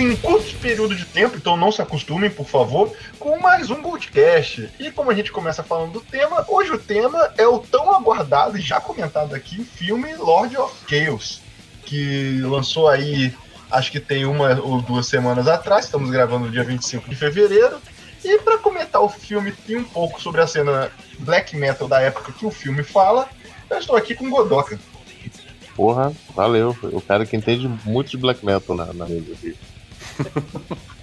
em curto período de tempo, então não se acostumem, por favor, com mais um podcast. E como a gente começa falando do tema, hoje o tema é o tão aguardado e já comentado aqui filme Lord of Chaos, que lançou aí, acho que tem uma ou duas semanas atrás, estamos gravando no dia 25 de fevereiro. E para comentar o filme e um pouco sobre a cena black metal da época que o filme fala, eu estou aqui com Godoka. Porra, valeu. O cara que entende muito de black metal na, na aqui.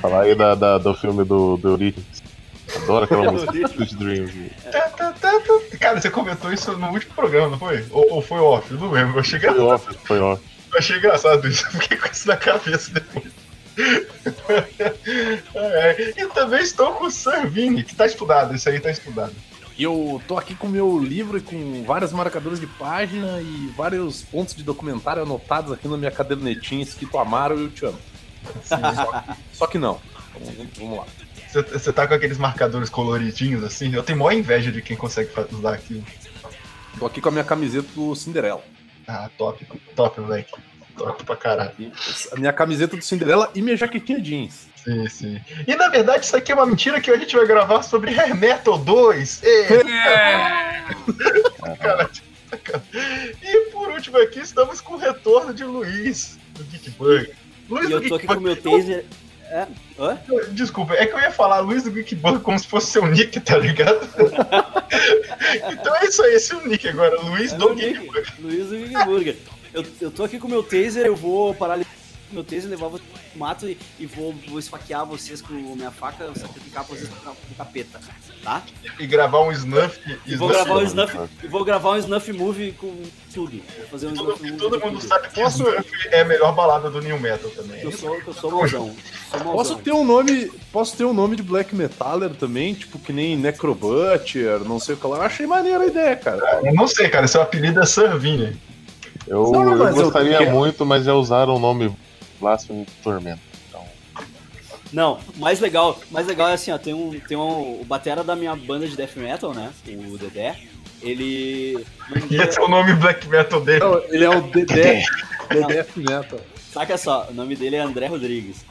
Falar aí da, da, do filme do, do Eurythmics. Adoro aquela música Sweet Dreams. Cara, você comentou isso no último programa, não foi? Ou, ou foi off? Eu não lembro. Eu achei Foi off, foi off. Eu achei engraçado isso. Eu fiquei com isso na cabeça depois. é, e também estou com o Servini, que tá estudado. Isso aí tá estudado. E eu tô aqui com o meu livro e com vários marcadores de página e vários pontos de documentário anotados aqui na minha cadernetinha escrito Amaro eu te amo. Só que, só que não. Vamos, vamos lá. Você- tá com aqueles marcadores coloridinhos assim? Eu tenho maior inveja de quem consegue usar aquilo. Tô aqui com a minha camiseta do Cinderela. Ah, top, top, moleque. Top pra caralho. A minha camiseta do Cinderela e minha jaquetinha jeans. Sim, sim. E na verdade, isso aqui é uma mentira que a gente vai gravar sobre Hair Metal 2. Ê, cara, cara. E por último aqui, estamos com o retorno de Luiz, do Geek Burger. Luiz E do eu tô aqui Geek com o meu taser. É? Hã? Desculpa, é que eu ia falar Luiz do Geek Burger como se fosse seu nick, tá ligado? então é isso aí, esse é o nick agora, Luiz É do Geek Burger. Luiz do Big Burger. Eu, eu tô aqui com o meu taser, eu vou paralisar meu vocês pro mato e, e vou, vou esfaquear vocês com minha faca, sacrificar vocês ca- pro capeta, tá? E gravar um snuff. E vou snuff- gravar um snuff, e vou gravar um snuff movie com tudo. Vou fazer um Todo, snuff movie todo com mundo sabe que Snuff é a melhor balada do New Metal também. Eu sou, eu sou. Posso ter um nome. Posso ter um nome de black metaller também, tipo que nem Necrobutcher, não sei o que lá. Eu achei maneira a ideia, cara. Eu não sei, cara, seu apelido é Servini. Eu, Não, não, eu eu gostaria quero. muito, mas já usaram o nome Blasphemy Tormento. Então, Não, mais legal, mais legal é assim, ó, tem um, tem um, o batera da minha banda de death metal, né, o Dedé, ele... E esse é o nome black metal dele. Não, ele é o Dedé. Dedé Metal. Saca só, o nome dele é André Rodrigues.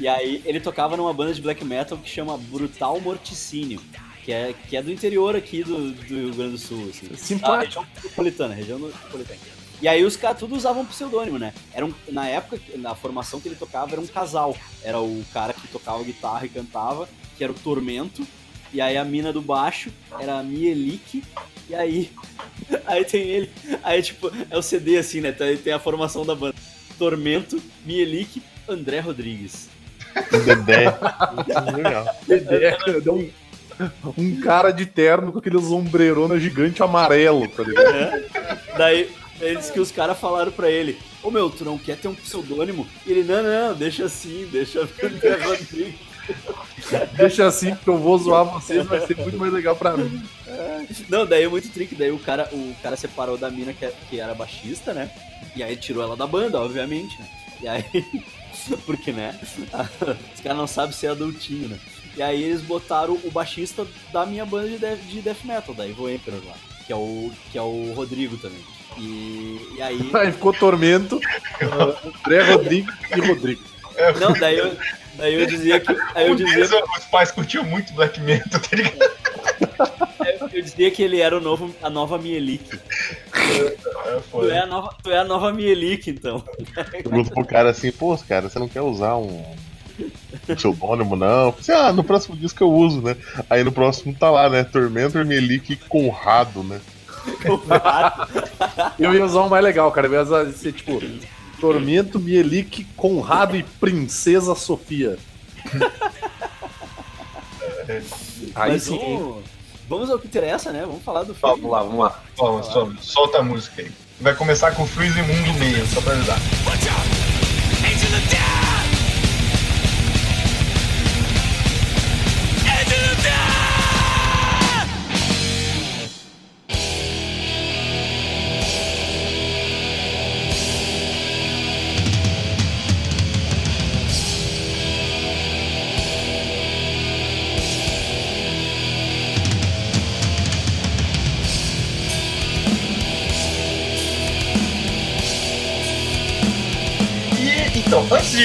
E aí ele tocava numa banda de black metal que chama Brutal Morticínio, que é, que é do interior aqui do, do Rio Grande do Sul, assim. Simpático. Ah, região metropolitana, região metropolitana. E aí os caras tudo usavam pseudônimo, né? Era um, na época, na formação que ele tocava, era um casal. Era o cara que tocava guitarra e cantava, que era o Tormento. E aí a mina do baixo era a Mielik. E aí, aí tem ele. Aí, tipo, é o CD assim, né? Tem, tem a formação da banda. Tormento, Mielik, André Rodrigues. Dedé. Legal. Dedé, dá um, um cara de terno com aquele sombreirona gigante amarelo, tá ligado? né? Daí, eles que os caras falaram pra ele: Ô meu, tu não quer ter um pseudônimo? E ele: Não, não, deixa assim, deixa Rodrigues. Deixa assim, porque eu vou zoar vocês, vai ser muito mais legal pra mim. Não, daí é muito trick. Daí o cara, o cara separou da mina que, que era baixista, né? E aí tirou ela da banda, obviamente, né? E aí. Porque, né? Os caras não sabem ser adultinho, né? E aí eles botaram o baixista da minha banda de death, de death metal, da Evil Emperor lá. Que é o, que é o Rodrigo também. E, e aí. Aí ficou Tormento, uh, André Rodrigues e Rodrigo. Não, daí eu, daí eu dizia que. Aí eu dizia, os pais curtiam muito black metal, tá ligado? eu dizia que ele era o novo, a nova Mielik. É, Tu foda. é a nova, tu é a nova Mielik, então. Pergunto pro cara assim, pô, cara, você não quer usar um, um pseudônimo, não? Assim, ah, no próximo disco eu uso, né? Aí no próximo tá lá, né? Tormentor, Melik e Conrado, né? Eu ia usar um mais legal, cara. Eu ia usar, ser tipo Tormento, Mielik, Conrado e Princesa Sofia. Aí Mas sim. vamos, vamos ao que interessa, né? Vamos falar do filme. Vamos lá, vamos lá. Vamos, vamos, solta a música aí. Vai começar com Freeze Mundo Meio, só pra ajudar. E então, antes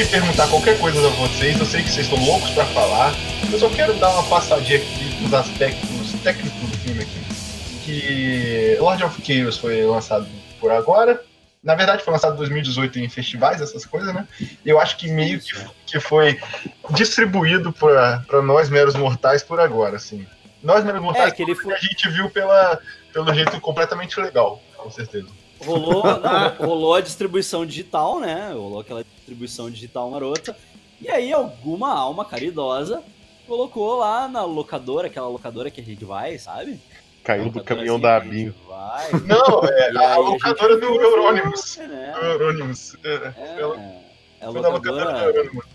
de perguntar qualquer coisa a vocês, eu sei que vocês estão loucos pra falar, eu só quero dar uma passadinha aqui nos aspectos técnicos do filme aqui. Que Lord of Chaos foi lançado por agora. Na verdade, foi lançado em 2018 em festivais, essas coisas, né? Eu acho que meio que, que foi distribuído pra, pra nós, meros mortais, por agora, assim. Nós, meros mortais, É, que ele foi- a gente viu pela, pelo jeito completamente legal, com certeza. Rolou, não, rolou a distribuição digital, né? Rolou aquela distribuição digital marota. E aí alguma alma caridosa colocou lá na locadora, aquela locadora que a gente vai, sabe? Caiu do caminhão assim da Abinho. Vai. Não, é a, locadora do Eurônimos. né? Eurônimos. É, É, ela- é a locadora do locadora Eurônimos.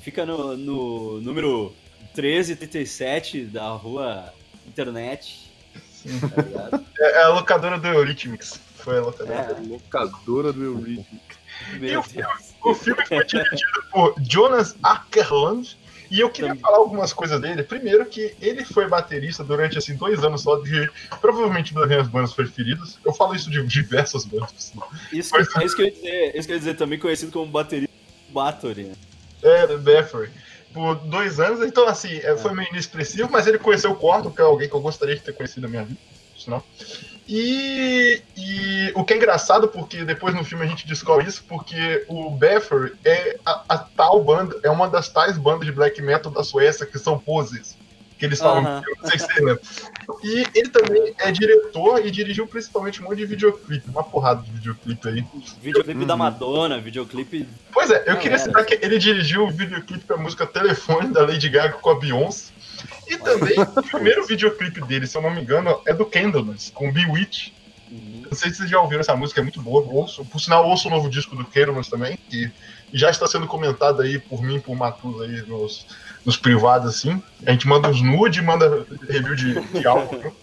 fica no, no número 1337 da rua internet. Sim. Tá? É a locadora do Eurythmics. Foi a locadora. É, Locadora do Eurípides. meu E o Deus. O filme foi dirigido por Jonas Ackerland. E eu queria Também. falar algumas coisas dele. Primeiro que ele foi baterista durante assim dois anos só de provavelmente uma das minhas bandas preferidas. Eu falo isso de diversas bandas. Isso, que- é isso que eu ia dizer, isso que eu ia dizer, também conhecido como baterista Bathory. né? É, The Bathory. Por dois anos, então assim, é, foi meio inexpressivo, mas ele conheceu o Corto, que é alguém que eu gostaria de ter conhecido na minha vida, sinal. E, e o que é engraçado, porque depois no filme a gente descobre isso, porque o Bathory é a, a tal banda, é uma das tais bandas de black metal da Suécia que são poses. Que eles falam, Aham. eu não sei se você lembra. E ele também é diretor e dirigiu principalmente um monte de videoclipe, uma porrada de videoclipe aí. Videoclipe da Uhum. Madonna, videoclipe. Pois é, eu queria Galera. citar que ele dirigiu o videoclipe pra música Telefone da Lady Gaga com a Beyoncé. E também o primeiro videoclipe dele, se eu não me engano, é do Candlemass, com Bewitch. Uhum. Não sei se vocês já ouviram essa música, é muito boa. Ouço. Por sinal, ouço o novo disco do Candlemass também, que já está sendo comentado aí por mim, por Matus aí nos, nos privados, assim. A gente manda uns nude, manda review de, de álbum. viu?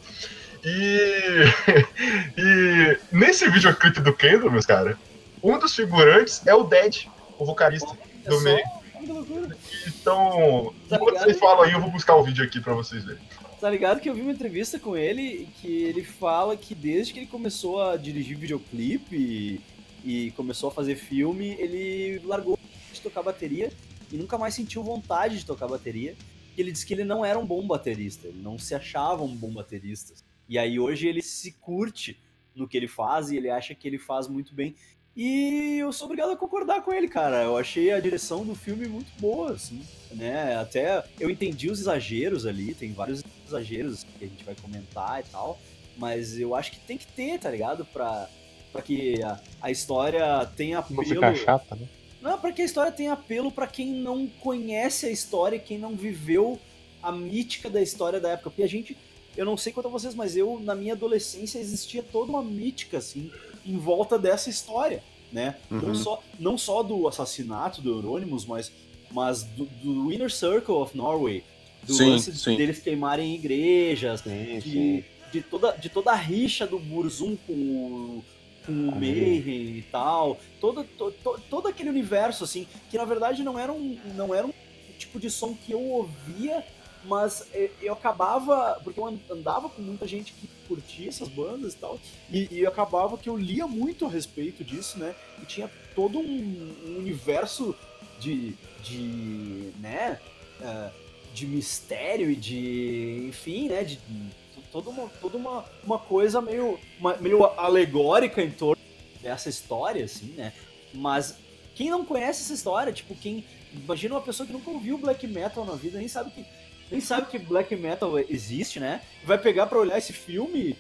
E, e nesse videoclipe do Candlemass, cara, um dos figurantes é o Dead, o vocalista É do só- meio. Olha que loucura. Então, Tá enquanto vocês falam aí, eu vou buscar o vídeo aqui pra vocês verem. Tá ligado que eu vi uma entrevista com ele que ele fala que desde que ele começou a dirigir videoclipe e, e começou a fazer filme, ele largou de tocar bateria e nunca mais sentiu vontade de tocar bateria. Ele disse que ele não era um bom baterista, ele não se achava um bom baterista. E aí hoje ele se curte no que ele faz e ele acha que ele faz muito bem. E eu sou obrigado a concordar com ele, cara. Eu achei a direção do filme muito boa, assim, né? Até eu entendi os exageros ali, tem vários exageros que a gente vai comentar e tal, mas eu acho que tem que ter, tá ligado? Pra, pra que a, a história tenha apelo. Música chata, né? Não, pra que a história tenha apelo pra quem não conhece a história, quem não viveu a mítica da história da época. Porque a gente, eu não sei quanto a vocês, mas eu, na minha adolescência, existia toda uma mítica, assim, em volta dessa história, né? Não, Uhum. só, não só do assassinato do Euronymous, mas, mas do, do Inner Circle of Norway, do Sim, lance sim. deles queimarem igrejas, Sim, de, de, toda, de toda a rixa do Burzum com o, com o Mayhem e tal, todo, to, to- todo aquele universo, assim, que na verdade não era um, não era um tipo de som que eu ouvia, mas eh, eu acabava, porque eu an- andava com muita gente que curtia essas bandas e tal, e, e acabava que eu lia muito a respeito disso, né, e tinha todo um, um universo de, de né, eh, de mistério e de, enfim, né, de, de toda uma, toda uma, uma coisa meio, uma- meio alegórica em torno dessa história, assim, né? Mas quem não conhece essa história, tipo, quem. Imagina uma pessoa que nunca ouviu black metal na vida, nem sabe que. Nem sabe que black metal existe, né? Vai pegar pra olhar esse filme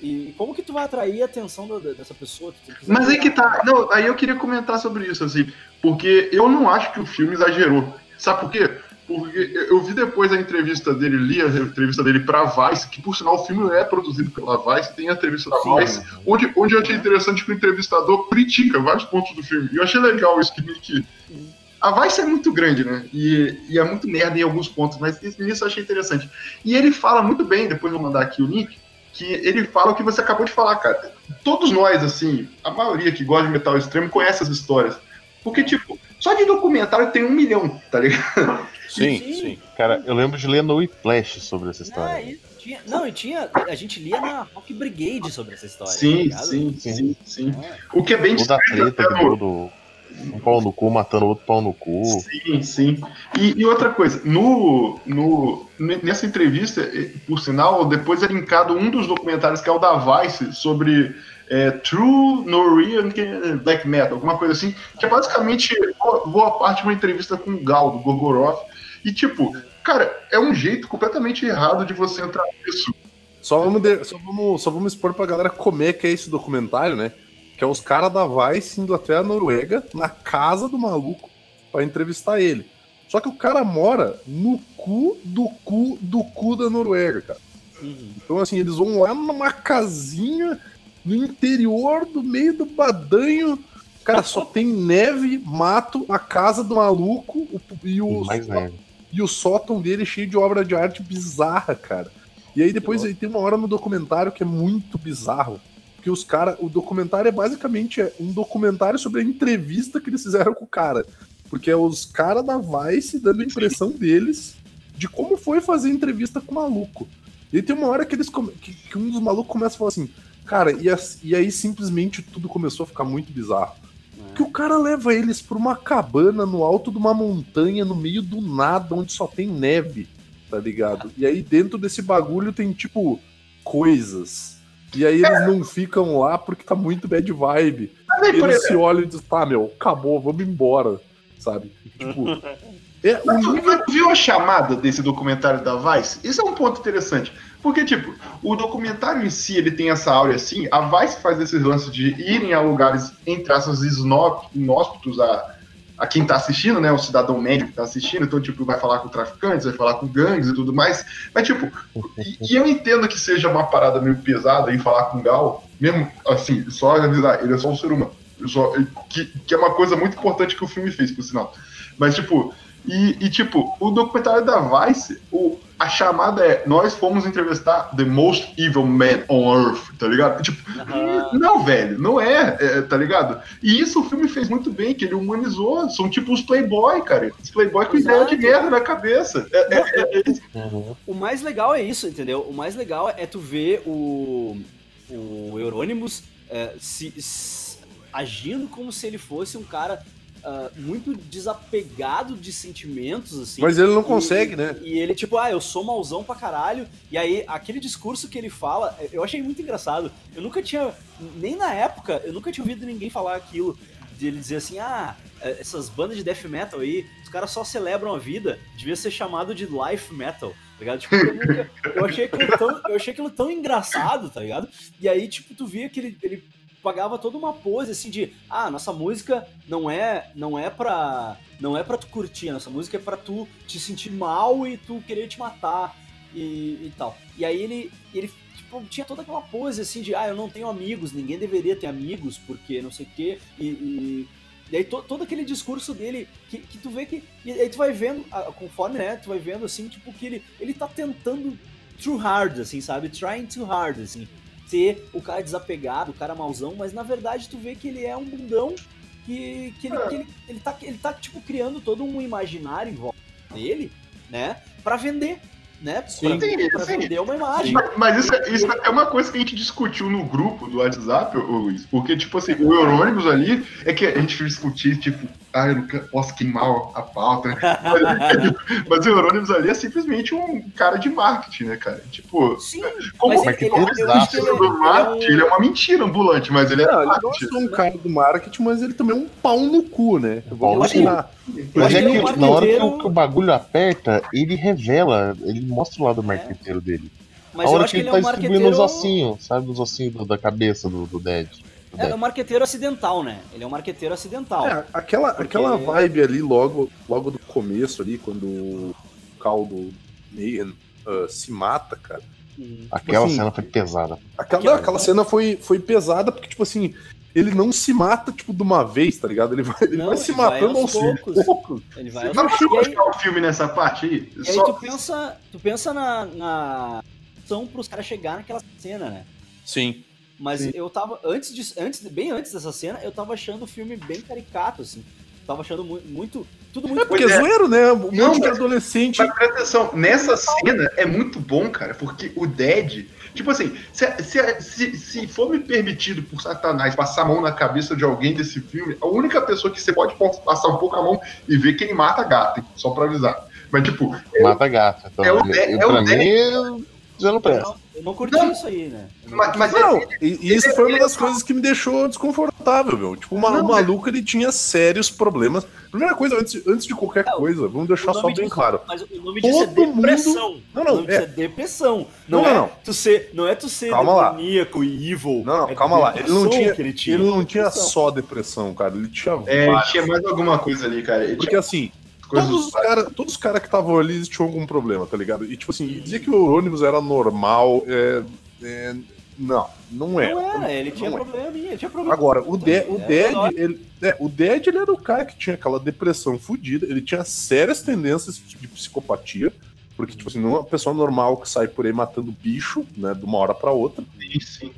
e como que tu vai atrair a atenção da- dessa pessoa? Mas aí que tá. Não, aí eu queria comentar sobre isso, assim, porque eu não acho que o filme exagerou. Sabe por quê? Porque eu vi depois a entrevista dele, li a entrevista dele pra Vice, que por sinal o filme é produzido pela Vice, tem a entrevista da Sim. Vice, onde, onde eu achei interessante que o entrevistador critica vários pontos do filme. E eu achei legal isso, que, que a Vice é muito grande, né? E, e é muito merda em alguns pontos, mas isso nisso eu achei interessante. E ele fala muito bem, depois eu vou mandar aqui o link, que ele fala o que você acabou de falar, cara. Todos nós, assim, a maioria que gosta de metal extremo conhece as histórias. Porque, tipo, só de documentário tem um milhão, tá ligado? Sim, Sim. sim. Cara, eu lembro de ler no Whiplash sobre essa É, história. e tinha, não, e tinha. A gente lia na Rock Brigade sobre essa história. tá Sim, ligado? sim, Sim. sim, sim. É. O que é bem Toda a descrito treta deu do. Um pau no cu matando outro pau no cu. Sim, sim. E, e outra coisa, no, no, nessa entrevista, por sinal, depois é linkado um dos documentários que é o da Vice sobre é, True Norwegian Black Metal, alguma coisa assim, que é basicamente boa, boa parte de uma entrevista com o Gal, do Gorgoroth. E tipo, cara, é um jeito completamente errado de você entrar nisso. Só vamos, de- só vamos, só vamos expor pra galera como é que é esse documentário, né? Que é os caras da Vice indo até a Noruega, na casa do maluco, pra entrevistar ele. Só que o cara mora no cu do cu do cu da Noruega, cara. Então, assim, eles vão lá numa casinha no interior do meio do badanho. Cara, só tem neve, mato, a casa do maluco o- e o, e o sótão dele cheio de obra de arte bizarra, cara. E aí depois aí tem uma hora no documentário que é muito bizarro. Que os caras. O documentário é basicamente é um documentário sobre a entrevista que eles fizeram com o cara. Porque é os caras da Vice dando a impressão deles de como foi fazer entrevista com o maluco. E tem uma hora que eles que, que um dos malucos começa a falar assim, cara, e, as- e aí simplesmente tudo começou a ficar muito bizarro. Que o cara leva eles pra uma cabana no alto de uma montanha, no meio do nada, onde só tem neve, tá ligado? E aí dentro desse bagulho tem, tipo, coisas. E aí eles não ficam lá porque tá muito bad vibe. Mas aí, E por eles se olham e dizem, tá, meu, acabou, vamos embora, sabe? Tipo, é, o Mas tu, nível viu a chamada desse documentário da Vice? Isso é um ponto interessante. Porque, tipo, o documentário em si, ele tem essa áurea assim, a Vice faz esses lances de irem a lugares, entre aspas, inóspitos a, a quem tá assistindo, né, o cidadão médio que tá assistindo, então, tipo, vai falar com traficantes, vai falar com gangues e tudo mais, mas, tipo, e, e eu entendo que seja uma parada meio pesada em falar com Gal, mesmo, assim, só avisar, ele é só um ser humano, só, que, que é uma coisa muito importante que o filme fez, por sinal. Mas, tipo, e, e, tipo, o documentário da Vice, o, a chamada é Nós fomos entrevistar The Most Evil Man on Earth, tá ligado? Tipo, não, velho, não é, é, tá ligado? E isso o filme fez muito bem, que ele humanizou. São tipo os Playboy, cara. Os Playboy com ideia de Exato. merda na cabeça. É, é, é, é, Uhum. O mais legal é isso, entendeu? O mais legal é tu ver o, o Euronymous é, se, se- agindo como se ele fosse um cara ah, muito desapegado de sentimentos, assim. Mas ele não E- consegue, né? E ele, tipo, ah, eu sou mauzão pra caralho. E aí, aquele discurso que ele fala, eu achei muito engraçado. Eu nunca tinha, nem na época, eu nunca tinha ouvido ninguém falar aquilo. De ele dizer assim, ah, essas bandas de death metal aí, os caras só celebram a vida, devia ser chamado de life metal, tá ligado? Tipo, eu, nunca- eu achei aquilo tão, eu achei aquilo tão engraçado, tá ligado? E aí, tipo, tu via que ele, ele pagava toda uma pose assim de, ah, nossa música não é, não é pra, não é pra tu curtir, nossa música é pra tu te sentir mal e tu querer te matar e, e tal. E aí ele, ele tipo, tinha toda aquela pose assim de, ah, eu não tenho amigos, ninguém deveria ter amigos, porque não sei o quê, e, e, e aí to- todo aquele discurso dele, que, que tu vê que, e aí tu vai vendo, conforme, né, tu vai vendo assim, tipo, que ele, ele tá tentando too hard, assim, sabe, trying too hard, assim, ser o cara desapegado, o cara mauzão, mas na verdade tu vê que ele é um bundão que, que, ele, que ele, ele, tá, ele tá, tipo, criando todo um imaginário em volta dele, né, pra vender, né, Sim. pra, Sim, pra sim. vender uma imagem. Mas, mas isso, é- isso é uma coisa que a gente discutiu no grupo do WhatsApp, ô Luiz. Porque, tipo assim, o Eurônibus ali é que a gente discutir, tipo, ah, eu não posso queimar a pauta, né? Mas, mas o Eurônibus ali é simplesmente um cara de marketing, né, cara? Tipo, Sim, como mas o ele, ele, acho que ele, do marketing, ele ele é é uma mentira ambulante, mas ele é Não, ele não é só um cara do marketing, mas ele também é um pau no cu, né? Vamos. Eu Mas é que ele é um que na hora que o, que o bagulho aperta, ele revela, ele mostra o lado marqueteiro dele. mas a eu hora acho que que ele ele é tá um distribuindo os marqueteiro. ossinhos, sabe? Os ossinhos da cabeça do, do Dead. É, é Dead. um marqueteiro acidental, né? Ele é um marqueteiro acidental. É, aquela, Porque- aquela vibe ali logo, logo do começo ali, quando o caldo Mayhem ah, se mata, cara. Uhum. Aquela assim, cena foi pesada. Aquela, não, aquela cena foi, foi pesada porque, tipo assim, ele não se mata, tipo, de uma vez, tá ligado? Ele vai, ele Não, vai se ele vai matando aos aos poucos. poucos. Ele vai. E vamos aí, achar o filme nessa parte aí? e aí Só- tu pensa, tu pensa na, na ação pros caras chegar naquela cena, né? Sim. Mas Sim. eu tava antes de, antes bem antes dessa cena, eu tava achando o filme bem caricato assim. Tava achando mu- muito tudo muito É porque é é. zoeiro, né? Um Não, monte adolescente. Mas presta atenção, nessa cena é muito bom, cara, porque o Dead Tipo assim, se, se, se, se for me permitido por Satanás passar a mão na cabeça de alguém desse filme, a única pessoa que você pode passar um pouco a mão e ver que ele mata gato, só pra avisar. Mas, tipo. Mata gato. Então, é o- eu- é pra o- mim, já não presta. Não, eu não curti Não. isso aí, né? Não Mas, mas Não, é- e, isso foi uma das coisas que me deixou desconfortável, meu. Tipo, o ma- Não, o maluco ele tinha sérios problemas. Primeira coisa, antes, antes de qualquer É, coisa, vamos deixar só bem disso- claro. Mas o nome disso é Todo mundo- depressão. Não, não, o nome disso é- é depressão. Não, Não, é não, não. Tu ser, não é tu ser Calma lá. demoníaco e evil. Não, não, é calma lá. Ele não tinha, ele tinha. não tinha só depressão, cara. Ele tinha é, várias. tinha mais alguma coisa ali, cara. Ele Porque tinha assim, coisas todos os caras todos os cara que estavam ali eles tinham algum problema, tá ligado? E tipo assim, dizer que o ônibus era normal, é, é, não, não é. Não era, ele tinha Não é. problema, ele tinha problema. Agora, o, De, o É, Dead, agora- ele, é, o Dead ele era o cara que tinha aquela depressão fodida, ele tinha sérias tendências de psicopatia, porque, tipo assim, não é uma pessoa normal que sai por aí matando bicho, né, de uma hora pra outra. sim.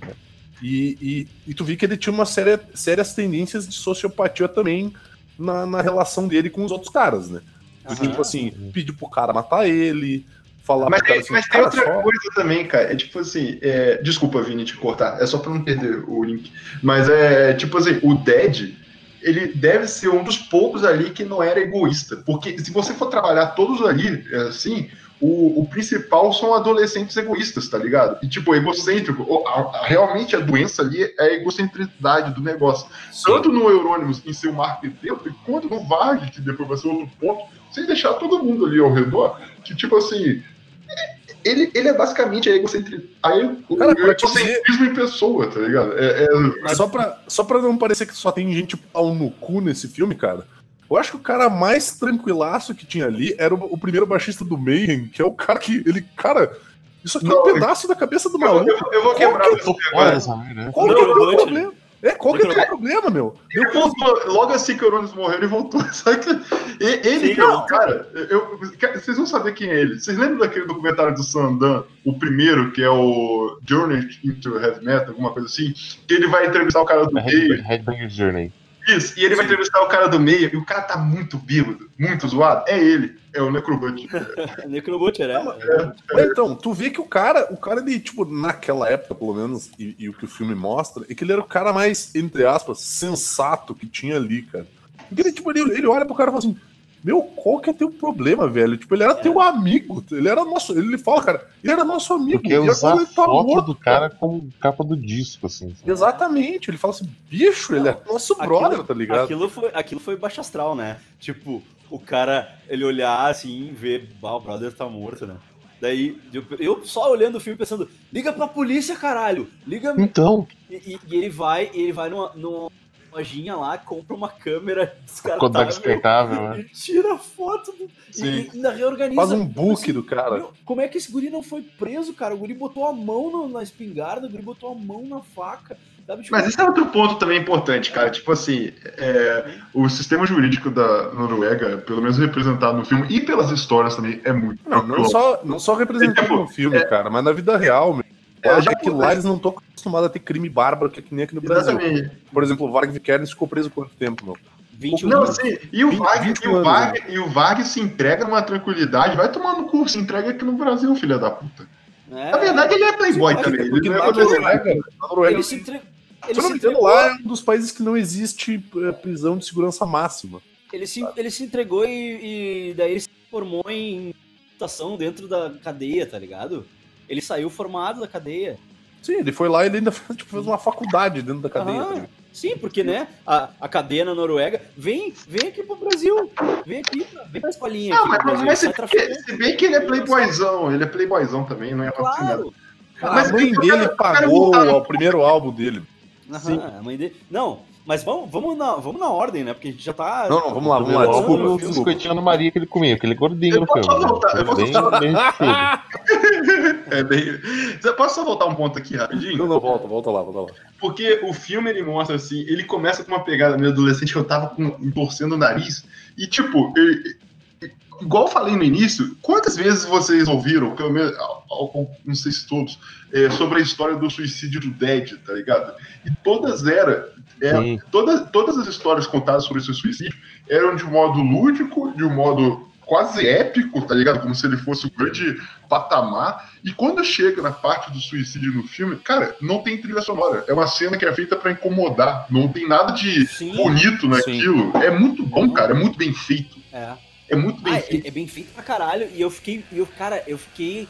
E, e, e tu vi que ele tinha uma séria, sérias tendências de sociopatia também na, na relação dele com os outros caras, né? Aham. Tipo assim, pedir pro cara matar ele, falar Mas pro cara assim, mas tem outra só- coisa também, cara. É tipo assim, é, desculpa, Vini, te cortar. É só pra não perder o link. Mas é tipo assim, o Dead, ele deve ser um dos poucos ali que não era egoísta. Porque se você for trabalhar todos ali, assim, o, o principal são adolescentes egoístas, tá ligado? E tipo, egocêntrico. O- a- a- realmente a doença ali é a egocentricidade do negócio. Tanto no Eurônimos em seu marqueteiro, quanto no Varg, que depois vai ser outro ponto, sem deixar todo mundo ali ao redor, que tipo assim. Ele, ele é basicamente a egocentrismo, o Cara, te egocentrismo em pessoa, tá ligado? É, é- Só pra, só pra não parecer que só tem gente pau no cu nesse filme, cara. Eu acho que o cara mais tranquilaço que tinha ali era o, o primeiro baixista do Mayhem, que é o cara que. Ele, cara, isso aqui é Não, um pedaço da cabeça do eu, maluco. eu- eu vou quebrar Qual que você dessa merda, né? Qual Não, que é o eu teu problema? É, qual que é o teu problema, meu? Ele voltou, logo assim que o Eurônimos morreu, ele voltou. Só que e- ele, Sim, que é o não. cara, eu, cara, vocês vão saber quem é ele. Vocês lembram daquele documentário do Sandan, o primeiro, que é o Journey into Heavy Metal, alguma coisa assim? Que ele vai entrevistar o cara do. Headbang- Headbangers Journey. Isso, e ele vai entrevistar o cara do meio, e o cara tá muito bêbado, muito zoado. É ele, é o Necrobut. Necrobutcher, é. Mas Então, tu vê que o cara, o cara, ele, tipo, naquela época, pelo menos, e, e o que o filme mostra, é que ele era o cara mais, entre aspas, sensato que tinha ali, cara. Porque ele, tipo, ele, ele olha pro cara e fala assim, meu, qual que é teu problema, velho? Tipo, ele era teu amigo, ele era nosso, ele fala, cara, ele era nosso amigo, Porque e usar ele tá foto morto, do cara como capa do disco, assim. sabe? Exatamente, ele fala assim, bicho, ele é nosso brother, tá ligado? Aquilo foi, aquilo foi baixo astral, né? Tipo, o cara, ele olhar assim, ver, bah, o brother tá morto, né? Daí, eu, só olhando o filme pensando, liga pra polícia, caralho! Liga. Então, E, e- e ele vai, ele vai numa, numa lojinha lá, compra uma câmera descartável descartável, né? e tira foto do, e, ainda reorganiza. Faz um book assim, do cara. meu, como é que esse guri não foi preso, cara? O guri botou a mão no- na espingarda, o guri botou a mão na faca. Sabe? Tipo, Mas esse é outro ponto também importante, cara. Tipo assim, é, o sistema jurídico da Noruega, pelo menos representado no filme, e pelas histórias também, é muito Não, não só, não só representando Tipo, no filme, cara, mas na vida real, meu. É, É, já- que lá eles não estão acostumados a ter crime bárbaro, que é que nem aqui no Brasil. Exatamente. Por exemplo, o Varg Vikernes ficou preso quanto tempo, meu? 21 Não, anos. sim, e o 20, Varg, 21 e o anos, Varg, e o Varg se entrega numa tranquilidade, vai tomar no cu, se entrega aqui no Brasil, filha da puta. É, Na verdade, ele é playboy também. Ele não é Noruega, Noruega ele se ele eu não se entregou, lá é um dos países que não existe é, prisão de segurança máxima. ele se, ele se entregou e, e daí ele se formou em estação dentro da cadeia, tá ligado? Ele saiu formado da cadeia. Sim, ele foi lá e ele ainda fez, tipo, fez uma faculdade dentro da cadeia. Tá ligado? Sim, porque, né, a, a cadeia na Noruega, vem, vem aqui pro Brasil, vem aqui, vem pra escolinha Não, aqui mas, mas se, se bem que ele é playboyzão, ele é playboyzão também, não é. Claro, Mas a mãe dele quero pagou voltar- o primeiro álbum dele. Aham, a mãe dele... Não, mas vamos, vamos, na, vamos na ordem, né, porque a gente já tá... Não, não, vamos lá, vamos lá, desculpa, álbum, o desculpa. biscoitinho Maria que ele comia, porque ele é gordinho Eu no posso filme. né? voltar, eu posso bem. É bem... Eu Posso só voltar um ponto aqui rapidinho? Não, não, volta, volta lá, volta lá. Porque o filme ele mostra assim, ele começa com uma pegada meio adolescente que eu tava com, torcendo o nariz. E tipo, ele- igual eu falei no início, quantas vezes vocês ouviram, pelo menos, não sei se todos, é, sobre a história do suicídio do Dead, tá ligado? E todas eram. É, todas, todas as histórias contadas sobre esse suicídio eram de um modo lúdico, de um modo quase épico, tá ligado? Como se ele fosse um grande patamar. E quando chega na parte do suicídio no filme, cara, não tem trilha sonora. É uma cena que é feita para incomodar. Não tem nada de Sim. bonito naquilo. É muito bom, cara. É muito bem feito. É. É muito bem Ah, feito. é, é bem feito pra caralho. E eu fiquei, eu, cara, eu fiquei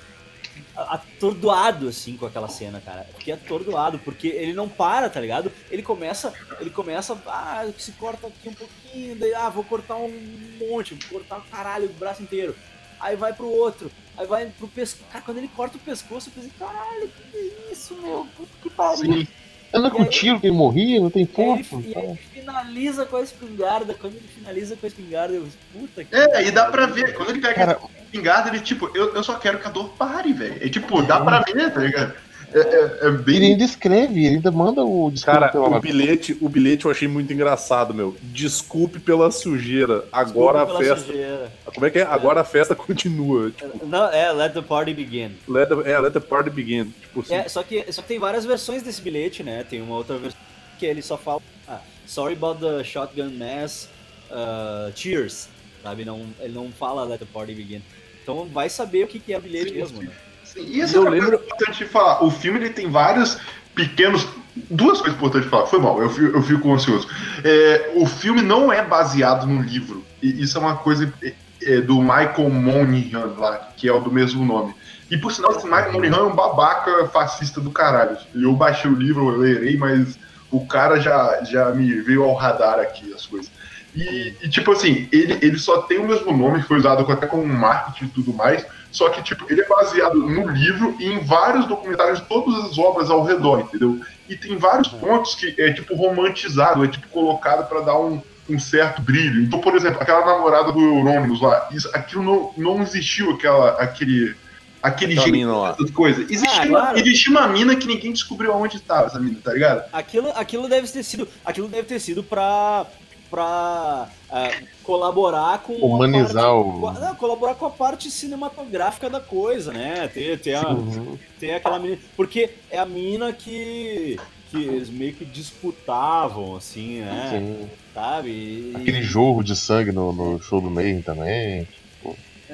atordoado, assim, com aquela cena, cara. Fiquei atordoado, porque ele não para, tá ligado? Ele começa, ele começa, ah, se corta aqui um pouquinho, daí, ah, vou cortar um monte, vou cortar o caralho, o braço inteiro. Aí vai pro outro, aí vai pro pescoço. Cara, quando ele corta o pescoço, eu pensei, caralho, que é isso, meu? Puta que pariu. Sim. Anda com tiro que ele morria, não tem foco. e aí ele finaliza com a espingarda. Quando ele finaliza com a espingarda, eu, puta que É, e dá pra ver. Quando ele pega Cara, a espingarda, ele, tipo, eu, eu só quero que a dor pare, velho. É tipo, dá pra ver, tá ligado? É, é, é bem. Ele ainda escreve, ele ainda manda o desculpa Cara, pela o bilhete, o bilhete eu achei muito engraçado, meu. Desculpe pela sujeira. Agora Desculpa a festa. sujeira. Como é que é? Agora a festa continua. Tipo, Não, é, let the party begin. let the, é, let the party begin. Tipo assim. É, só que, só que tem várias versões desse bilhete, né? Tem uma outra versão que ele só fala ah, Sorry about the shotgun mass, uh, cheers, sabe? Não, ele não fala let the party begin. Então vai saber o que, que é bilhete Sim, mesmo, sim. né? Sim, E isso é Eu uma lembro- importante de falar. O filme ele tem vários pequenos. Duas coisas importantes de falar. Foi mal, eu fico, eu fico ansioso. É, o filme não é baseado no livro. E isso é uma coisa é, é, do Michael Monaghan lá, que é o do mesmo nome. E por sinal, esse Michael Monaghan é um babaca fascista do caralho. Eu baixei o livro, eu lerei, mas o cara já, já me veio ao radar aqui as coisas. E, e, tipo assim, ele, ele só tem o mesmo nome, foi usado até como marketing e tudo mais. Só que, tipo, ele é baseado no livro e em vários documentários de todas as obras ao redor, entendeu? E tem vários pontos que é, tipo, romantizado, é, tipo, colocado pra dar um, um certo brilho. Então, por exemplo, aquela namorada do Eurônimos lá, isso, aquilo não, não existiu, aquela, aquele, aquele jeito, coisas. Existia, Ah, uma- claro. existia uma mina que ninguém descobriu aonde estava, essa mina, tá ligado? Aquilo, aquilo deve ter sido, aquilo deve ter sido pra, pra ah, colaborar com Humanizar parte- o- não, colaborar com a parte cinematográfica da coisa, né? Ter, ter, a, ter aquela menina, porque é a mina que que eles meio que disputavam assim, né? Sim. Sabe? E- Aquele jorro de sangue no, no show do Mayhem também.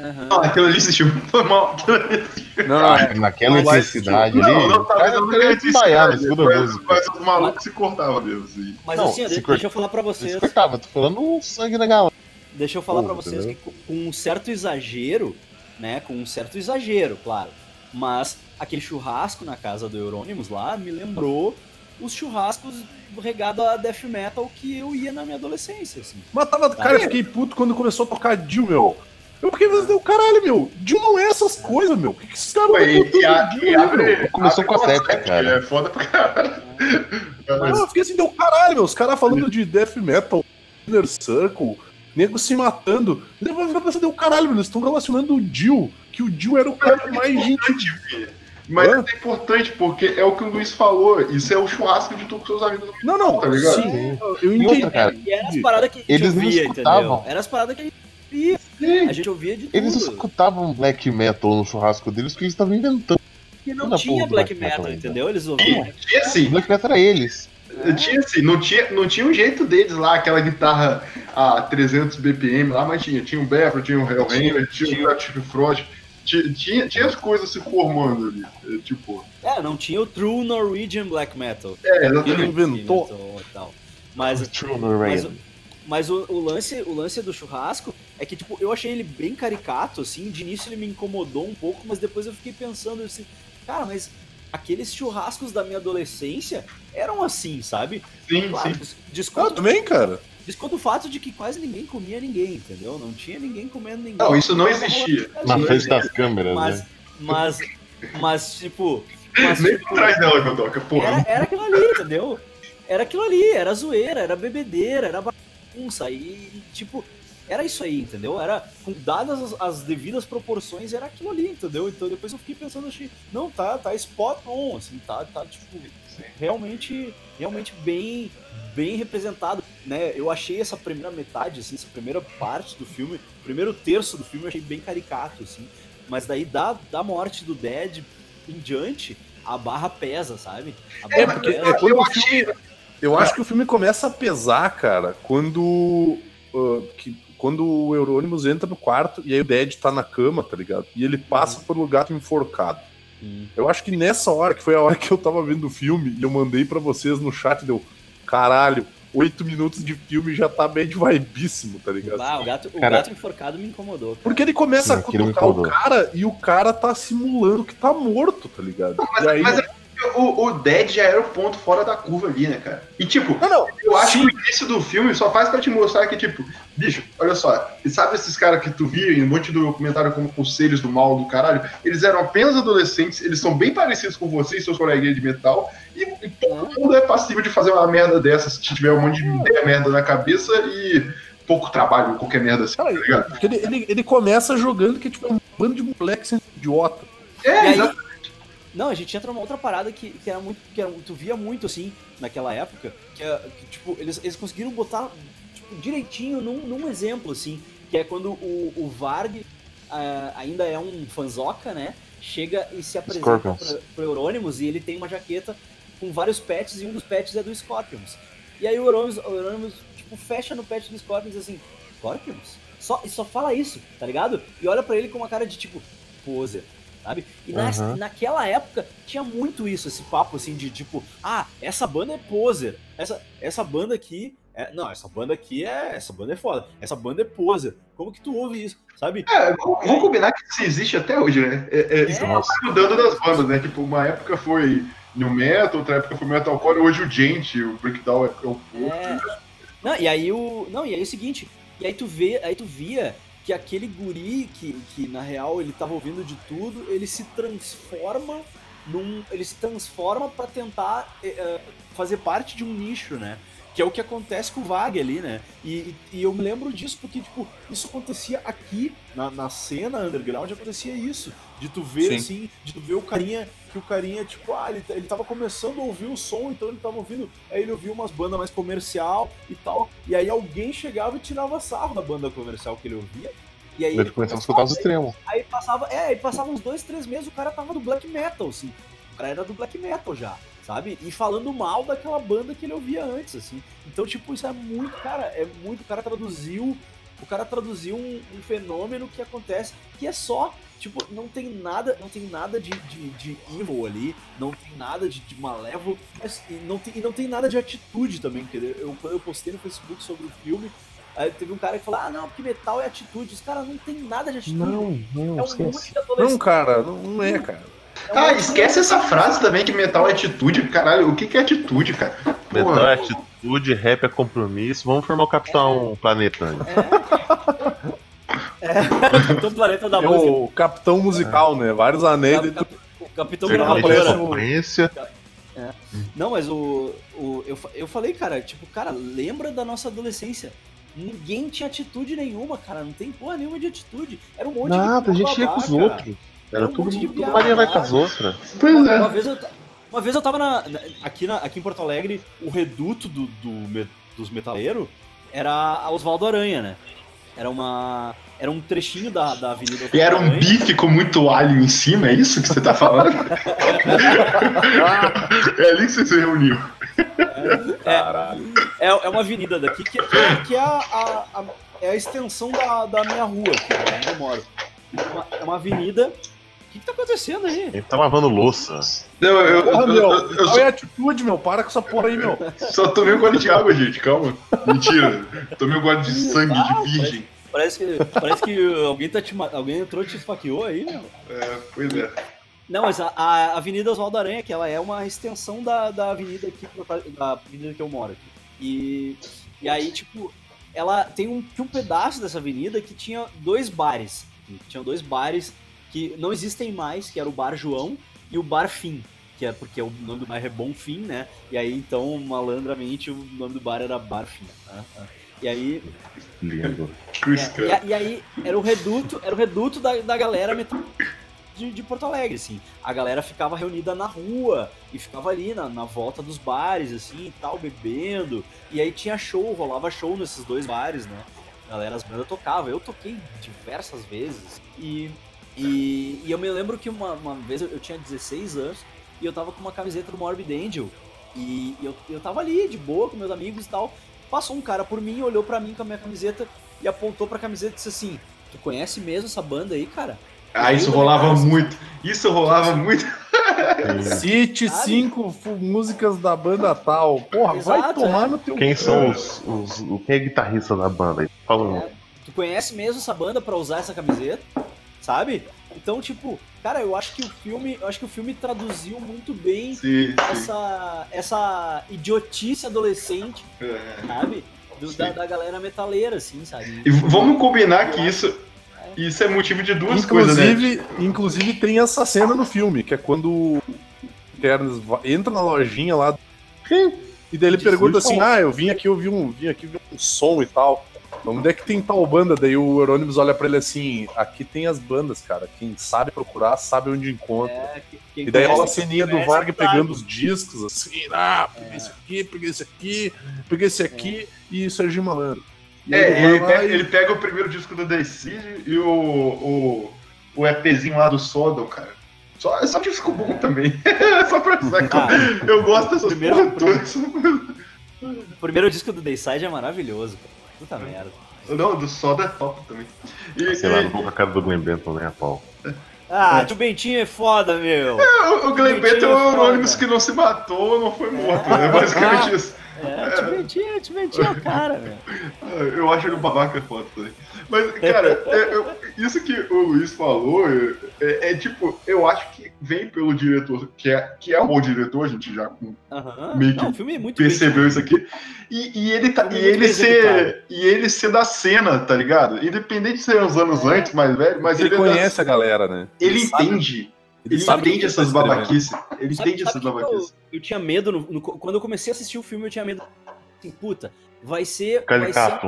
Aham. Não, aquilo ali existiu. Foi mal. Existiu. Não, não, é. Naquela Não intensidade Não, ali. não, talvez eu não desmaiar na desistir, segunda mas, mas os malucos se cortavam mesmo, assim. Mas Não, assim, ó, se de- cort- deixa eu falar pra vocês. Isso cortava, tô falando o sangue da galera. Deixa eu falar Pô, pra vocês entendeu? que com- um certo exagero, né? Com um certo exagero, claro. Mas aquele churrasco na casa do Eurônimos lá me lembrou os churrascos regados a death metal que eu ia na minha adolescência, assim. Mas tava, cara, eu fiquei puto quando começou a tocar Jill, meu. Eu fiquei pensando, caralho, meu, Jill não é essas coisas, meu. O que, que esses caras Pô, estão e, e, botando a- Jill e aí, abre, meu? Começou abre com a sete, cara. É foda pra caralho. Não, eu fiquei assim, deu caralho, meu. Os caras falando de death metal, inner circle, nego se matando. E depois eu fiquei pensando, deu caralho, meu. Eles estão relacionando o Jill, que o Jill era o cara que mais gente. Mas Hã? é importante porque é o que o Luiz falou. Isso é o churrasco de tu com seus amigos. Não, não, Tá ligado? sim, eu entendi. E eram as paradas que a gente Eles escutavam. entendeu? Eram as paradas que a gente ouvia. Sim. A gente ouvia de tudo. Eles escutavam black metal no churrasco deles porque eles estavam inventando. E não da tinha black black metal, metal entendeu? Eles ouviam. Tinha assim, Black metal era eles. tinha assim, não tinha, não tinha um jeito deles lá, aquela guitarra a 300 BPM lá, mas tinha. Tinha o Befra, tinha o Hellhammer, tinha o Patrick Frost. Tinha, tinha, tinha as coisas se formando ali. é, tipo, É, não tinha o True Norwegian Black Metal. é, Ele exatamente. inventou. Inventou e tal. Mas, True mas, Norwegian. Mas o, o lance, o lance do churrasco é que, tipo, eu achei ele bem caricato, assim. De início ele me incomodou um pouco, mas depois eu fiquei pensando assim, cara, mas aqueles churrascos da minha adolescência eram assim, sabe? Sim, Claro, sim. des- Eu desconto, também, cara. desconto o fato de que quase ninguém comia ninguém, entendeu? Não tinha ninguém comendo ninguém. Não, isso não existia. Na frente das câmeras, Mas, né? mas, mas, tipo. Mas, Nem tipo, por trás dela que eu toco, porra. Era, era aquilo ali, entendeu? Era aquilo ali, era zoeira, era bebedeira, era bagunça. E, tipo, era isso aí, entendeu? Era, com dadas as, as devidas proporções, era aquilo ali, entendeu? Então depois eu fiquei pensando, achei, não, tá, tá spot on, assim, tá, tá, tipo, realmente, realmente bem, bem representado, né? Eu achei essa primeira metade, assim, essa primeira parte do filme, o primeiro terço do filme eu achei bem caricato, assim. Mas daí, da, da morte do Dead em diante, a barra pesa, sabe? A É, barra porque pesa. é quando o filme. Eu acho que o filme começa a pesar, cara, quando. ah, que, quando o Eurônimos entra no quarto e aí o Dead tá na cama, tá ligado? E ele passa pelo gato enforcado. Hum. Eu acho que nessa hora, que foi a hora que eu tava vendo o filme, e eu mandei pra vocês no chat, deu, caralho, oito minutos de filme já tá bem de vibíssimo, tá ligado? Ah, o gato, o Cara- gato enforcado me incomodou. cara. Porque ele começa Sim, a cutucar o cara e o cara tá simulando que tá morto, tá ligado? e aí... mas O, o Dead já era o ponto fora da curva ali, né, cara? E tipo, Não, não, eu acho sim. que o início do filme só faz pra te mostrar que, tipo, bicho, olha só, sabe esses caras que tu via em um monte do documentário como Conselhos do Mal do caralho? Eles eram apenas adolescentes, eles são bem parecidos com você e seus coleguinhas de metal, e, e todo mundo é passível de fazer uma merda dessas, se tiver um monte de ideia merda na cabeça e pouco trabalho, qualquer merda assim, tá Cara, ligado? porque ele, ele, ele começa jogando que é tipo um bando de moleques idiota. É, E exato. Não, a gente entra numa outra parada que, que era muito. que era, tu via muito assim, naquela época, que, é- que, tipo, eles, eles conseguiram botar tipo, direitinho num, num exemplo, assim, que é quando o, o Varg ah, ainda é um fanzoca, né? Chega e se apresenta pra, pro Euronymous e ele tem uma jaqueta com vários pets e um dos pets é do Scorpions. E aí o Euronymous, o Euronymous tipo, fecha no pet do Scorpions assim, Scorpions? Só, e só fala isso, tá ligado? E olha pra ele com uma cara de tipo, poser, sabe? E na- naquela época tinha muito isso, esse papo assim de tipo, ah, essa banda é poser, essa, essa banda aqui. É, não, essa banda aqui é. Essa banda é foda. Essa banda é poser. Como que tu ouve isso? Sabe? É, vamos combinar que isso existe até hoje, né? É, é, isso É. vai mudando das bandas, né? Tipo, uma época foi New Metal, outra época foi Metalcore, hoje o Gente, o Breakdown é, é o É. Não, e aí o. Não, e aí é o seguinte, e aí tu vê, aí tu via que aquele guri que, que na real ele tava ouvindo de tudo, ele se transforma num. Ele se transforma pra tentar eh, fazer parte de um nicho, né? Que é o que acontece com o Vag ali, né? E, e- eu me lembro disso porque, tipo, isso acontecia aqui, na, na cena underground, acontecia isso. De tu ver, Sim. assim, de tu ver o carinha, que o carinha, tipo, ah, ele, ele tava começando a ouvir o som, então ele tava ouvindo, aí ele ouvia umas bandas mais comercial e tal, e aí alguém chegava e tirava sarro da banda comercial que ele ouvia. E aí Ele começava a escutar os extremos. Aí passava, é, aí passava uns dois, três meses, o cara tava do black metal, assim. O cara era do black metal já, sabe? E falando mal daquela banda que ele ouvia antes, assim. Então, tipo, isso é muito, cara, é muito. O cara traduziu. O cara traduziu um, um fenômeno que acontece, que é só. Tipo, não tem nada, não tem nada de, de, de evil ali, não tem nada de, de malévolo, mas, e, não tem, e não tem nada de atitude também, entendeu? Eu, quando eu postei no Facebook sobre o filme, aí teve um cara que falou, ah, não, porque metal é atitude. Os caras não tem nada de atitude. Não, não, É um monte de adolescente. Não, cara, não, não é, cara. É Ah, esquece essa frase também que metal é atitude. Caralho, o que, que é atitude, cara? Metal Porra. é atitude, rap é compromisso. Vamos formar o Capitão Planeta. né? Capitão Planeta da É Música. o capitão musical, né? Vários anéis Cap- O Capitão Gravadora. sequência. Não, mas o, o eu, eu falei, cara, tipo, cara, lembra da nossa adolescência. Ninguém tinha atitude nenhuma, cara. Não tem porra nenhuma de atitude. Era um monte Nada, a de gente ia com os outros. Era tudo, de tudo piada, Maria vai com as outras. Pois Uma, é. uma vez eu, uma vez eu tava na, na- aqui, na, aqui em Porto Alegre, o reduto do, do dos metaleiros era a Oswaldo Aranha, né? Era uma. Era um trechinho da, da Avenida E era um Aranha. bife com muito alho em cima, é isso que você tá falando? é ali que você se reuniu. Caralho. É, é uma avenida daqui que, que, que é, a, a- a- é a extensão da, da minha rua, aqui, né, onde eu moro. É uma, é uma avenida. O que, que tá acontecendo aí? Ele tá lavando louça. Não, eu, eu, Porra, eu- meu, eu- eu qual é a atitude, meu? Para com essa porra aí, meu. só, tomei um gole de água, gente, calma. Mentira. Tomei um gole de sangue de virgem. Parece que, parece que alguém, tá te, alguém entrou e te esfaqueou aí, meu. É, pois é. Não, mas a, a Avenida Oswaldo Aranha, que ela é uma extensão da, da avenida aqui, da avenida que eu moro aqui. E, e aí, tipo, ela tem um, tinha um pedaço dessa avenida que tinha dois bares. Tinha dois bares que não existem mais, que era o Bar João e o Bar Fim. Que é porque o nome do bairro é Bom Fim, né? E aí, então, malandramente, o nome do bar era Bar Fim. tá? E aí, Lindo. É, e, e aí era o reduto, era o reduto da, da galera metal de, de Porto Alegre, assim. A galera ficava reunida na rua e ficava ali na, na volta dos bares, assim, e tal, bebendo. E aí tinha show, rolava show nesses dois bares, né? A galera, as bandas tocavam. Eu toquei diversas vezes. E, e, e eu me lembro que uma, uma vez eu, eu tinha 16 anos e eu tava com uma camiseta do Morbid Angel. E eu, eu tava ali, de boa, com meus amigos e tal. Passou um cara por mim, olhou pra mim com a minha camiseta e apontou pra camiseta e disse assim: Tu conhece mesmo essa banda aí, cara? Ah, isso rolava muito. Isso rolava muito. Cite cinco músicas da banda tal. Porra, vai Exato, tomar é. no teu. Quem são os, os. o- Quem é guitarrista da banda aí? Fala. É, tu conhece mesmo essa banda pra usar essa camiseta, sabe? Então, tipo, cara, eu acho que o filme, eu acho que o filme traduziu muito bem Sim, sim. essa essa idiotice adolescente, É. sabe? Do- da, da galera metaleira, assim, sabe? E vamos combinar que isso, isso é motivo de duas coisas, né? Inclusive, inclusive tem essa cena no filme, que é quando o Ternes va- entra na lojinha lá. E daí ele pergunta assim: Ah, eu vim aqui ouvir um, vim aqui ouvir um som e tal. Onde é que tem tal banda? Daí o Eurônimos olha pra ele assim: Aqui tem as bandas, cara. Quem sabe procurar, sabe onde encontra. É, que- E daí rola a ceninha do Varg sabe. pegando os discos, assim, ah, peguei esse aqui, peguei esse aqui, peguei esse aqui e Serginho Malandro. E É, ele pega, e- ele pega o primeiro disco do The Seed e o, o, o EPzinho lá do Sodom, cara. Só, é só disco bom também. só pra sacar. Ah, Eu gosto dessas primeiro- porra todas. o primeiro disco do Dayside é maravilhoso, cara. Puta merda. Não, do Soda é top também. E, Sei lá, e- não vou com a cara do Glenn Benton, né, a pau. Ah, tio Bentinho é foda, meu. o, o Glenn Mentira, Bento é o. Eurônimos que não se matou, não foi morto. É basicamente isso. É, tio Bentinho, tio Bentinho é o cara, meu. Eu acho ele um babaca foda também. Mas, cara, é- eu- isso que o Luiz falou é, é- é tipo, eu acho que vem pelo diretor, que é, que é um bom diretor, a gente já Aham. Meio que Não, é bem percebeu isso aqui. E, e ele, tá, e, ele ser, e ele ser da cena, tá ligado? Independente de ser uns anos É. antes, mais velho, mas ele, ele, é da- conhece a galera, né? ele sabe- entende. Ele, que entende ele essas tá babaquices. Ele Sabe- entende sabe essas que eu, babaquices. eu tinha medo, no- no- quando eu comecei a assistir o filme, eu tinha medo. Assim, puta, vai ser. Vai ser,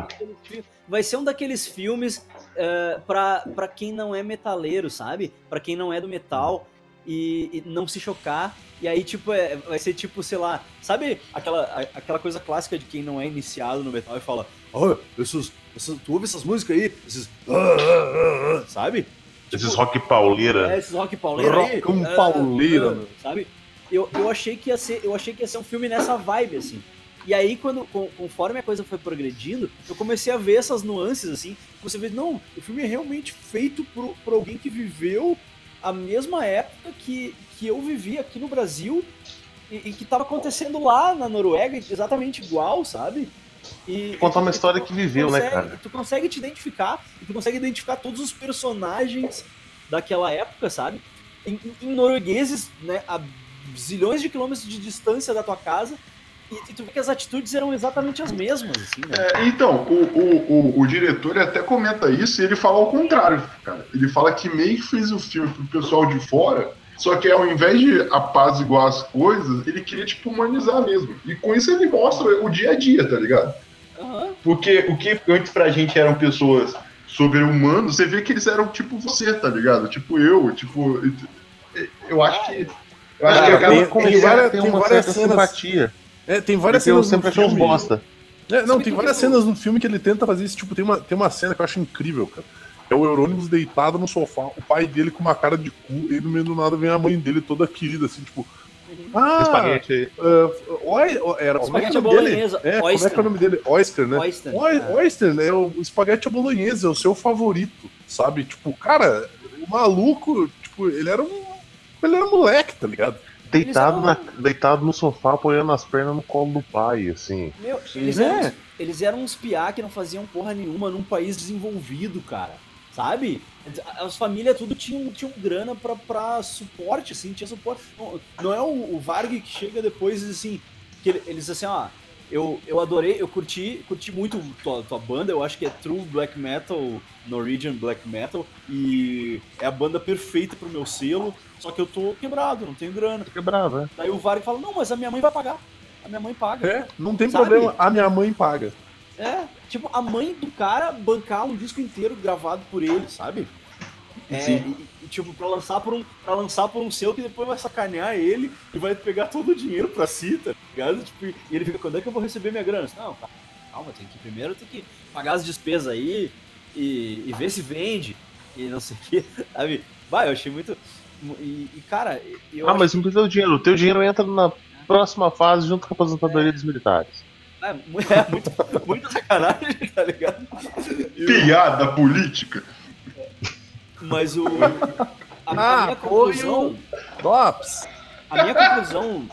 Um vai ser um daqueles filmes eh, pra, pra quem não é metaleiro, sabe? Pra quem não é do metal e, e não se chocar. E aí, tipo, é- vai ser tipo, sei lá, sabe aquela, a- aquela coisa clássica de quem não é iniciado no metal e fala, oh, esses, esses- tu ouve essas músicas aí? Esses. ah, ah, ah", sabe? Esses Tipo, rock pauleira. é, esses rock pauleiro aí. Rockão ah, pauleiro, ah, meu. sabe? Eu, eu achei que ia ser, eu achei que ia ser um filme nessa vibe assim. E aí quando conforme a coisa foi progredindo, eu comecei a ver essas nuances assim. Você vê, não, o filme é realmente feito por, por alguém que viveu a mesma época que, que eu vivi aqui no Brasil e, e que tava acontecendo lá na Noruega exatamente igual, sabe? E, Contar uma história tu que viveu, né, consegue- cara? Tu consegue te identificar, tu consegue identificar todos os personagens daquela época, sabe? Em, em- em noruegueses, né, a zilhões de quilômetros de distância da tua casa, e, tu vê que as atitudes eram exatamente as mesmas, assim, né? É, então, o, o, o, o diretor até comenta isso e ele fala ao contrário, cara. Ele fala que meio que fez o filme pro pessoal de fora, só que ao invés de apaziguar as coisas, ele queria, tipo, humanizar mesmo. E com isso ele mostra o dia a dia, tá ligado? Aham. Porque o que antes pra gente eram pessoas sobre-humanos, você vê que eles eram tipo você, tá ligado? Tipo eu, tipo. Eu acho que. Eu acho que Cara, acaba tem- tem várias- tem tem uma várias certa cenas- simpatia. É, tem várias Porque eu cenas sempre no achei uns filme. bosta. É, não, Sabe tem que várias eu- cenas no filme que ele tenta fazer isso. Tipo, tem uma, tem uma cena que eu acho incrível, cara. É o Eurônimos deitado no sofá, o pai dele com uma cara de cu, e no meio do nada vem a mãe dele toda querida, assim, tipo. Ah, Espaguete. uh, oi, era, é é Espaguete o nome dele? bolonhesa, É, como é que é o nome dele? Oyster, né? Oyster. Oi- É. Oyster, né? O espaguete bolonhesa, é o seu favorito, sabe? Tipo, cara, o maluco, tipo, ele era um. Ele era moleque, tá ligado? Deitado, Eles na, deitado no sofá, apoiando as pernas no colo do pai, assim. Meu, eles, É. eram, uns- eles eram uns piá que não faziam porra nenhuma num país desenvolvido, cara. Sabe? As famílias tudo tinham, tinham grana pra, pra suporte, assim, tinha suporte. Não, não é o, o Varg que chega depois e diz assim, que ele- eles assim, ó, eu, eu adorei, eu curti, curti muito tua, tua banda, eu acho que é True Black Metal, Norwegian Black Metal, e é a banda perfeita pro meu selo, só que eu tô quebrado, não tenho grana. Quebrado, né? Daí o Varg fala, não, mas a minha mãe vai pagar. A minha mãe paga. É, não tem Sabe? problema, a minha mãe paga. É, tipo, a mãe do cara bancar um disco inteiro gravado por ele, sabe? É, Sim. e, e, tipo, pra lançar por um pra lançar por um selo que depois vai sacanear ele e vai pegar todo o dinheiro pra si, tá ligado? Tipo, e ele fica, quando é que eu vou receber minha grana? Não, calma, calma, tem que primeiro tem que pagar as despesas aí e, e ver se vende e não sei o que, sabe? Vai, eu achei muito. E, e, cara, eu Ah, acho mas não precisa do dinheiro. O teu dinheiro entra na próxima fase junto com a aposentadoria dos militares. É, é muito, muito sacanagem, tá ligado? Piada política. Mas o. A, a Ah, minha foi conclusão. Dops! A minha conclusão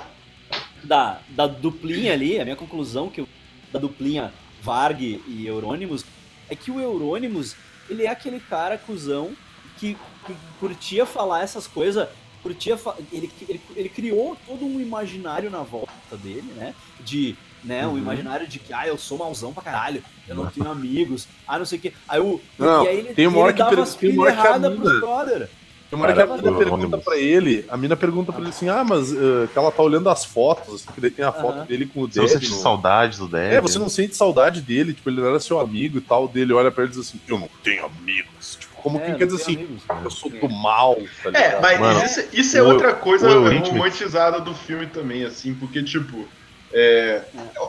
da, da duplinha ali, a minha conclusão que eu- da duplinha Varg e Eurônimos é que o Eurônimos, ele é aquele cara cuzão que, que curtia falar essas coisas, curtia fa- ele, ele, ele criou todo um imaginário na volta dele, né? De, né, um Uhum. imaginário de que, ah, eu sou mauzão pra caralho, eu não tenho amigos, ah, não sei o que. Aí, o, Não, e aí ele, tem uma e hora ele que dava as tem uma pilhas hora que a erradas pros brother. Tem uma hora que a mina pergunta pra ele, a mina pergunta pra ele assim, ah, mas eh, que ela tá olhando as fotos, assim, que daí tem a foto dele com o Você não sente no- saudades do Deb? É, você não sente saudade dele, tipo, ele não era seu amigo e tal, dele olha pra ele e diz assim, eu não tenho amigos. Tipo, como É, quem quer dizer assim, amigos. eu sou do mal, tá ligado? É, mas Mano, isso, isso é o- outra coisa o romantizada do filme também, assim, porque, tipo, é,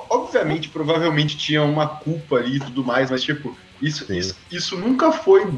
obviamente, provavelmente tinha uma culpa ali e tudo mais, mas, tipo, isso, isso, isso nunca foi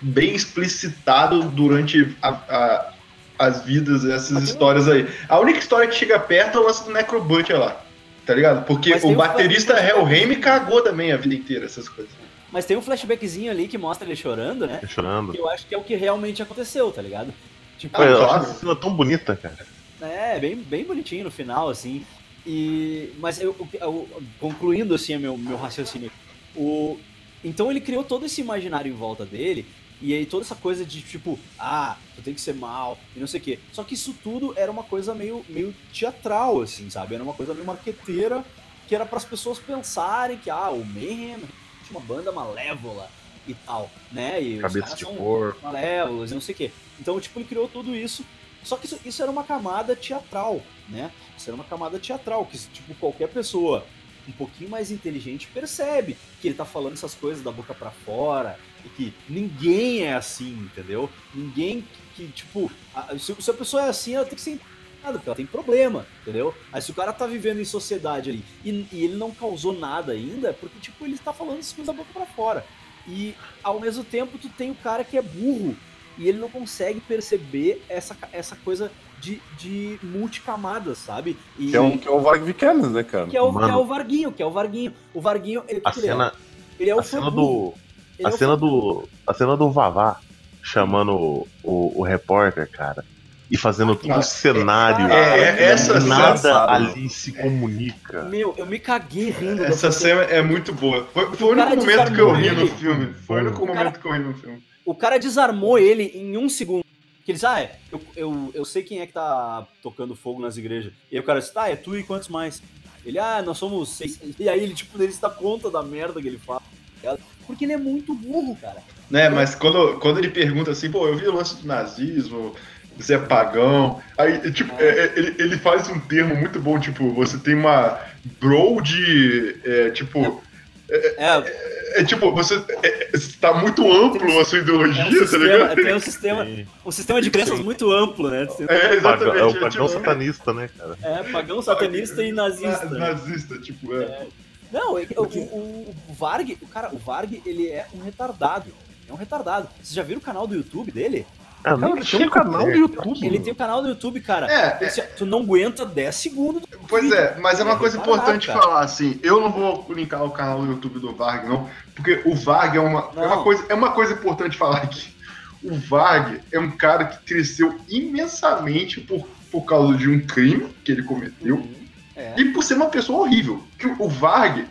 bem explicitado durante a- a- as vidas dessas histórias aí. A única história que chega perto é o lance do Necrobutcher lá, tá ligado? Porque o baterista flashback- Helheim cagou também a vida inteira, essas coisas. Mas tem um flashbackzinho ali que mostra ele chorando, né? Chorando. Que eu acho que é o que realmente aconteceu, tá ligado? Tipo, Pô, eu acho essa cena tão bonita, cara. é, bem, bem bonitinho no final, assim. E, mas eu, eu- concluindo assim meu, meu raciocínio, o, então ele criou todo esse imaginário em volta dele, e aí toda essa coisa de tipo, ah, tu tem que ser mal, e não sei o quê. Só que isso tudo era uma coisa meio, meio teatral, assim, sabe? Era uma coisa meio marqueteira, que era para as pessoas pensarem que, ah, o Mayhem tinha uma banda malévola e tal, né? E os Cabeça caras de são porco. malévolos e não sei o quê. Então, tipo, ele criou tudo isso. Só que isso, isso era uma camada teatral, né? Isso era uma camada teatral, que, tipo, qualquer pessoa um pouquinho mais inteligente percebe que ele tá falando essas coisas da boca pra fora e que ninguém é assim, entendeu? Ninguém que, que, tipo, a- se, se a pessoa é assim, ela tem que ser nada, porque ela tem problema, entendeu? Aí se o cara tá vivendo em sociedade ali e, e ele não causou nada ainda, é porque, tipo, ele tá falando essas coisas da boca pra fora. E ao mesmo tempo tu tem o cara que é burro e ele não consegue perceber essa, essa coisa de, de multicamadas, sabe? E, Que é o, que é o Varg Vikernes, né, cara? que é o, que é o Varguinho, que é o Varguinho. O Varguinho, ele, A ele é? cena, ele é o a cena do. Ele A é o cena do. A cena do Vavá chamando o, o, o repórter, cara. E fazendo todo o cenário. é, é, essa nada cena- ali se comunica. Meu, eu me caguei rindo. Essa cena é muito boa. Foi, foi o único momento que eu ri no filme. Foi o único O momento que eu ri no filme. O cara desarmou ele em um segundo. Que ele disse, ah, é, eu, eu, eu sei quem é que tá tocando fogo nas igrejas. E aí o cara disse, tá, é tu e quantos mais? Ele, ah, nós somos seis. E aí ele, tipo, ele se dá conta da merda que ele fala. Porque ele é muito burro, cara. Né, mas quando, quando ele pergunta assim, pô, eu vi o lance do nazismo, você é pagão. Aí, tipo, é, é, ele, ele faz um termo muito bom, tipo, você tem uma bro de. é, tipo. É, É tipo, você. É, é, tá muito amplo a sua é um ideologia, tá sistema, ligado? tem um sistema, Sim. um sistema de crenças muito amplo, né? É, exatamente. é o é, pagão tipo, satanista, né, cara? É, pagão satanista e nazista. na- nazista, tipo, é. Não, é o, o, o Varg, o cara, o Varg, ele é um retardado. É um retardado. Vocês já viram o canal do YouTube dele? Ah, Cara, ele tem um canal no YouTube. Ele tem um canal no YouTube, cara. É, se- tu não aguenta 10 segundos. do Pois é, mas é uma coisa Caraca. importante falar, assim, eu não vou linkar o canal do YouTube do Varg, não, porque o Varg é uma, é uma, coisa, é uma coisa importante falar aqui. O Varg é um cara que cresceu imensamente por, por causa de um crime que ele cometeu Uhum. É. e por ser uma pessoa horrível. Que o Varg,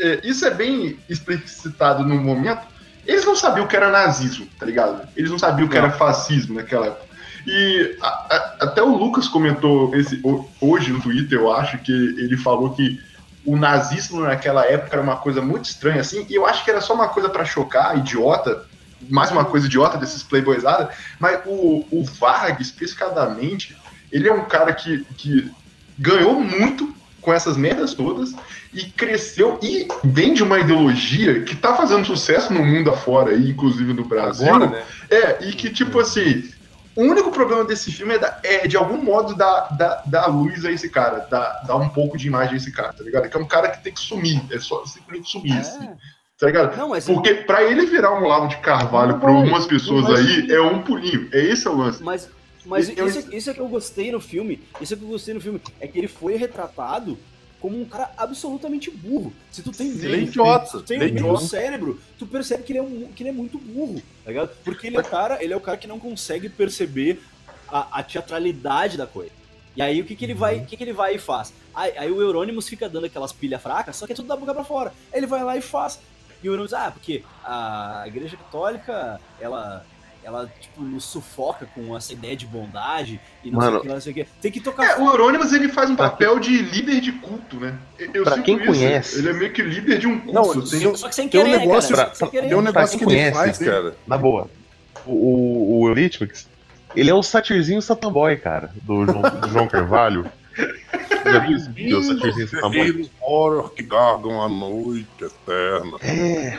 é, isso é bem explicitado no momento, eles não sabiam o que era nazismo, tá ligado? Eles não sabiam o que era fascismo naquela época. E a- a- até o Lucas comentou esse, ho- hoje no Twitter, eu acho, que ele falou que o nazismo naquela época era uma coisa muito estranha, assim, e eu acho que era só uma coisa pra chocar, idiota, mais uma coisa idiota desses playboyzada, mas o, o Varg, especificadamente, ele é um cara que, que ganhou muito com essas merdas todas e cresceu e vem de uma ideologia que tá fazendo sucesso no mundo afora, aí, inclusive no Brasil. Agora, né? É, e que, tipo assim, o único problema desse filme é, da- é, de algum modo dar, dar, dar luz a esse cara, dar, dar um pouco de imagem a esse cara, tá ligado? Que é um cara que tem que sumir, é só simplesmente sumir, assim, É. tá ligado? Não, mas Porque pra ele virar um lavo de carvalho Não pra vai, umas pessoas aí, é um pulinho. É esse o lance. Mas, mas Eu- isso, isso é que eu gostei no filme. Isso é que eu gostei no filme. É que ele foi retratado como um cara absolutamente burro. Se tu tem Ele é meio- idiota. tu tem Ele é meio cérebro, tu percebe que ele, é um, que ele é muito burro, tá ligado? Porque ele é o cara, ele é o cara que não consegue perceber a, a teatralidade da coisa. E aí o que, que ele vai, o que, que ele vai e faz? Aí, aí o Eurônimos fica dando aquelas pilhas fracas, só que é tudo da boca pra fora. Aí ele vai lá e faz. E o Eurônimos, ah, porque a Igreja Católica, ela ela tipo nos sufoca com essa ideia de bondade e não sei Mano. o que, não sei o que. Tem que tocar É, o Eurônimos ele faz um papel de líder de culto, né? Eu- Pra quem isso. conhece- Ele é meio que líder de um culto. Não, assim. tem- Só que sem Tem um querer, negócio- cara. pra- querer. Tem um negócio que ele conhece, faz, cara. Na boa. O, o, o Eurythmics, ele é o satirzinho Satamboy, cara, do João, do João Carvalho. Já viu esse vídeo, o satirzinho? Guerreiros horror que gargam a noite eterna. É,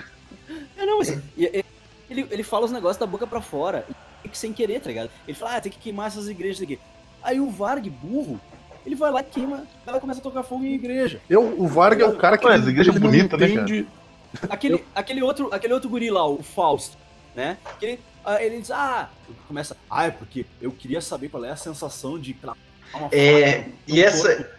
É, não, mas e- e- ele, ele fala os negócios da boca pra fora, e que sem querer, tá ligado? Ele fala, ah, tem que queimar essas igrejas aqui. Aí o Varg, burro, ele vai lá e queima, ela começa a tocar fogo em igreja. Eu, o Varg é o cara que Ué, essa igreja ele não bonita, né, entende. Aquele, aquele, outro, aquele outro guri lá, o Fausto, né? Que ele, ah, ele diz, ah, começa, ah, é porque eu queria saber qual é a sensação de cravar uma É, e essa- corpo.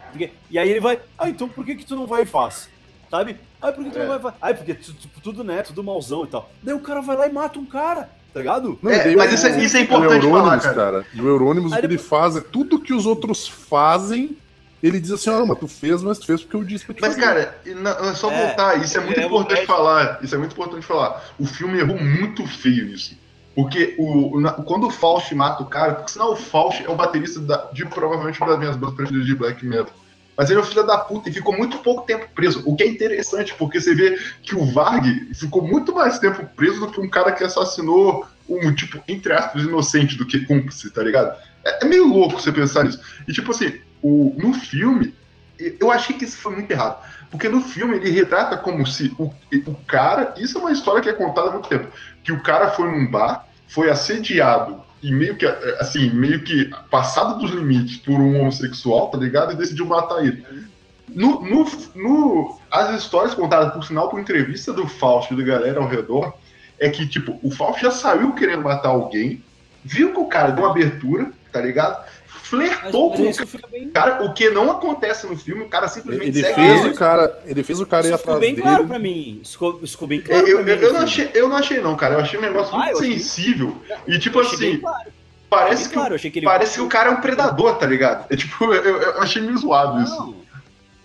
E aí ele vai, ah, então por que que tu não vai e faz? Sabe? Ah, por que tu não vai? Ah, porque tu- tudo, né, tudo malzão e tal. Daí o cara vai lá e mata um cara, tá ligado? Não, É, mas o- isso é- isso é o importante Eurônimos, falar, cara. E o Eurônimos, o Aí que ele depois- faz é tudo que os outros fazem, ele diz assim, ó, mas tu fez, mas tu fez porque eu disse pra te Mas, fazer. cara, na- é só É, voltar, isso é muito é, importante é. falar. Isso é muito importante falar. O filme errou muito feio nisso. Porque o, o- na- quando o Faust mata o cara, porque senão o Faust é o baterista da- de provavelmente uma das minhas bandas preferidas de black metal. Mas ele é um filho da puta e ficou muito pouco tempo preso. O que é interessante, porque você vê que o Varg ficou muito mais tempo preso do que um cara que assassinou um, tipo, entre aspas, inocente do que cúmplice, tá ligado? É, é meio louco você pensar nisso. E, tipo assim, o, no filme, eu achei que isso foi muito errado. Porque no filme ele retrata como se o, o cara. Isso é uma história que é contada há muito tempo. Que o cara foi num bar, foi assediado e meio que, assim, meio que passado dos limites por um homossexual, tá ligado? E decidiu matar ele. No, no, no- as histórias contadas, por sinal, por entrevista do Fausto e da galera ao redor, é que, tipo, o Fausto já saiu querendo matar alguém, viu que o cara deu uma abertura, tá ligado? Flertou mas com o isso bem, cara, o que não acontece no filme, o cara simplesmente Ele segue fez ele. o cara, ele fez o cara ir isso ficou atrás bem dele. claro pra mim. Isso ficou, isso ficou bem Eu, claro eu, pra eu, mim. eu não assim. achei, eu não achei não, cara. Eu achei um negócio Ah, muito eu achei- sensível. E tipo bem assim, claro. parece Bem que, claro, que ele. parece que o cara é um predador, tá ligado? É tipo, eu, eu- achei meio zoado isso. Não.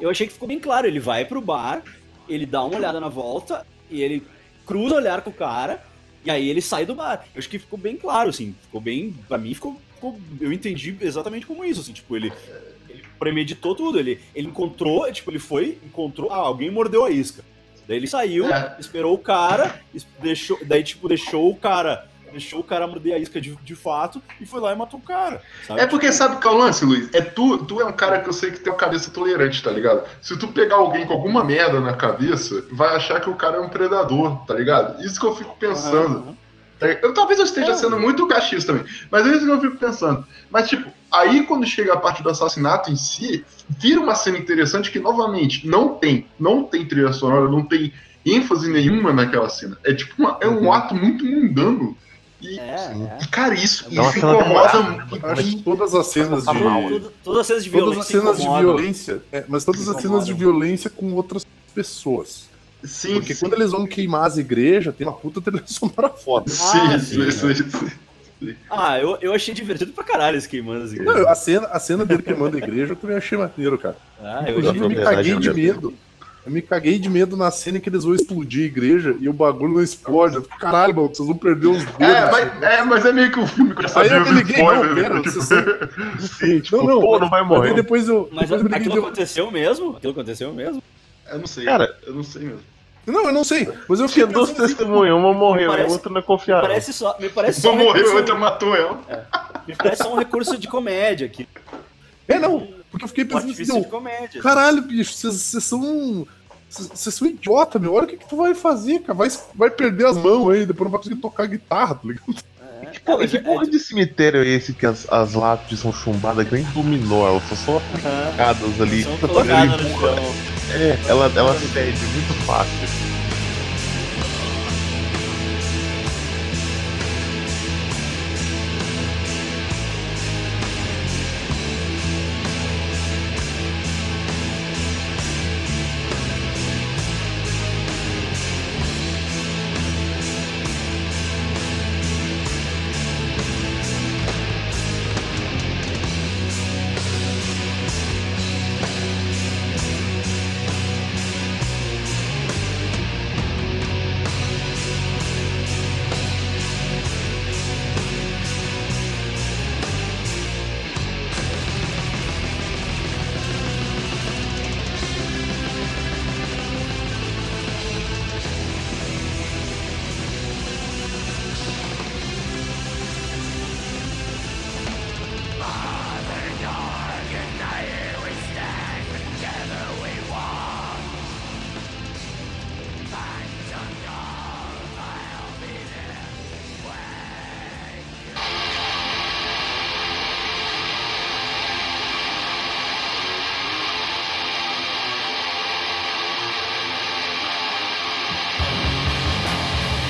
Eu achei que ficou bem claro. Ele vai pro bar, ele dá uma olhada na volta e ele cruza o olhar com o cara e aí ele sai do bar. Eu acho que ficou bem claro, assim. Ficou bem. Pra mim, ficou. ficou- eu entendi exatamente como isso, assim. Tipo, ele. Ele premeditou tudo. Ele, ele encontrou, tipo, ele foi, encontrou. Ah, alguém mordeu a isca. Daí ele saiu, É. esperou o cara, deixou, daí, tipo, deixou o cara. Deixou o cara morder a isca de, de fato e foi lá e matou o cara. sabe? É porque sabe qual é o lance, Luiz? É tu, tu é um cara que eu sei que tem uma cabeça tolerante, tá ligado? Se tu pegar alguém com alguma merda na cabeça, vai achar que o cara é um predador, tá ligado? Isso que eu fico pensando. Ligado? Eu, talvez eu esteja É. sendo muito cachista também, mas é isso que eu fico pensando. Mas, tipo, aí quando chega a parte do assassinato em si, vira uma cena interessante que, novamente, não tem, não tem trilha sonora, não tem ênfase nenhuma naquela cena. É tipo, uma- é um Uhum. ato muito mundano. E, É, é. e, cara, isso, uma isso cena incomoda muito. Eu acho que todas as cenas de. Tudo- todas as cenas de Todas violência as cenas de violência. é, mas todas as cenas de violência com outras pessoas. Sim, Porque sim. quando eles vão queimar as igrejas, tem uma puta trilha sonora foda. Sim, Ah, sim, sim. sim, sim. Ah, eu, eu achei divertido pra caralho esse queimando as Não, igrejas. a, cena, a cena dele queimando a igreja eu também achei maneiro, cara. Ah, eu achei eu me caguei de medo. Eu me caguei de medo na cena em que eles vão explodir a igreja e o bagulho não explode. Eu Caralho, mano, vocês vão perder os dedos. É mas, é, mas é meio que o filme que eu já Aí sabia eu do liguei, não, spoiler. pera, né? Tipo, vocês Sim, tipo, Não, não, pô, não vai Mas aí morrer. depois eu. Mas depois eu aquilo aconteceu mesmo? Aquilo aconteceu mesmo? Eu não sei. Cara, eu não sei mesmo. Não, eu não sei. Mas eu Tinha fiquei duas assim, testemunhas, uma morreu, Parece- a outra não é confiável. Parece só, me parece só Uma um morreu, a outra matou ela. me parece só um recurso de comédia aqui. É, não. Porque eu fiquei pensando assim, não, comédia. caralho, bicho, vocês são. Vocês são idiota, meu. Olha o que, que tu vai fazer, cara. Vai, vai perder as mãos aí, depois não vai conseguir tocar guitarra, tá ligado? É, Pô, mas que é- porra de cemitério é esse que as, as lápides são chumbadas que nem dominó, elas são só picadas ali. São colocadas no chão. É, ela, ela cede muito fácil.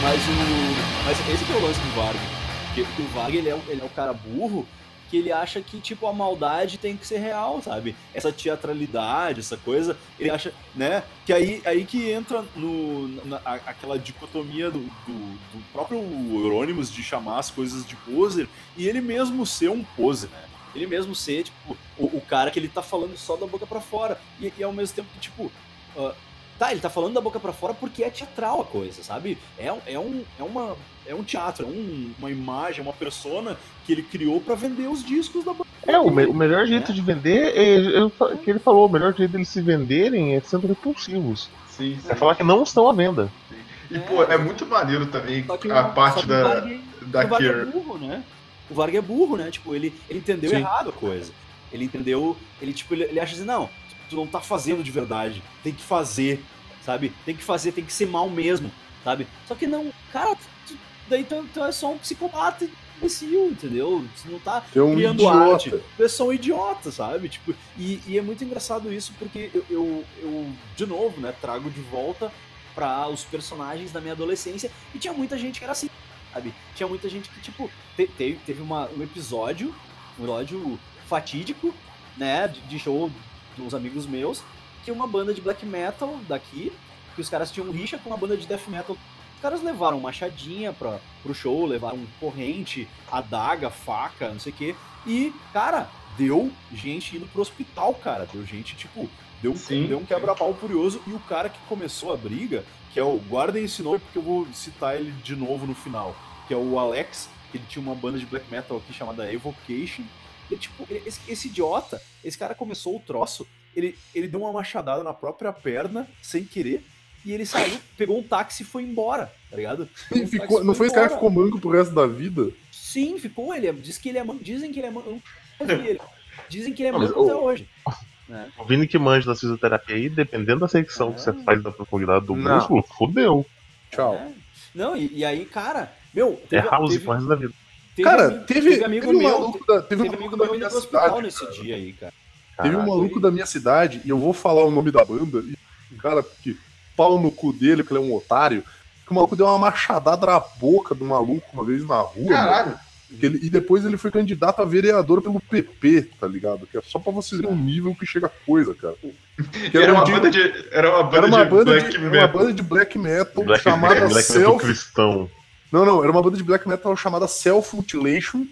Mas o. Mas esse que é o lance do Varg. Porque o Varg ele é, ele é o cara burro que ele acha que, tipo, a maldade tem que ser real, sabe? Essa teatralidade, essa coisa, ele acha, né? Que aí, aí que entra no, na, aquela dicotomia do, do, do próprio Euronymous de chamar as coisas de poser e ele mesmo ser um poser, né? Ele mesmo ser, tipo, o, o cara que ele tá falando só da boca para fora. E, e, ao mesmo tempo, tipo, uh, Tá, ele tá falando da boca para fora porque é teatral a coisa, sabe? É, é, um, é, uma, é um teatro, é um, uma imagem, uma persona que ele criou para vender os discos da banda. É, o, me, o melhor jeito é. de vender é, é, que ele falou, o melhor jeito deles se venderem é sendo repulsivos. Sim, sim. É falar que não estão à venda. Sim. E, pô, é muito maneiro também a parte da, Varg, da o Varg é burro, né? O Varg é burro, né? Tipo, ele, ele entendeu sim. errado a coisa. Ele entendeu, ele tipo, ele, ele acha assim, não, tu não tá fazendo de verdade. Tem que fazer, sabe? Tem que fazer, tem que ser mal mesmo, sabe? Só que não, cara, tu, daí tu, tu, é só um psicopata imbecil, entendeu? Tu não tá é um criando idiota. arte. Tu é só um idiota, sabe? Tipo, e, e é muito engraçado isso porque eu, eu, eu, de novo, né, trago de volta para os personagens da minha adolescência e tinha muita gente que era assim, sabe? Tinha muita gente que, tipo, te, teve, teve uma, um episódio, um episódio fatídico, né, de, de show dos amigos meus, que uma banda de black metal daqui, que os caras tinham rixa com uma banda de death metal. Os caras levaram machadinha pra, pro show, levaram corrente, adaga, faca, não sei o quê. E, cara, deu gente indo pro hospital, cara. Deu gente, tipo, deu, sim, deu um quebra-pau curioso. E o cara que começou a briga, que é o. Guardem esse nome porque eu vou citar ele de novo no final. Que é o Alex, que ele tinha uma banda de black metal aqui chamada Evocation. E, tipo, esse, esse idiota, esse cara começou o troço, ele, ele deu uma machadada na própria perna, sem querer, e ele saiu, pegou um táxi e foi embora, tá ligado? Um ficou, não foi esse cara que ficou manco pro resto da vida? Sim, ficou. Ele é, diz que ele é manco. Dizem que ele é manco. Dizem que ele é manco até hoje. É. O Vini que manja da fisioterapia aí, dependendo da secção é. que você faz da profundidade do não. músculo, fodeu. Tchau. É. Não, e, e, aí, cara, meu. Teve, é house teve, pro resto da vida. Teve, cara, teve, teve amigo teve meu. Da, teve, teve amigo meu indo pro hospital nesse dia aí, cara. Teve um maluco da minha cidade, e eu vou falar o nome da banda, e o cara que pau no cu dele, porque ele é um otário, que o maluco deu uma machadada na boca do maluco uma vez na rua. Caralho. Ele, e depois ele foi candidato a vereador pelo PP, tá ligado? Que é só pra vocês verem o nível que chega a coisa, cara. Que era, era, uma de, banda de, era uma banda, era uma de, banda black de, metal. Era uma banda de black metal black, chamada black Self. Metal cristão. Não, não, era uma banda de black metal chamada Self Mutilation.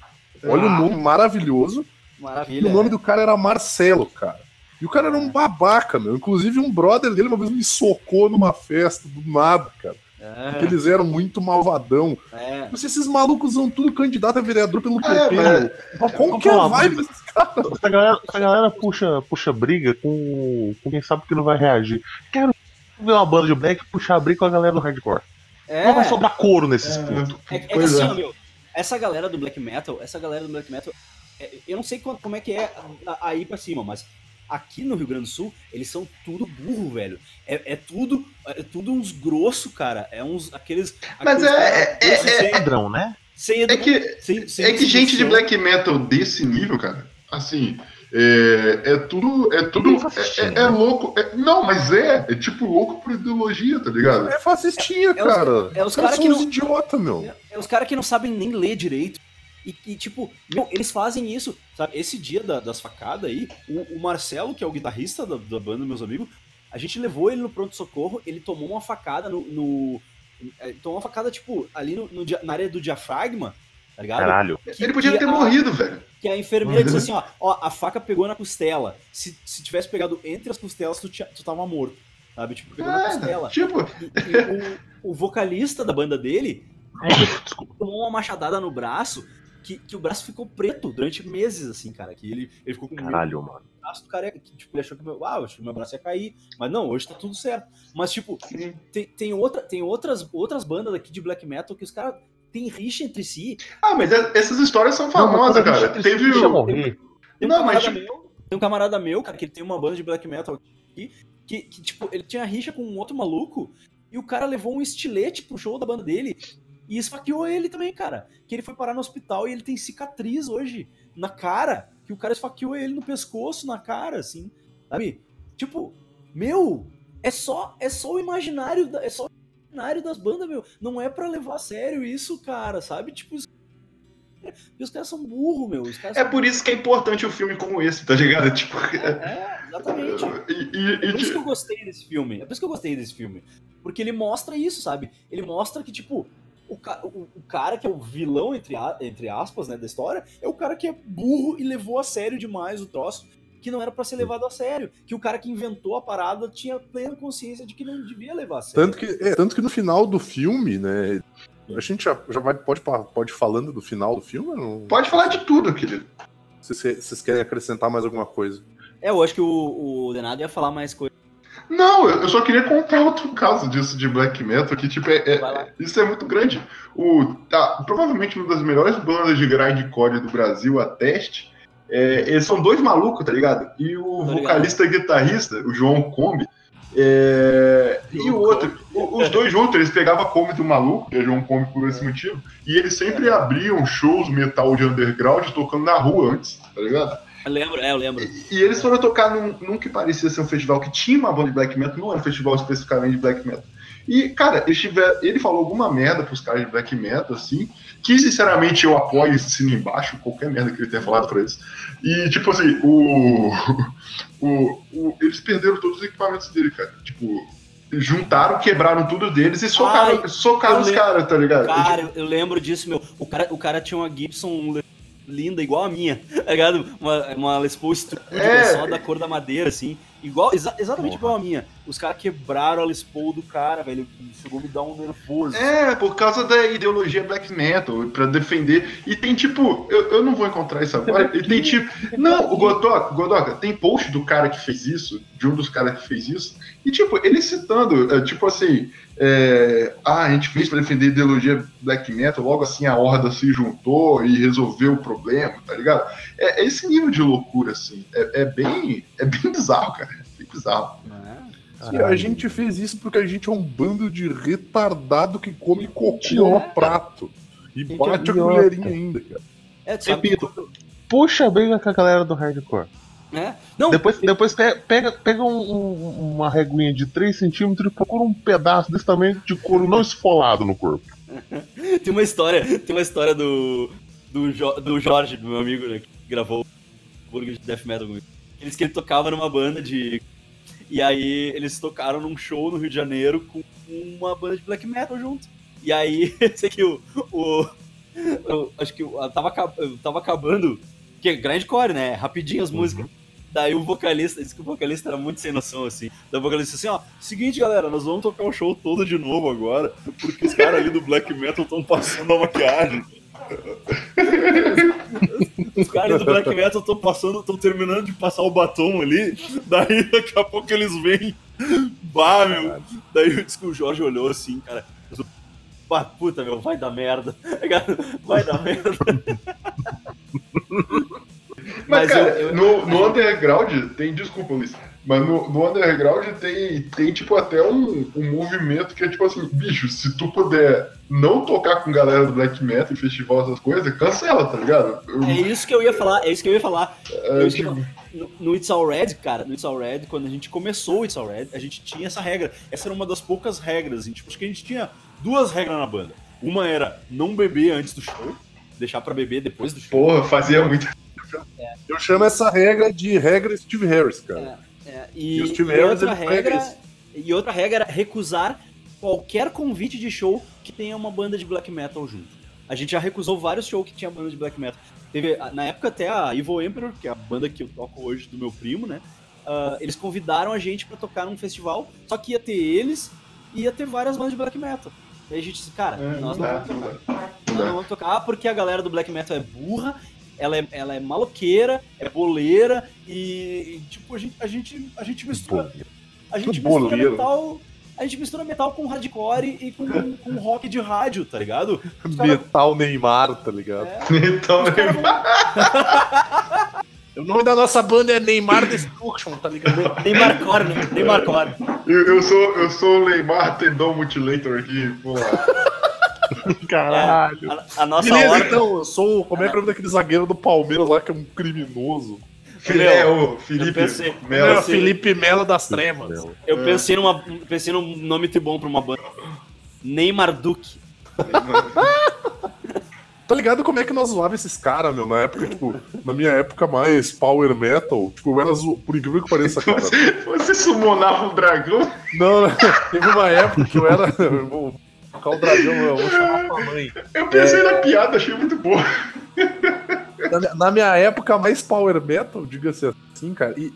Olha ah. o nome maravilhoso. Maravilha. E o nome do cara era Marcelo, cara. E o cara era um babaca, meu. Inclusive, um brother dele uma vez me socou numa festa do nada, cara. É. Porque eles eram muito malvadão. É. Não sei se esses malucos são tudo candidato a vereador pelo PP. É, mas... Qual que é a vibe desses caras? Essa galera, essa galera puxa, puxa briga com, com quem sabe que não vai reagir. Quero ver uma banda de black puxar briga com a galera do hardcore. É. Não vai sobrar couro nesses é. pontos. É, é que assim, é. meu, essa galera do black metal, essa galera do black metal, é, eu não sei como é que é aí pra cima, mas aqui no Rio Grande do Sul, eles são tudo burro, velho. É, é tudo é tudo uns grosso, cara. É uns aqueles. Mas aqueles é, é, é, é, padrão, né? Sem é que, sem, sem é que gente de black metal desse nível, cara, assim, é, é tudo. É tudo. É, é, é louco. É, não, mas é. É tipo louco por ideologia, tá ligado? É fascistinha, cara. É os, é os caras que não. idiota, meu. É, os caras que não sabem nem ler direito. E, e, tipo, meu, eles fazem isso, sabe? Esse dia da, das facadas aí, o, o, Marcelo, que é o guitarrista da, da, banda, meus amigos, a gente levou ele no pronto-socorro, ele tomou uma facada no. no é, tomou uma facada, tipo, ali no, no, na área do diafragma, tá ligado? Caralho. Que, ele podia ter a, morrido, velho. Que a enfermeira disse assim, ó, ó, a faca pegou na costela. Se, se tivesse pegado entre as costelas, tu, tu tava morto. Sabe? Tipo, pegou é, na costela. Tipo. E, e o, o vocalista da banda dele tomou uma machadada no braço que, que o braço ficou preto durante meses, assim, cara. Que ele, ele ficou com Caralho, medo. mano. O braço do cara, que, tipo, ele achou que meu, ah, meu braço ia cair. Mas não, hoje tá tudo certo. Mas, tipo, tem, tem, outra, tem outras, outras bandas aqui de black metal que os caras têm rixa entre si. Ah, mas é, essas histórias são famosas, cara. Teve o. Tem um, não, mas... Tipo meu, tem um camarada meu, cara, que ele tem uma banda de black metal aqui, que, que, tipo, ele tinha rixa com um outro maluco, e o cara levou um estilete pro show da banda dele e esfaqueou ele também, cara. Que ele foi parar no hospital e ele tem cicatriz hoje na cara. Que o cara esfaqueou ele no pescoço, na cara, assim. Sabe? Tipo, meu, é só, é só o imaginário, é só cenário das bandas, meu. Não é pra levar a sério isso, cara, sabe? Tipo, os, os caras são burros, meu. É são... por isso que é importante um filme como esse, tá ligado? Tipo, É, exatamente. e, e- É por isso que eu gostei desse filme. É por isso que eu gostei desse filme. Porque ele mostra isso, sabe? Ele mostra que, tipo, o, ca- o- o cara que é o vilão, entre, a- entre aspas, né, da história, é o cara que é burro e levou a sério demais o troço, que não era pra ser levado a sério. Que o cara que inventou a parada tinha plena consciência de que não devia levar a sério. Tanto que, é, tanto que no final do filme, né? A gente já, já vai, pode, pode ir falando do final do filme? Não... Pode falar de tudo, querido. Se vocês querem acrescentar mais alguma coisa. É, eu acho que o, o Denado ia falar mais coisa. Não, eu só queria contar outro caso disso de black metal, que tipo, é, é- isso é muito grande. O, tá, provavelmente uma das melhores bandas de grindcore do Brasil, a Teste, é, eles são dois malucos, tá ligado? E o ligado. vocalista e guitarrista, o João Combi, é, e o outro, os dois juntos, eles pegavam a Kombi do maluco, que é João Combi por esse motivo, e eles sempre abriam shows metal de underground tocando na rua antes, tá ligado? Eu lembro, é, eu lembro. E eles foram tocar num, num que parecia ser um festival que tinha uma banda de black metal, não era um festival especificamente de black metal. E, cara, eles tiver, ele falou alguma merda pros caras de black metal, assim, que sinceramente eu apoio esse sino embaixo, qualquer merda que ele tenha falado pra eles. E, tipo assim, o, o, o- eles perderam todos os equipamentos dele, cara. Tipo, juntaram, quebraram tudo deles e socaram, Ai, socaram os caras, tá ligado? Cara, eu, eu lembro disso, meu. O cara, o cara tinha uma Gibson linda, igual a minha, tá ligado? Uma, uma Les Paul É. só da cor da madeira, assim. Igual, exa- exatamente igual a minha. Os caras quebraram a Les Paul do cara, velho. Chegou a me dar um nervoso. É, por causa da ideologia black metal, pra defender. E tem tipo, eu, eu não vou encontrar isso agora. E tem tipo. Não, o Godoka, Godoka, tem post do cara que fez isso, de um dos caras que fez isso. E tipo, ele citando, é, tipo assim. É, ah, a gente fez pra defender a ideologia black metal, logo assim a horda se juntou e resolveu o problema, tá ligado? É, é esse nível de loucura, assim. É, é bem. É bem bizarro, cara. É bem bizarro. É. E a gente fez isso porque a gente é um bando de retardado que come cocô no prato. E bate a colherinha ainda, cara. É, Repito. Puxa a briga com a galera do hardcore. Né? Não, Depois, depois pe- pega, pega um- um- uma reguinha de 3 centímetros e procura um pedaço desse tamanho de couro não esfolado no corpo. tem uma história, tem uma história do, do, Jo- do Jorge, do meu amigo, né, que gravou o Burger de Death Metal comigo. Eles que ele tocava numa banda de. E aí eles tocaram num show no Rio de Janeiro com uma banda de black metal junto. E aí, sei que o. o, o- acho que o- tava, tava acabando. Que é grindcore, né? Rapidinho as músicas. Daí o vocalista, disse que o vocalista era muito sem noção, assim. Daí o vocalista disse assim, ó, seguinte, galera, nós vamos tocar o show todo de novo agora, porque os caras ali do black metal estão passando a maquiagem. Os caras do black metal estão passando, estão terminando de passar o batom ali, daí daqui a pouco eles vêm, bah, meu. Daí eu disse que o Jorge olhou assim, cara, bah, puta, meu, vai dar merda, vai dar merda. Mas, Mas cara, eu- eu- no, no underground tem. Desculpa, Luiz. Mas no, no underground tem, tem, tipo, até um, um movimento que é tipo assim, bicho, se tu puder não tocar com galera do black metal em festival, essas coisas, cancela, tá ligado? Eu- É isso que eu ia falar, é isso que eu ia falar. é, eu tipo, No, no It's All Red, cara, no It's All Red, quando a gente começou o It's All Red, a gente tinha essa regra. Essa era uma das poucas regras, assim, tipo, acho que a gente tinha duas regras na banda. Uma era não beber antes do show, deixar pra beber depois do show. porra, fazia muito. Eu chamo essa regra de regra Steve Harris, cara. É, e, E o Steve e Harris, outra regra, e outra regra era recusar qualquer convite de show que tenha uma banda de black metal junto. A gente já recusou vários shows que tinha banda de black metal. Teve, na época até a Evil Emperor, que é a banda que eu toco hoje do meu primo, né? ah, eles convidaram a gente pra tocar num festival, só que ia ter eles e ia ter várias bandas de black metal. Aí a gente disse, cara, É, nós não não dá, vamos não tocar. Não não dá. vamos tocar porque a galera do black metal é burra, ela é, ela é maloqueira, é boleira e, e, tipo, a gente, a gente, a gente mistura. A gente mistura boleiro. metal. A gente mistura metal com hardcore e com, com rock de rádio, tá ligado? Os caras- Metal Neymar, tá ligado? é, caras vão- O nome da nossa banda é Neymar Destruction, tá ligado? Neymarcore, né? Neymarcore. eu, eu sou, eu sou o Neymar Tendão Mutilator aqui, pô. Caralho. A, a nossa Beleza, hora. então, eu sou. Como é que é o nome daquele zagueiro do Palmeiras lá que é um criminoso? Fili- é, o Felipe pensei- Melo. É, Felipe Melo das Tremas. Eu pensei, numa, pensei num nome muito bom pra uma banda. Neymar Duque. Tá ligado como é que nós zoava esses caras, meu? Na época, tipo, na minha época mais power metal, tipo, eu era zo... por incrível que pareça, cara. Você, você summonava um dragão? Não, não, teve uma época que eu era. Tocar o dragão, eu vou chamar pra mãe. Eu pensei na piada, achei muito boa. Na, minha- na minha época mais power metal, diga-se assim, cara, e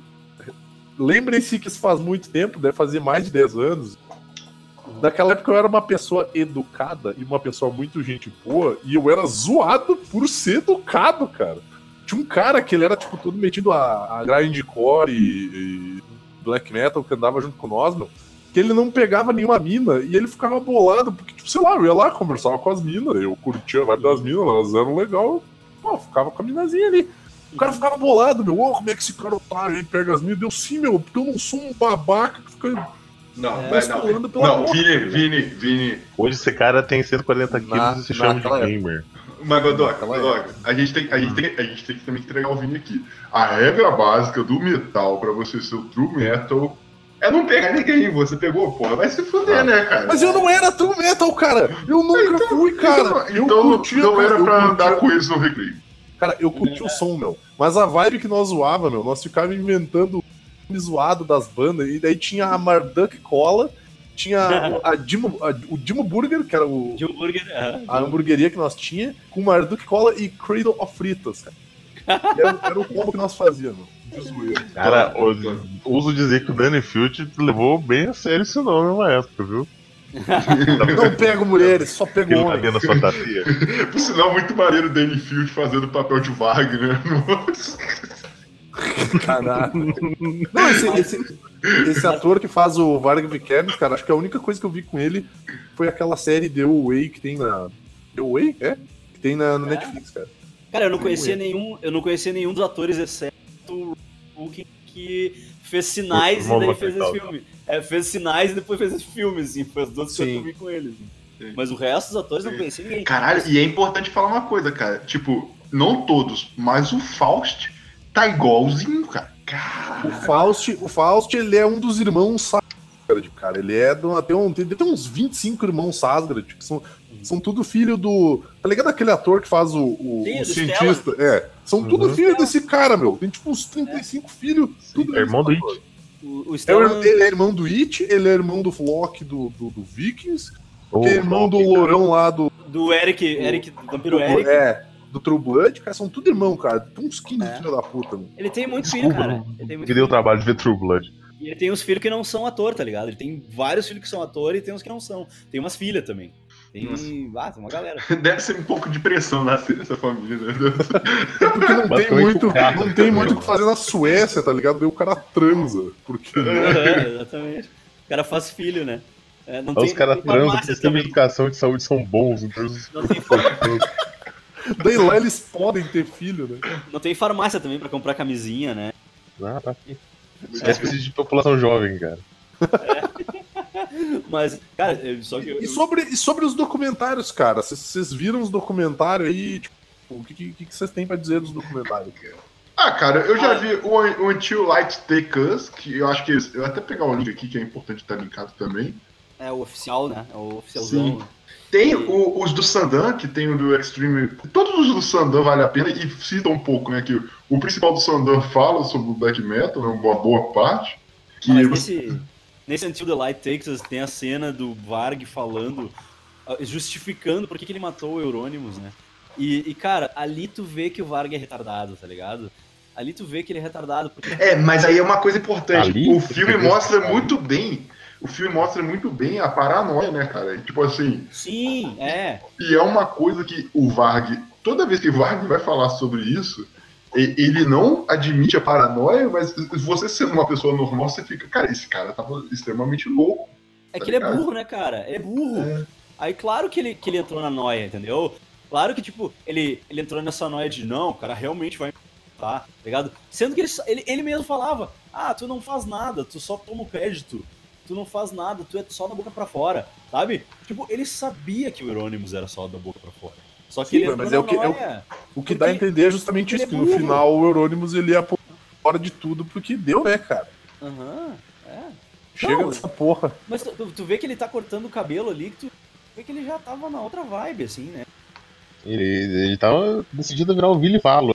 lembrem-se que isso faz muito tempo, deve fazer mais de 10 anos. Naquela época eu era uma pessoa educada e uma pessoa muito gente boa, e eu era zoado por ser educado, cara. Tinha um cara que ele era, tipo, todo metido a, a grindcore e, e black metal que andava junto com nós, meu. Que ele não pegava nenhuma mina e ele ficava bolado, porque, tipo, sei lá, eu ia lá, conversava com as minas, eu curtia a vibe das minas, elas eram legal, pô, ficava com a minazinha ali. O cara ficava bolado, meu, ô, como é que esse cara otário aí pega as minas? Deu sim, meu, porque eu não sou um babaca que fica Não, É. mas não. Não, boca. Vini, Vini, Vini. Hoje esse cara tem 140 quilos Na- e se chama de gamer. Mas, Godoc, a gente, tem, a, gente tem, a gente tem que também entregar o Vini aqui. A regra básica do metal pra você ser o true metal é não pegar ninguém. Você pegou, porra, vai se fuder, né, cara? Mas eu não era true metal, cara! Eu nunca fui, cara! Então, eu então curtia, não cara, era eu pra curtia- andar com isso no recreio. Cara, eu curti o som, meu. Mas a vibe que nós zoava, meu, nós ficávamos inventando o zoado das bandas, e daí tinha a Marduk Cola, tinha a Dimo, a- o Dimo Burger, que era o, De hambúrguer. aham. a hamburgueria que nós tinha, com Marduk Cola e Cradle of Fritas, cara. Era, era o combo que nós fazíamos. Cara, uso dizer que o Danny Field levou bem a sério esse nome numa época, viu? Não pego mulheres, só pego Aquilo tá homens. sua tapia. Por sinal, muito maneiro o Danny Field fazendo papel de Wagner. Nossa. Caralho. Não, esse, esse, esse ator que faz o Varg Vikernes, cara, acho que a única coisa que eu vi com ele foi aquela série The Way que tem na. The Way? É? Que tem na, no Netflix, cara. Cara, eu não conhecia nenhum, eu não conhecia nenhum dos atores, exceto o Hulk que fez sinais O e daí fez esse filme. É, fez sinais e depois fez esse filme, assim. Foi as duas coisas que Sim. eu vi com ele. assim. Mas o resto dos atores eu não conhecia ninguém. Caralho, e é importante falar uma coisa, cara. Tipo, não todos, mas o Faust tá igualzinho, cara. O Caralho. Faust, o Faust, ele é um dos irmãos Sasgard, cara. Ele é do, tem, um, tem, tem uns 25 irmãos Sasgard, que são, são tudo filho do. Tá ligado aquele ator que faz o, o, Sim, o cientista? É. São tudo Uhum. filho desse cara, meu. Tem tipo uns 35 filhos. Tudo é irmão do It. O, o É ir- ele é irmão do It, ele é irmão do Flock do, do, do Vikings, que é irmão do cara. Lourão lá do. do Eric, Eric, do Vampiro Eric. É, do True Blood, cara, são tudo irmão, cara. Tem uns 15 É. filhos da puta, meu. Ele tem muito filho, Desculpa, cara. não- Ele tem muito Me deu o filho. trabalho de ver True Blood. E ele tem uns filhos que não são ator, tá ligado? Ele tem vários filhos que são ator e tem uns que não são. Tem umas filhas também. Tem, ah, tem uma galera. Deve ser um pouco de pressão nascer nessa família, né? É porque não tem muito, cara. não tem muito o que fazer na Suécia, tá ligado? Daí o cara transa. Porque. Aham, Exatamente. O cara faz filho, né? É, não Os caras transam, o sistema de educação e de saúde são bons. Então Não tem, Daí lá eles podem ter filho, né? não tem farmácia também pra comprar camisinha, né? Ah, tá aqui. É espécie de população jovem, cara. Mas, cara, só que eu, E sobre, e sobre os documentários, cara? Vocês- viram os documentários aí? Tipo, o que, que, que vocês têm pra dizer dos documentários? Ah, cara, eu já vi o, o Until Light Take Us, que eu acho que. Eu vou até pegar o link aqui, que é importante estar linkado também. é o oficial, né? É o oficialzão. Sim. Tem o- os do Sandan, que tem o do Extreme. Todos os do Sandan vale a pena e cita um pouco, né? Que o principal do Sandan fala sobre o black metal, né, uma boa parte. Que Ah, mas nesse, nesse Until the Light Takes Us tem a cena do Varg falando, ah, justificando por que, que ele matou o Euronymous, né? E, e, cara, ali tu vê que o Varg é retardado, tá ligado? Ali tu vê que ele é retardado, porque É, mas aí é uma coisa importante. Ali, o filme mostra muito bem. O filme mostra muito bem a paranoia, né, cara? Tipo assim, sim, é. e é uma coisa que o Varg, toda vez que o Varg vai falar sobre isso, ele não admite a paranoia, mas você sendo uma pessoa normal, você fica, cara, esse cara tava extremamente louco. É Tá que ele é ligado? burro, né, cara? Ele é burro. É. Aí, claro que ele, que ele entrou na noia, entendeu? Claro que, tipo, ele, ele entrou nessa noia de não, o cara realmente vai matar, tá ligado? Sendo que ele, ele, ele mesmo falava, ah, tu não faz nada, tu só toma o crédito, tu não faz nada, tu é só da boca pra fora, sabe? Tipo, ele sabia que o Euronymous era só da boca pra fora. Só que Sim, ele mas é o que- é o-. O que dá a entender é justamente Ele isso, é que no final o Euronymous ele ia por fora de tudo porque deu, né, cara? Aham, é. Chega Não, nessa porra. Mas tu, tu- vê que ele tá cortando o cabelo ali, que tu, foi que ele já tava na outra vibe, assim, né? Ele, ele tava decidido a virar o Vili Falo.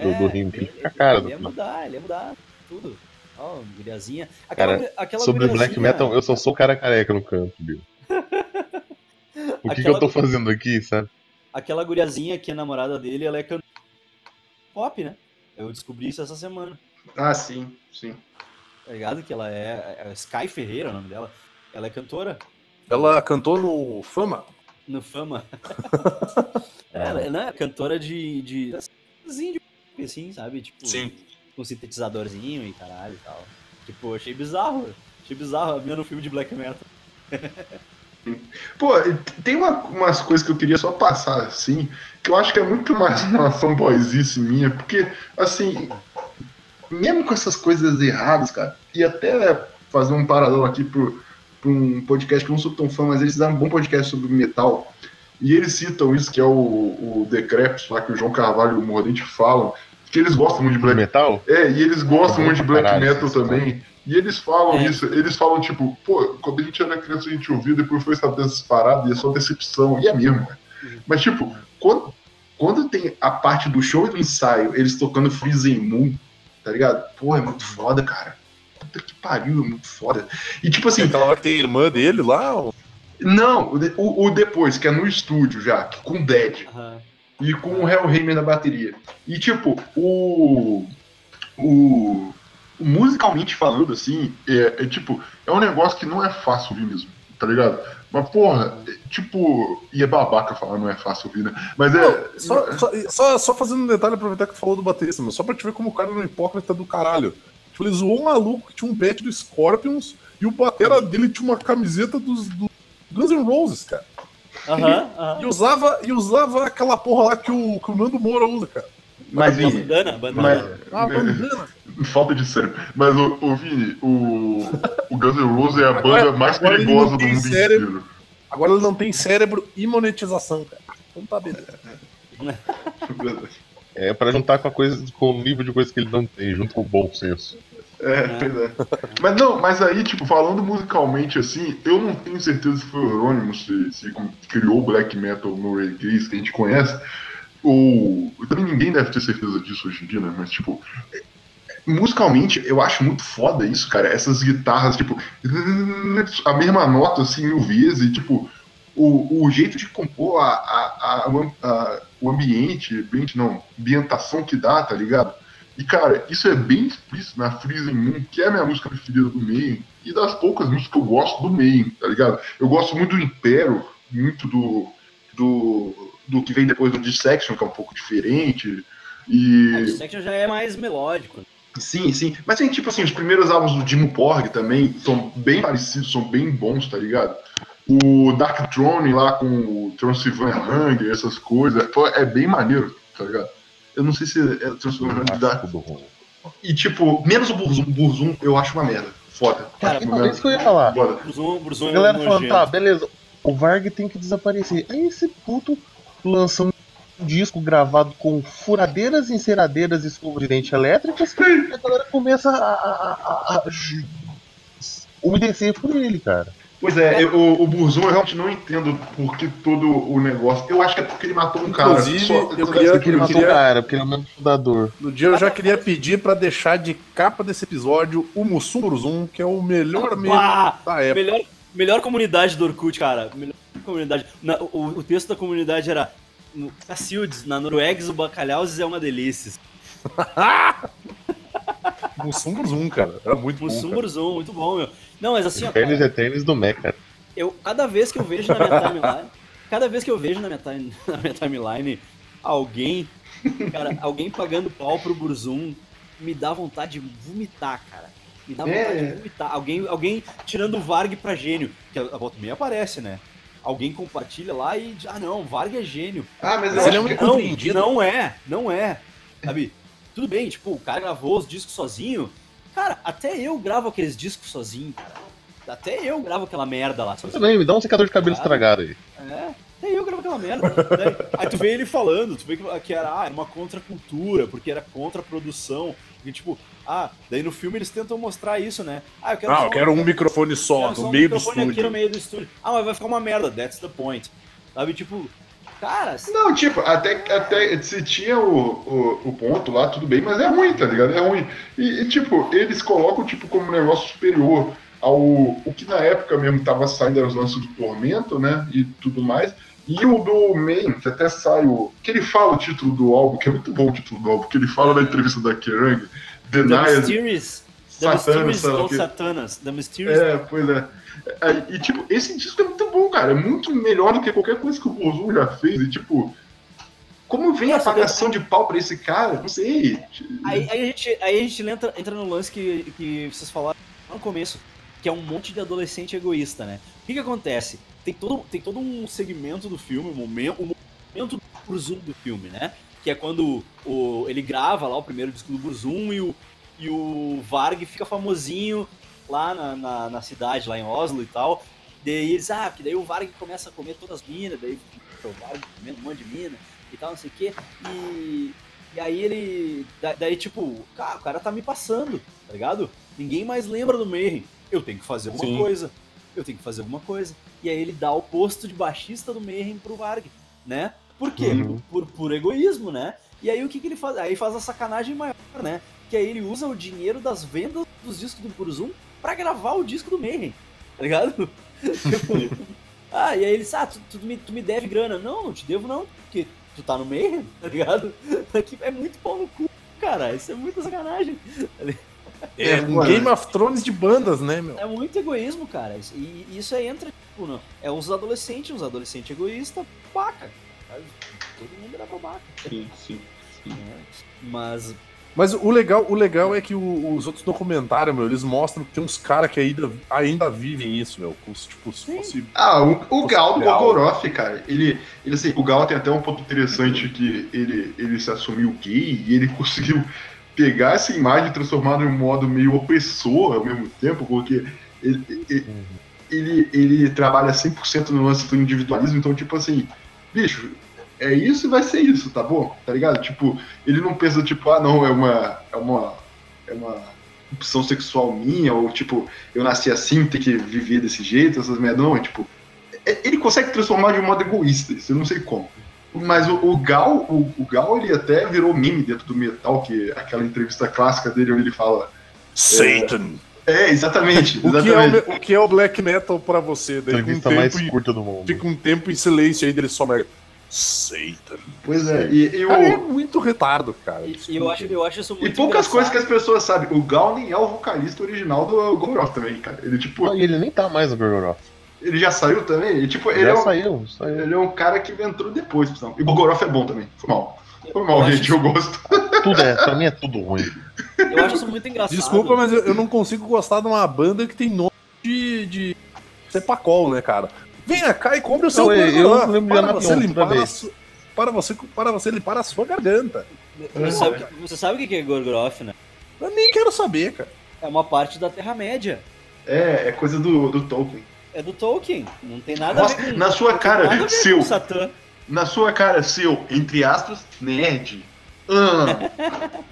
Do- do ringue, ele fica a cara ele ia mudar, ele ia mudar tudo. Ó, guriazinha. Cara, Aquela, aquela Sobre guriazinha- Black Metal, eu só sou o cara careca no canto, Bill. O que, que eu tô fazendo aqui, sabe? Aquela guriazinha que é namorada dele, ela é cantora pop, né? Eu descobri isso essa semana. Ah, sim, sim. Tá ligado? Que ela é, é Sky Ferreira, o nome dela. Ela é cantora Ela cantou no Fama. no Fama. é, ela não é cantora de. de assim, de assim, sabe? Tipo, com sintetizadorzinho e caralho e tal. Tipo, achei bizarro. Achei bizarro a minha no filme de black metal. Pô, tem uma- umas coisas que eu queria só passar, assim, que eu acho que é muito mais uma fanboyzice minha, porque, assim, mesmo com essas coisas erradas, cara, e até fazer um paralelo aqui pro, pro um podcast que eu não sou tão fã, mas eles fizeram um bom podcast sobre metal, e eles citam isso, que é o, o Decrepes, lá que o João Carvalho e o Mordente falam, que eles gostam muito de black Metal? é, e eles gostam muito de black Caralho, metal também. E eles falam É. isso, eles falam tipo, pô, quando a gente era criança a gente ouvia, depois foi saber dessas paradas e é só decepção. E é mesmo, cara. Mas tipo, quando, quando tem a parte do show e do ensaio, eles tocando Freezing Moon, tá ligado? Pô, é muito foda, cara. Puta que pariu, é muito foda. E tipo assim, Aquela hora que tem a irmã dele lá. ó. não, o, o, depois, que é no estúdio já, com o Dead. Aham. e com o Hellhammer na bateria. E tipo, o. O. musicalmente falando, assim, é, é, tipo, é um negócio que não é fácil ouvir mesmo, tá ligado? Mas, porra, é, tipo. E é babaca falar não é fácil ouvir, né? Mas é. Só, só, só, só fazendo um detalhe, aproveitar que tu falou do baterista, meu, só pra te ver como o cara era um hipócrita do caralho. Tipo, ele zoou um maluco que tinha um pet do Scorpions e o batera dele tinha uma camiseta dos, do Guns N' Roses, cara. Aham, aham. E usava, e usava aquela porra lá que o, que o Nando Moura usa, cara. Mas, Vini, bandana, bandana. mas, Ah, bandana. falta de sério. Mas, o, o Vini, o, o Guns N' Roses é a Agora- banda mais agora perigosa do mundo cérebro. inteiro. Agora ele não tem cérebro e monetização, cara. Então tá beleza. É pra juntar com a coisa, com o nível de coisa que ele não tem, junto com o bom senso. É, pois é. Mas não, mas aí, tipo, falando musicalmente assim, eu não tenho certeza se foi o Euronymous se, se criou o black metal no reggae que a gente conhece. Ou. Também ninguém deve ter certeza disso hoje em dia, né? Mas, tipo. Musicalmente, eu acho muito foda isso, cara. Essas guitarras, tipo. A mesma nota, assim, mil vezes. E, tipo, o, o jeito de compor a, a, a- a- o ambiente, ambiente não, ambientação que dá, tá ligado? E, cara, isso é bem explícito na Freezing Moon, que é a minha música preferida do Mayhem, e das poucas músicas que eu gosto do Mayhem, tá ligado? Eu gosto muito do Impero, muito do, do, do que vem depois do Dissection, que é um pouco diferente, A e... Dissection já é mais melódico. Sim, sim. Mas tem, tipo assim, os primeiros álbuns do Dimmu Borg também são bem parecidos, são bem bons, tá ligado? O Dark Throne lá com o Transylvania Hunger, essas coisas, pô, é bem maneiro, tá ligado? Eu não sei se é Transylvania Hunger Dark e tipo, menos o Burzum, Burzum eu acho uma merda. Foda. Cara, Então, é isso que eu ia falar. Bruzon, Bruzon A é galera falando, nojento. tá, beleza, o Varg tem que desaparecer. Aí esse puto lança um disco gravado com furadeiras, enceradeiras e escovas de dente elétricas e a galera começa a, a, a, a, a umedecer por ele, cara. Pois é, eu- o, o Burzum eu realmente não entendo por que todo o negócio. Eu acho que é porque ele matou um cara. Inclusive, eu queria- Porque ele eu matou queria- o cara, porque ele é o mesmo fundador. No dia eu já queria pedir pra deixar de capa desse episódio o Mussum Burzum, que é o melhor meme Pá! da época. Melhor, melhor comunidade do Orkut, cara. Melhor comunidade. Na- o, o texto da comunidade era Cacildes, na Noruegues o bacalhau é uma delícia. Mussum Burzum, cara. Era muito bom. Mussum cara. Burzum, muito bom, meu. Não, mas assim, ó, Tênis é tênis do Mac, cara. eu, cada vez que eu vejo na minha timeline, cada vez que eu vejo na minha, time- na minha timeline alguém, cara, alguém pagando pau pro Burzum, me dá vontade de vomitar, cara. Me dá vontade É. de vomitar. Alguém, alguém tirando o Varg pra gênio, que a, a volta e meia aparece, né? Alguém compartilha lá e diz, ah não, Varg é gênio. Ah, mas Mas ele é um que... Não, não é, não é. Sabe? Tudo bem, tipo, o cara gravou os discos sozinho. Cara, até eu gravo aqueles discos sozinho, cara. Até eu gravo aquela merda lá. Também, me dá um secador de cabelo Claro. estragado aí. É. Até eu gravo aquela merda. Daí- aí tu vê ele falando, tu vê que, era, ah, era uma contracultura, porque era contra a produção. E tipo, ah, daí no filme eles tentam mostrar isso, né? Ah, eu quero Ah, só eu quero um microfone só, quero só no um meio do microfone aqui no estúdio. meio do estúdio. Ah, mas vai ficar uma merda, that's the point. Sabe, tipo, cara, Não, tipo, até, até se tinha o, o, o ponto lá, tudo bem, mas é ruim, tá ligado? É ruim. E, e, tipo, eles colocam, tipo, como um negócio superior ao o que na época mesmo tava saindo era os lances do Tormento, né? E tudo mais. E o do Main, que até sai o. Que ele fala o título do álbum, que é muito bom o título do álbum, que ele fala na entrevista da Kerrang, The Mysterious, The Satanas, Mysterious o ou quê. Satanas, The Mysterious É, pois é. É, E, tipo, esse disco é muito bom, cara. É muito melhor do que qualquer coisa que o Bozum já fez. E, tipo, como vem a Nossa, apagação de pau pra esse cara? Não sei. Aí, aí a gente, aí a gente entra, entra no lance que, que vocês falaram no começo, que é um monte de adolescente egoísta, né? O que que acontece? Tem todo, tem todo um segmento do filme, um momento, um momento do Burzum do filme, né? Que é quando o, ele grava lá o primeiro disco do Burzum e o, e o Varg fica famosinho lá na, na, na cidade, lá em Oslo e tal. Daí eles, ah, que daí o Varg começa a comer todas as minas, daí o Varg comendo um monte de mina e tal, não sei o quê. E, e aí ele. da- Daí, tipo, cara, o cara tá me passando, tá ligado? Ninguém mais lembra do Mayhem. Eu tenho que fazer alguma Sim. coisa. Eu tenho que fazer alguma coisa. E aí ele dá o posto de baixista do Mayhem pro Varg, né? Por quê? Uhum. Por, por egoísmo, né? E aí o que, que ele faz? Aí faz a sacanagem maior, né? Que aí ele usa o dinheiro das vendas dos discos do Burzum pra gravar o disco do Mayhem, tá ligado? Tipo, ah, e aí ele diz, ah, tu, tu me, tu me deve grana. Não, não te devo não, porque tu tá no Mayhem, tá ligado? Aqui é muito pau no cu, cara. Isso é muita sacanagem. É um mano. Game of Thrones de bandas, né, meu? É muito egoísmo, cara. E isso aí entra, tipo, no, é os adolescentes, os adolescentes egoístas, babaca. Todo mundo era babaca. Sim, sim. né? Mas, Mas o legal, o legal é que o- os outros documentários, meu, eles mostram que tem uns caras que ainda, ainda vivem isso, meu. como se, Tipo, se Sim. fosse. Ah, o, o Gal do Gal. Gogoroth, cara, ele, ele assim, o Gal tem até um ponto interessante que ele, ele se assumiu gay e ele conseguiu pegar essa imagem e transformar num modo meio opressor ao mesmo tempo, porque ele, ele, ele, ele trabalha 100% no lance do individualismo, então, tipo assim, bicho, é isso e vai ser isso, tá bom? Tá ligado? Tipo, ele não pensa, tipo, ah, não, é uma. É uma. É uma opção sexual minha, ou tipo, eu nasci assim, tem que viver desse jeito, essas merdas. Não, é tipo. é- Ele consegue transformar de um modo egoísta, isso eu não sei como. Mas o, o Gal, o, o Gal, ele até virou meme dentro do metal, que é aquela entrevista clássica dele onde ele fala. Satan! É, exatamente, O que, é o, exatamente. que é o black metal pra você? Daí com um Entrevista tempo, mais curta do mundo. fica um tempo em silêncio aí dele só merda. Satan. Pois é, e, e o- Cara, é muito retardo, cara. e, e eu, acho, eu acho isso e muito poucas coisas que as pessoas sabem. O Gal nem é o vocalista original do Goroth também, cara. Ele, tipo, Ah, e ele nem tá mais no Gorgoroth. Ele já saiu também? Ele, tipo, ele, Já é um, saiu, saiu. ele é um cara que entrou depois, pessoal. E o Goroth é bom também. Foi mal. Foi mal, Eu gente, eu gosto. Tudo é, pra mim é tudo ruim. Eu acho isso muito engraçado. Desculpa, mas eu, eu não consigo gostar de uma banda que tem nome de, de Cepacol, né, cara? Venha cá e compre o seu eu- eu Gorgoroth lembro para você limpar a sua, para você para você limpar a sua garganta. Você sabe, que- você sabe o que é Gorgoroth, né? Eu nem quero saber, cara. É uma parte da Terra-média. É, é coisa do, do Tolkien. É do Tolkien. Não tem nada Nossa, a ver com. na sua cara, seu. Na sua cara, seu, entre aspas, nerd. Ah,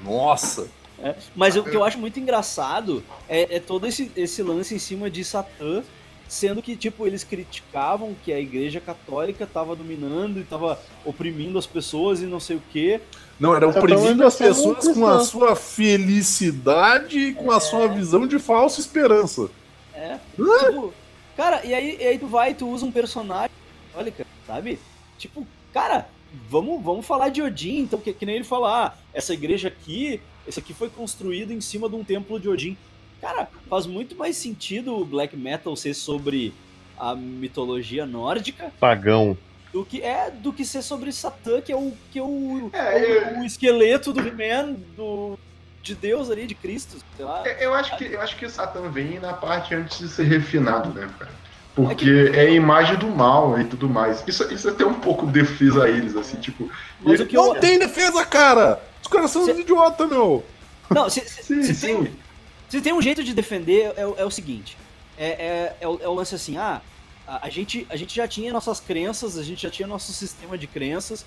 Nossa. É, Mas o que eu acho muito engraçado é, é todo esse, esse lance em cima de Satã, sendo que, tipo, eles criticavam que a igreja católica tava dominando e tava oprimindo as pessoas e não sei o quê. Não, era oprimindo as pessoas com a sua felicidade e com a sua visão de falsa esperança. É. Tipo, cara, e aí, e aí tu vai e tu usa um personagem católica, sabe? Tipo, cara, vamos, vamos falar de Odin, então, que, que nem ele falar, ah, essa igreja aqui, esse aqui foi construído em cima de um templo de Odin. Cara, faz muito mais sentido o black metal ser sobre a mitologia nórdica Pagão. do que é do que ser sobre Satã, que é o que é o, É, o, o esqueleto do He-Man, do de Deus ali, de Cristo, sei lá. É, Eu acho que eu acho que o Satã vem na parte antes de ser refinado, né, cara? Porque é a imagem do mal e tudo mais. Isso, isso é até um pouco defesa a eles, assim, tipo. Mas ele- o que eu, Não tem defesa, cara! Os caras são Cê- uns idiotas, meu! não, se, se- Sim, se sim. tem, Se tem um jeito de defender, é, o- é o seguinte: é, é, é, o, é o lance assim, ah, a, a gente, a gente já tinha nossas crenças, a gente já tinha nosso sistema de crenças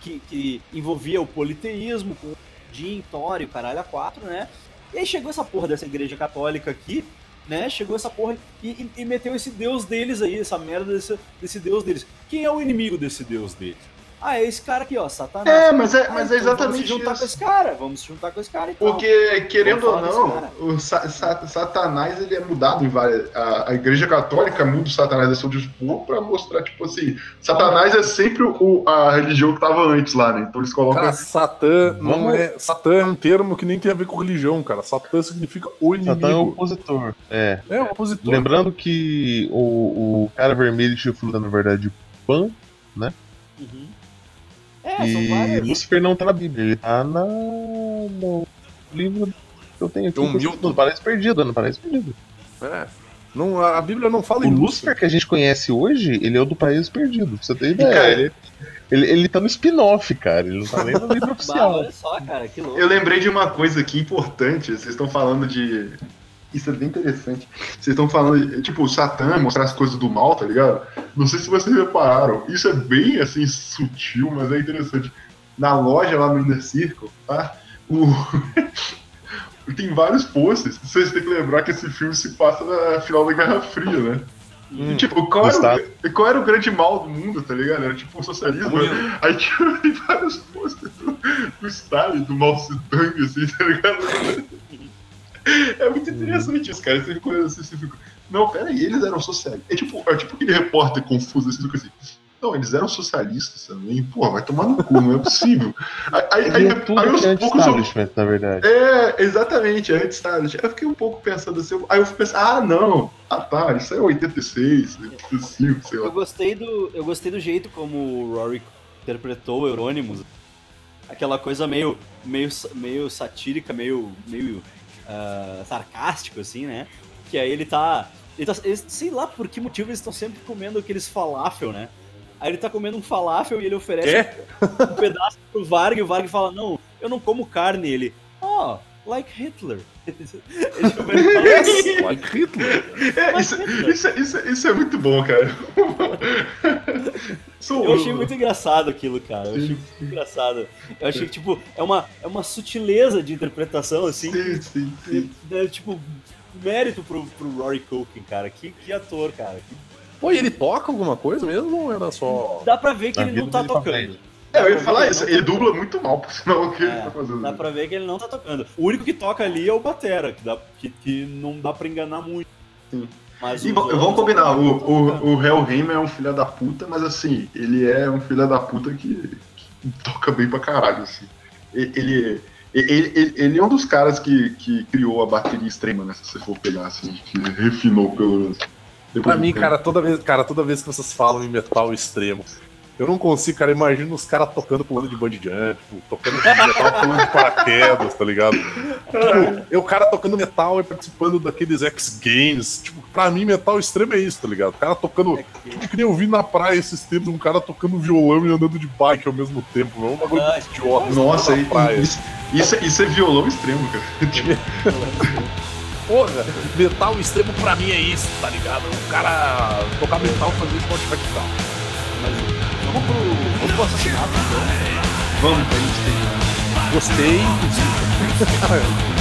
que, que envolvia o politeísmo, com Jim, Thor e o caralho a quatro, né? E aí chegou essa porra dessa igreja católica aqui, né? Chegou essa porra e, e, e meteu esse deus deles aí, essa merda desse, desse deus deles. Quem é o inimigo desse deus deles? Ah, é esse cara aqui, ó, Satanás. É, mas é, Ah, mas é então exatamente Vamos se juntar isso. com esse cara, vamos se juntar com esse cara e tal. Porque, querendo ou Vamos não, o sa- sa- Satanás ele é mudado em várias. A, a Igreja Católica muda o Satanás a seu dispor pra mostrar, tipo assim, Satanás é sempre o, a religião que tava antes lá, né? Então eles colocam. Cara, Satã não Vamos- é. Satã é um termo que nem tem a ver com religião, cara. Satã significa o inimigo. Satã é o opositor. É. É o opositor. Lembrando que o, o cara vermelho chifrudo é, na verdade, Pan. Uhum. É, são e várias. Lúcifer não tá na Bíblia, ele tá na, no livro que eu tenho aqui. Milton. No Paraíso Perdido, no Paraíso Perdido. É. Não, a Bíblia não fala O em Lúcifer que a gente conhece hoje, ele é o do Paraíso Perdido. Pra você ter ideia. cara, ele, ele, ele tá no spin-off, cara. Ele não tá nem no livro Bah, oficial. olha só, cara, que louco. Eu lembrei de uma coisa aqui importante. Vocês estão falando de. Isso é bem interessante. Vocês estão falando, de, tipo, o Satã mostrar as coisas do mal, tá ligado? Não sei se vocês repararam. Isso é bem, assim, sutil, mas é interessante. Na loja lá no Inner Circle, tá? O... Tem vários posters. Vocês têm que lembrar que esse filme se passa na final da Guerra Fria, né? Hum. E, tipo, qual era, o, qual era o grande mal do mundo, tá ligado? Era tipo o socialismo. né? Aí tinha vários posters do, do Stalin, do Mao Tse Tung, assim, tá ligado? É muito interessante isso, cara. Você fica, assim, você fica, não, peraí, eles eram socialistas. É tipo, é tipo aquele repórter confuso, assim, fica assim. Não, eles eram socialistas também. Pô, vai tomar no cu, não é possível. Aí, aí, aí, é tudo aí que é aos poucos eu, na verdade. é, exatamente, é anti-establishment. Eu fiquei um pouco pensando assim, aí eu fui pensar, ah, não, ah tá, isso é 86, 85, sei lá. Eu gostei do, eu gostei do jeito como o Rory interpretou o Euronymous. Aquela coisa meio, meio, meio satírica, meio, meio ah, sarcástico, assim, né? Que aí ele tá, ele tá. eles- sei lá por que motivo eles estão sempre comendo aqueles falafel, né? Aí ele tá comendo um falafel e ele oferece É? um pedaço pro Varg e o Varg fala: Não, eu não como carne. E ele, oh, like Hitler. Like Hitler. É, isso, isso, é- isso, isso é muito bom, cara. Sou- Eu achei muito engraçado aquilo, cara. Eu achei muito engraçado. Eu achei que, tipo, é uma, é uma sutileza de interpretação, assim. Sim, sim, que, sim. é, tipo, mérito pro, pro Rory Culkin, cara. Que, que ator, cara. Que- Pô, e ele toca alguma coisa mesmo ou era só. Dá pra ver que Na ele não tá tocando. frente. É, eu ia falar isso, ele ele tá dubla muito mal, por sinal, o que ele É, tá fazendo. Dá pra ver que ele não tá tocando. O único que toca ali é o Batera, que, dá, que, que não dá pra enganar muito. Sim. Mas E vamos combinar, o, tocando. o, o Hellheimer é um filho da puta, mas assim, ele é um filho da puta que, que toca bem pra caralho, assim. Ele, ele, ele, ele é um dos caras que, que criou a bateria extrema, né? Se você for pegar, assim, que refinou pelo menos. Depois Pra mim, cara, toda vez, cara, toda vez que vocês falam em metal extremo, eu não consigo, cara. Imagina os caras tocando pulando de bungee jump, tipo, tocando metal pulando de paraquedas, tá ligado? Tipo, é o cara tocando metal e participando daqueles X Games. Tipo, pra mim, metal extremo é isso, tá ligado? O cara tocando. Tipo, que nem eu vi na praia esses tempos, um cara tocando violão e andando de bike ao mesmo tempo. É um bagulho Ah, idiota. Nossa, praia. isso, isso, isso é violão extremo, cara. Tipo, Porra, metal extremo pra mim é isso, tá ligado? O cara tocar metal e fazer esporte radical. Vamos pro, vamos pro assassinato, então. vamos, pra gente ter. Gostei.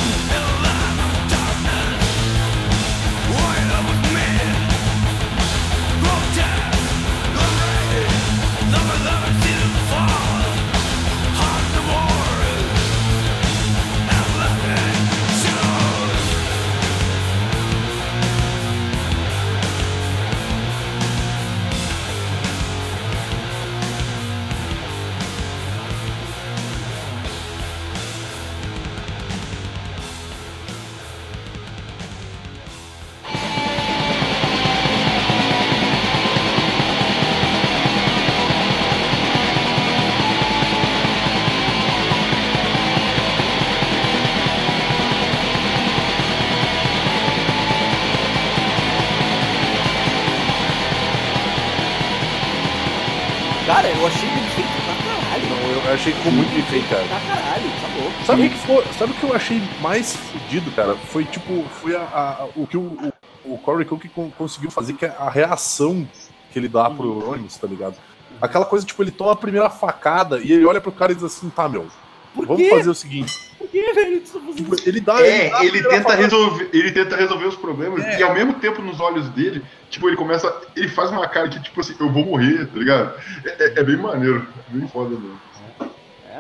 Sabe o que, foi? Sabe o que eu achei mais fudido, cara? Foi tipo, foi a, a- o que o, o o Corey Cook con- conseguiu fazer que a reação que ele dá pro Euronymous, tá ligado? Aquela coisa, tipo, ele toma a primeira facada e ele olha pro cara e diz assim, tá, meu, Por vamos quê? fazer o seguinte. Por que, velho? Tu tá fazendo Tipo, ele dá. É, dá a ele primeira tenta, facada- resolver, ele tenta resolver os problemas É. e ao mesmo tempo nos olhos dele, tipo, ele começa. Ele faz uma cara que, tipo assim, eu vou morrer, tá ligado? É, é- é bem maneiro, é bem foda mesmo.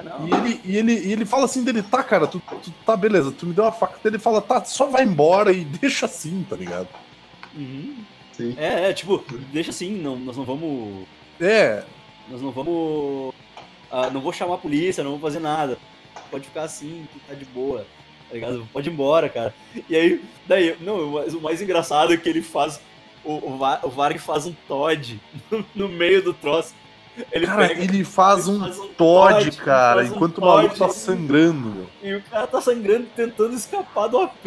Não. E ele, e, ele, e ele fala assim dele, tá, cara, tu, tu- tá, beleza, tu me deu uma faca. Ele fala, tá, só vai embora e deixa assim, tá ligado? Uhum. Sim. É, é, tipo, deixa assim, não, nós não vamos. É, Nós não vamos. ah, não vou chamar a polícia, não vou fazer nada. Pode ficar assim, que tá de boa. Tá ligado? Pode ir embora, cara. E aí, daí, não, o mais, o mais engraçado é que ele faz. O, o, Va- o Varg faz um Todd no, no meio do troço. Ele cara, pega ele faz ele um faz um Todd, Todd, cara, um enquanto o maluco tá sangrando, e o cara tá sangrando tentando escapar do AP.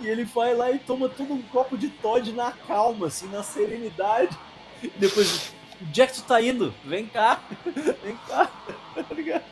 E ele vai lá e toma todo um copo de Todd na calma, assim, na serenidade. E depois, é que tu tá indo? Vem cá, vem cá. Tá ligado?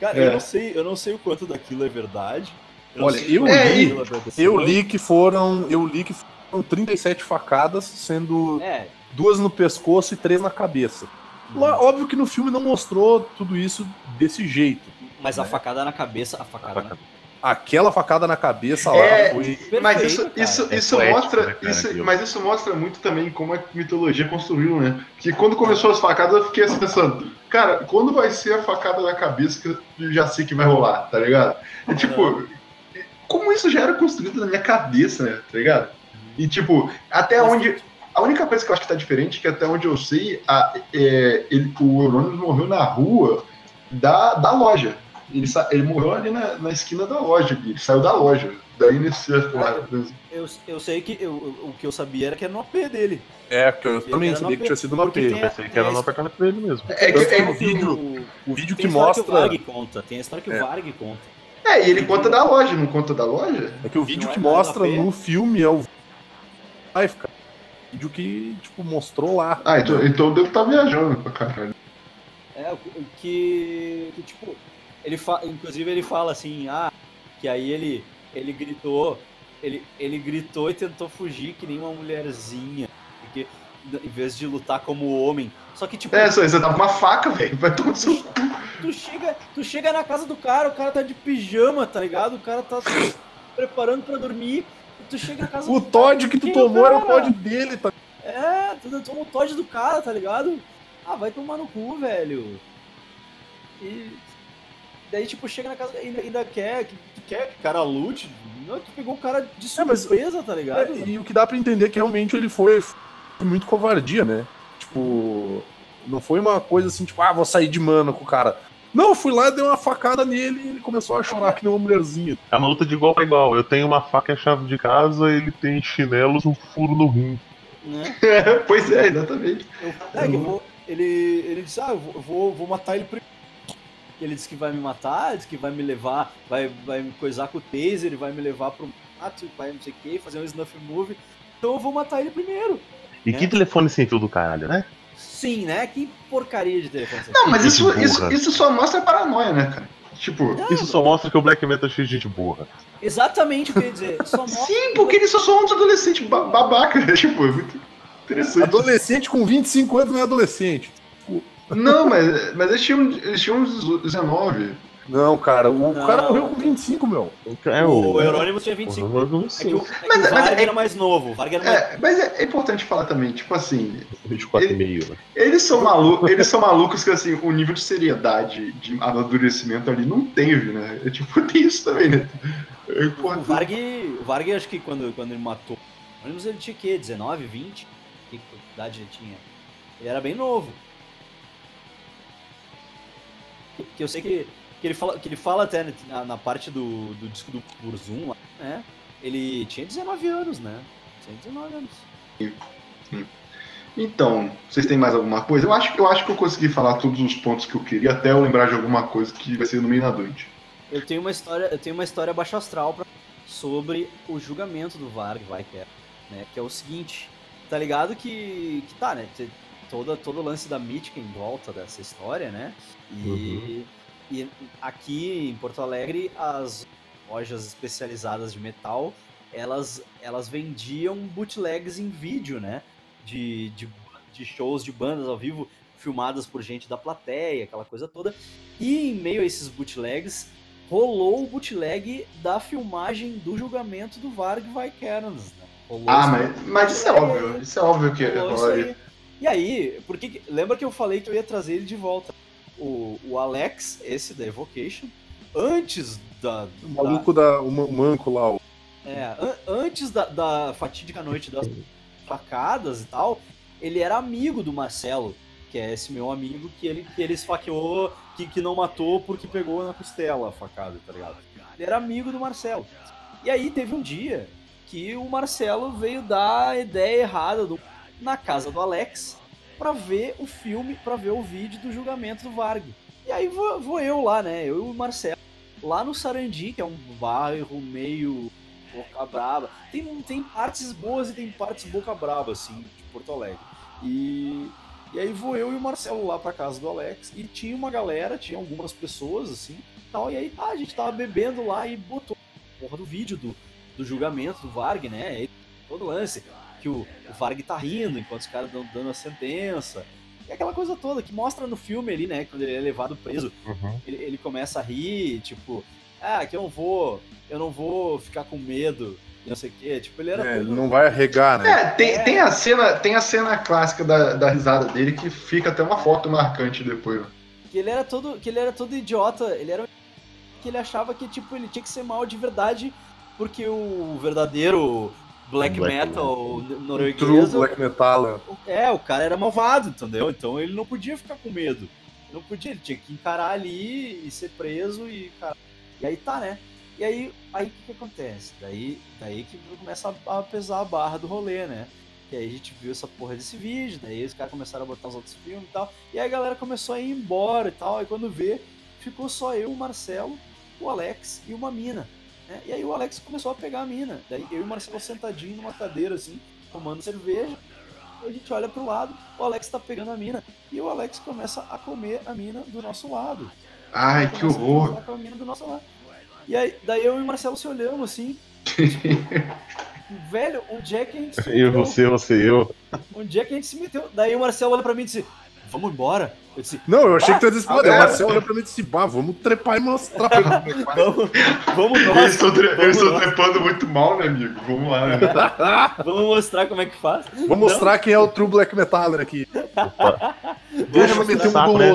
Cara, eu É. não sei, eu não sei o quanto daquilo é verdade. não Olha, eu li- aconteceu. Eu li que foram. Eu li que foram 37 facadas, sendo É, duas no pescoço e três na cabeça. Lá, óbvio que no filme não mostrou tudo isso desse jeito. mas a facada na cabeça, a facada na Aquela facada na cabeça lá É, foi. Perfeito, mas isso, cara. isso, É isso poético, mostra. né, cara, isso, mas isso mostra muito também como a mitologia construiu, né? Que quando começou as facadas, eu fiquei assim pensando, cara, quando vai ser a facada na cabeça que eu já sei que vai rolar, tá ligado? E tipo, como isso já era construído na minha cabeça, né? Tá ligado? E tipo, até Mas- onde. A única coisa que eu acho que tá diferente é que até onde eu sei, a, é, ele, o Euronymous morreu na rua da, da loja. Ele, sa- ele morreu ali na, na esquina da loja, ele saiu da loja. Daí nesse. Eu, eu sei que eu, o que eu sabia era que era no AP dele. É, que eu Ele também sabia que tinha sido no AP. Tem a- Pensei que era no apartamento dele mesmo. É, que- é, o vídeo- o, O vídeo tem que a história que o mostra. Varg conta. Tem a história que É. o Varg conta. é, e ele conta da loja, não conta da loja? É que o vídeo Não é que mostra no filme é o. Live, cara. O vídeo que, tipo, mostrou lá. Ah, então, então eu devo estar viajando pra caralho. É, o que, que tipo, ele fa... inclusive ele fala assim, ah, que aí ele, ele gritou, ele, ele gritou e tentou fugir que nem uma mulherzinha, porque em vez de lutar como homem, só que tipo, É, só você tá com uma faca, velho. Vai tomar seu cu. tu chega, tu chega na casa do cara, o cara tá de pijama, tá ligado? O cara tá se preparando pra dormir, tu chega na casa O Todd que tu quem tomou era o? Todd dele, tá? É, tu toma o Todd do cara, tá ligado? Ah, vai tomar no cu, velho. E daí, tipo, chega na casa e ainda, ainda quer, que, quer que o cara lute. Não, tu pegou o cara de É, mas- surpresa, tá ligado? É, e o que dá pra entender é que realmente ele foi, foi muito covardia, né? Tipo, não foi uma coisa assim, tipo, ah, vou sair de mano com o cara. Não, eu fui lá, dei uma facada nele e ele começou a chorar que nem uma mulherzinha. É uma luta de igual pra igual. Eu tenho uma faca e a chave de casa, ele tem chinelos, um furo no rim. Né? É, pois é, exatamente. Eu, é, eu vou, ele, ele disse, ah, eu vou, vou, matar ele primeiro. Ele disse que vai me matar, disse que vai me levar, vai, vai me coisar com o taser, ele vai me levar pro mato, vai não sei o que, fazer um snuff move. Então eu vou matar ele primeiro. E É. que telefone sem fio do caralho, né? Sim, né? Que porcaria de telefone. você Não, mas isso, isso, isso só mostra paranoia, né, cara? Tipo. Isso só mostra que o Black Metal é cheio de gente burra. Exatamente o que eu ia dizer. Sim, porque eles só são uns adolescentes ba- babaca. Tipo, é muito interessante. Adolescente com 25 anos não é adolescente. Não, mas, mas eles tinham, eles tinham uns 19. Não, cara, o Não. cara morreu com 25, meu. É o Eurônimo tinha 25. Eu não É que sei. o, é que Mas- o mas Varg é- era mais novo. O Varg era mais... É, mas é, é importante falar também, tipo assim, 24,5, né? eles são malucos, eles são malucos que assim, o nível de seriedade, de amadurecimento ali não teve, né? É, tipo, tem isso também, né? É O. Varg, o Varg, acho que quando, quando ele matou o Eurônimo, ele tinha o quê? 19, 20? Que idade ele tinha? Ele era bem novo. Que, que eu sei que, que, ele fala, que ele fala até na, na parte do, do disco do Burzum lá, né? Ele tinha 19 anos, né? Tinha 19 anos. Então, vocês têm mais alguma coisa? Eu acho, eu acho que eu consegui falar todos os pontos que eu queria, até eu lembrar de alguma coisa que vai ser no meio da noite. Eu tenho uma história, eu tenho uma história baixo astral pra, sobre o julgamento do Varg Viker, né? Que é o seguinte, tá ligado que, que tá, né? Toda, todo o lance da mítica em volta dessa história, né? E, e aqui em Porto Alegre as lojas especializadas de metal elas, elas vendiam bootlegs em vídeo, né? De, de, de shows de bandas ao vivo filmadas por gente da plateia, aquela coisa toda. E em meio a esses bootlegs, rolou o bootleg da filmagem do julgamento do Varg Vikernes, né? Rolou Ah, mas, mas isso é óbvio. Isso é óbvio que Rolou isso rolaria. aí. E aí, porque lembra que eu falei que eu ia trazer ele de volta? O, o Alex, esse da Evocation, antes da. O maluco da. O ma- manco lá, o da- é, an- antes da, da fatídica noite das facadas e tal, ele era amigo do Marcelo, que é esse meu amigo que ele, que ele esfaqueou, que, que não matou porque pegou na costela a facada, tá ligado? Ele era amigo do Marcelo. E aí teve um dia que o Marcelo veio dar a ideia errada do, na casa do Alex pra ver o filme, pra ver o vídeo do julgamento do Varg. E aí vou, vou eu lá, né? Eu e o Marcelo, lá no Sarandi, que é um bairro meio boca braba. Tem, tem partes boas e tem partes boca braba, assim, de Porto Alegre. E, e aí vou eu e o Marcelo lá pra casa do Alex e tinha uma galera, tinha algumas pessoas, assim, tal. E aí tá, a gente tava bebendo lá e botou a porra do vídeo do, do julgamento do Varg, né? E todo lance. Que o, o Varg tá rindo enquanto os caras estão dando a sentença. E aquela coisa toda que mostra no filme ali, né? Quando ele é levado preso, Uhum. ele, ele começa a rir, tipo, ah, que eu não vou, eu não vou ficar com medo, e não sei o quê. Tipo, ele era É, ele todo- não vai arregar, né? É, tem, É. tem, a cena, tem a cena clássica da, da risada dele que fica até uma foto marcante depois. que ele era todo, que ele era todo idiota, ele era que ele achava que tipo ele tinha que ser mal de verdade porque o verdadeiro black, Black metal True norueguês Black Metal. é, o cara era malvado, entendeu? Então ele não podia ficar com medo. Não podia, ele tinha que encarar ali e ser preso e cara. E aí tá, né? E aí, aí o que, que acontece? Daí, daí que começa a, a pesar a barra do rolê, né? E aí a gente viu essa porra desse vídeo, daí os caras começaram a botar os outros filmes e tal. E aí a galera começou a ir embora e tal. E quando vê, ficou só eu, o Marcelo, o Alex e uma mina. Né? E aí o Alex começou a pegar a mina. Daí eu e o Marcelo sentadinho numa cadeira assim, tomando cerveja. A gente olha pro lado, o Alex tá pegando a mina. E o Alex começa a comer a mina do nosso lado. Ai, que a horror. com a mina do nosso lado. E aí, daí eu e o Marcelo se olhamos assim. Velho, onde é que a gente se Eu, meteu? você, você, eu. Onde é que a gente se meteu? Daí o Marcelo olha pra mim e disse: Vamos embora. Eu disse: Não, eu achei que tu ia dizer, Ah, "Pô, é. o Marcelo olhou pra mim e disse, bah, vamos trepar e mostrar pra é que faz." Vamos, vamos Eu nós. estou, tre- eu estou nós. trepando muito mal, né, amigo? Vamos lá, né? Vamos mostrar como é que faz. Vamos mostrar quem é o True Black Metaller aqui. Deixa eu meter um saco, né?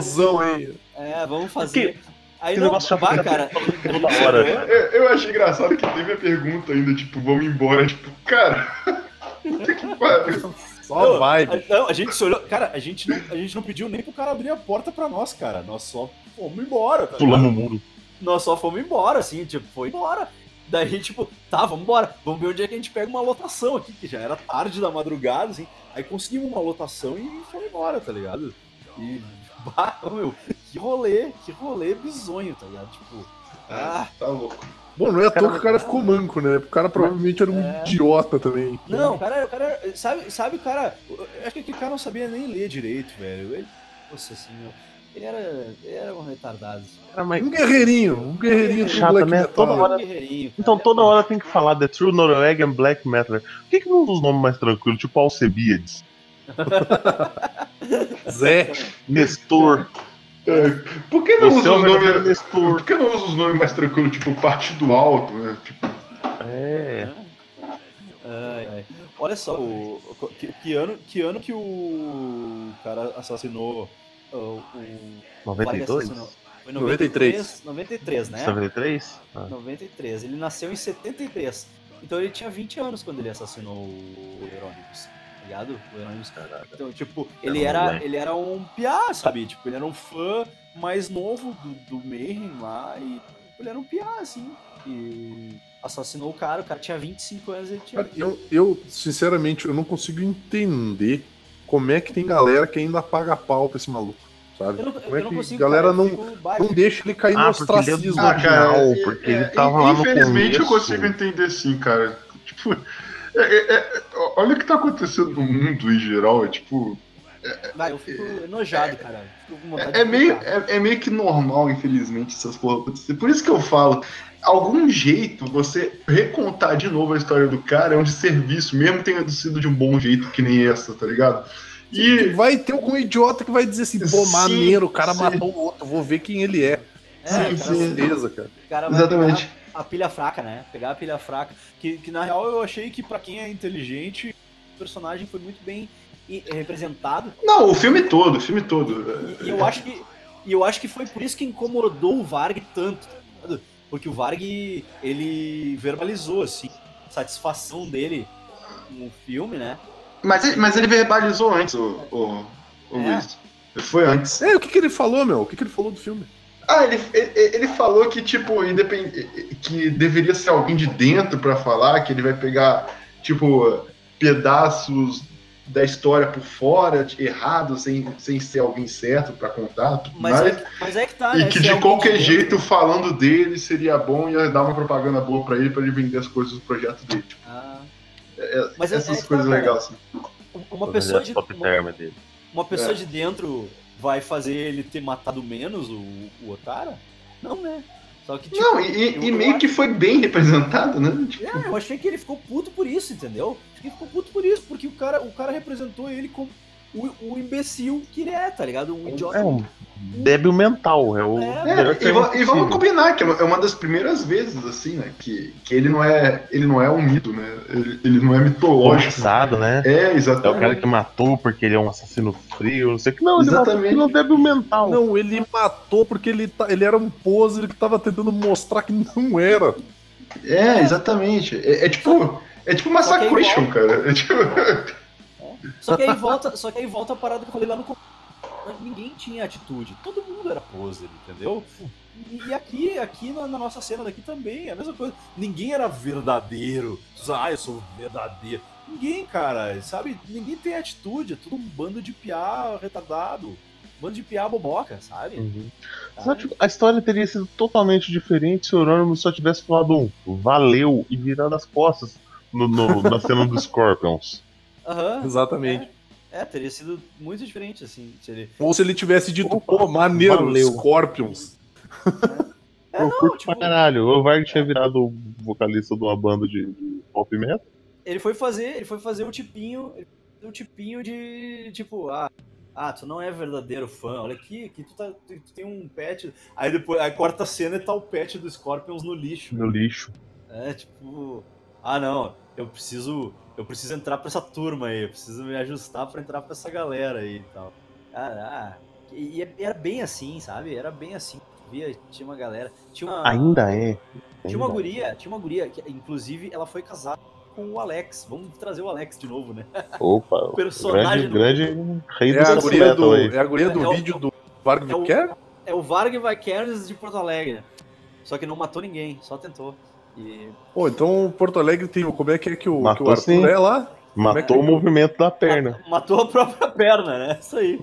aí. É, vamos fazer. Aí que não, que cara. toda hora. Eu, eu achei engraçado que teve a pergunta ainda, tipo, vamos embora. Tipo, cara. que pariu. Só Não, vai. a- Não, a gente se olhou. Cara, a gente, não, a gente não pediu nem pro cara abrir a porta pra nós, cara. Nós só fomos embora, tá? Pulamos o muro. Nós só fomos embora, assim, tipo, foi embora. Daí, tipo, tá, vamos embora. Vamos ver onde é que a gente pega uma lotação aqui, que já era tarde da madrugada, assim. Aí conseguimos uma lotação e fomos embora, tá ligado? E, bah, meu, que rolê, que rolê bizonho, tá ligado? Tipo, ah, Tá louco. Bom, não é à toa que o cara ficou manco, né? O cara provavelmente era um É. idiota também. Não, o cara, o cara, sabe, sabe, o cara, eu acho que aquele cara não sabia nem ler direito, velho. Ele, nossa assim, meu, ele era, ele era um retardado. Cara, mas Um guerreirinho, um guerreirinho Chato, Black né? Toda hora-. Então toda hora tem que falar The True Norwegian Black Metal. Por que, que não usa os nomes mais tranquilos? Tipo Alcebiades, Zé. Nestor. É, por que não Você usa é o os nomes. Por que não usa os nomes mais tranquilos, tipo Partido Alto, né? Tipo, É. Ai, ai. Olha só, o, que, que ano, que ano que o cara assassinou o. o Vargas 92? assassinou? Foi 93. 93, né? 93? Ah. 93. Ele nasceu em 73. Então ele tinha 20 anos quando ele assassinou o Hieronymus. Tá ligado? O Hieronymus. Então, tipo, ele era, ele era um piá, sabe? Tipo, ele era um fã mais novo do, do Mayhem lá e ele era um piá, assim. E assassinou o cara, o cara tinha 25 anos e ele tinha. Cara, eu, eu, sinceramente, eu não consigo entender como é que tem galera que ainda paga pau pra esse maluco, sabe? Eu não, Como é eu não que consigo. galera cara, não, não deixa ele cair no Ah, porque ele é ostracismo. Ah, cara, é- porque é- ele tava lá no Infelizmente eu consigo entender sim, cara. Tipo, é- é- é- olha o que tá acontecendo no mundo em geral. É tipo. Vai, eu fico enojado, cara. Fico É, é meio, é, é meio que normal, infelizmente, essas porra acontecer. Por isso que eu falo. algum jeito você recontar de novo a história do cara é um serviço, mesmo tendo sido de um bom jeito que nem essa, tá ligado? E vai ter algum idiota que vai dizer assim, pô, maneiro, o cara sim. matou o outro, vou ver quem ele é. É, Sim, cara. Certeza, cara. Cara Exatamente. A pilha fraca, né? Pegar a pilha fraca. Que, que na real eu achei que pra quem é inteligente, o personagem foi muito bem i- representado. Não, o filme todo, o filme todo. E, e eu acho que e eu acho que foi por isso que incomodou o Varg tanto, tá ligado? Porque o Varg ele verbalizou assim a satisfação dele com o filme, né? Mas, ele- mas ele verbalizou antes, o, o, o É. Luiz. Foi antes. É, o que, que ele falou, meu? O que, que ele falou do filme? Ah, ele, ele, ele falou que, tipo, independ... que deveria ser alguém de dentro pra falar, que ele vai pegar, tipo, pedaços da história por fora, errado, sem, sem ser alguém certo pra contar. tudo Mas, mais. é, que- mas é que tá, E né? que Se de qualquer dentro- jeito, falando dele, seria bom e ia dar uma propaganda boa pra ele, pra ele vender as coisas do projeto dele. Tipo, Ah. é- Mas é- essas é coisas tá, legais, assim. Uma pessoa de top uma, uma pessoa É. de dentro vai fazer ele ter matado menos o, o Otara? Não, né? Só que tipo, Não, e, e- meio acho- que foi bem representado, né? Tipo, É, eu achei que ele ficou puto por isso, entendeu? Ele ficou puto por isso, porque o cara, o cara representou ele como o, o imbecil que ele é, tá ligado? Um idiota. É um débil mental, é o. É, É, e, e vamos combinar que é uma- é uma das primeiras vezes, assim, né? Que, que ele, não é, ele não é um mito, né? Ele, ele não é mitológico. Forçado, né? É, É o exatamente. cara que matou porque ele é um assassino frio, não sei o que. Não, ele Exatamente. ele é um débil mental. Não, ele matou porque ele, tá- ele era um poser que tava tentando mostrar que não era. É, exatamente. É, é tipo. É tipo Massacration, cara. É tipo, Só que aí volta, só que aí volta a parada que eu falei lá no. Ninguém tinha atitude, todo mundo era poser, entendeu? E, e aqui, aqui na, na nossa cena daqui também, é a mesma coisa. Ninguém era verdadeiro. Ah, eu sou verdadeiro. Ninguém, cara, sabe? Ninguém tem atitude, é tudo um bando de piá retardado. Um bando de piá boboca, sabe? Uhum. Tipo, a história teria sido totalmente diferente se o Euronymous só tivesse falado um valeu e virado as costas no, no- na cena dos Scorpions. Aham. Exatamente. É, é, teria sido muito diferente, assim, se ele... Ou se ele tivesse dito, Opa, pô, maneiro, valeu. Scorpions. É, Eu não, curto tipo, pra caralho. O Varg tinha virado o vocalista de uma banda de, de pop metal. ele foi fazer, ele foi fazer o tipinho, ele fez o tipinho de tipo, ah, ah, tu não é verdadeiro fã, olha aqui, aqui tu, tá, tu, tu tem um pet. Aí depois, aí corta a cena e tá o pet do Scorpions no lixo. No lixo. É, tipo, ah não, eu preciso, eu preciso entrar pra essa turma aí, eu preciso me ajustar pra entrar pra essa galera aí e tal. Cara, ah, e, e era bem assim, sabe? Era bem assim. Via, tinha uma galera, tinha uma Ainda é. tinha uma Ainda é. guria, tinha uma guria que inclusive ela foi casada com o Alex. Vamos trazer o Alex de novo, né? Opa, o personagem grande, do- grande rei É do a guria do, é a guria do É o- vídeo do Varg é o- Vicker? É o Varg Vikernes de Porto Alegre. Só que não matou ninguém, só tentou. E Pô, então Porto Alegre tem o. Como é que é que o, Matou que o Arthur sim. é lá? Matou o movimento da perna. matou a própria perna, né? Isso aí.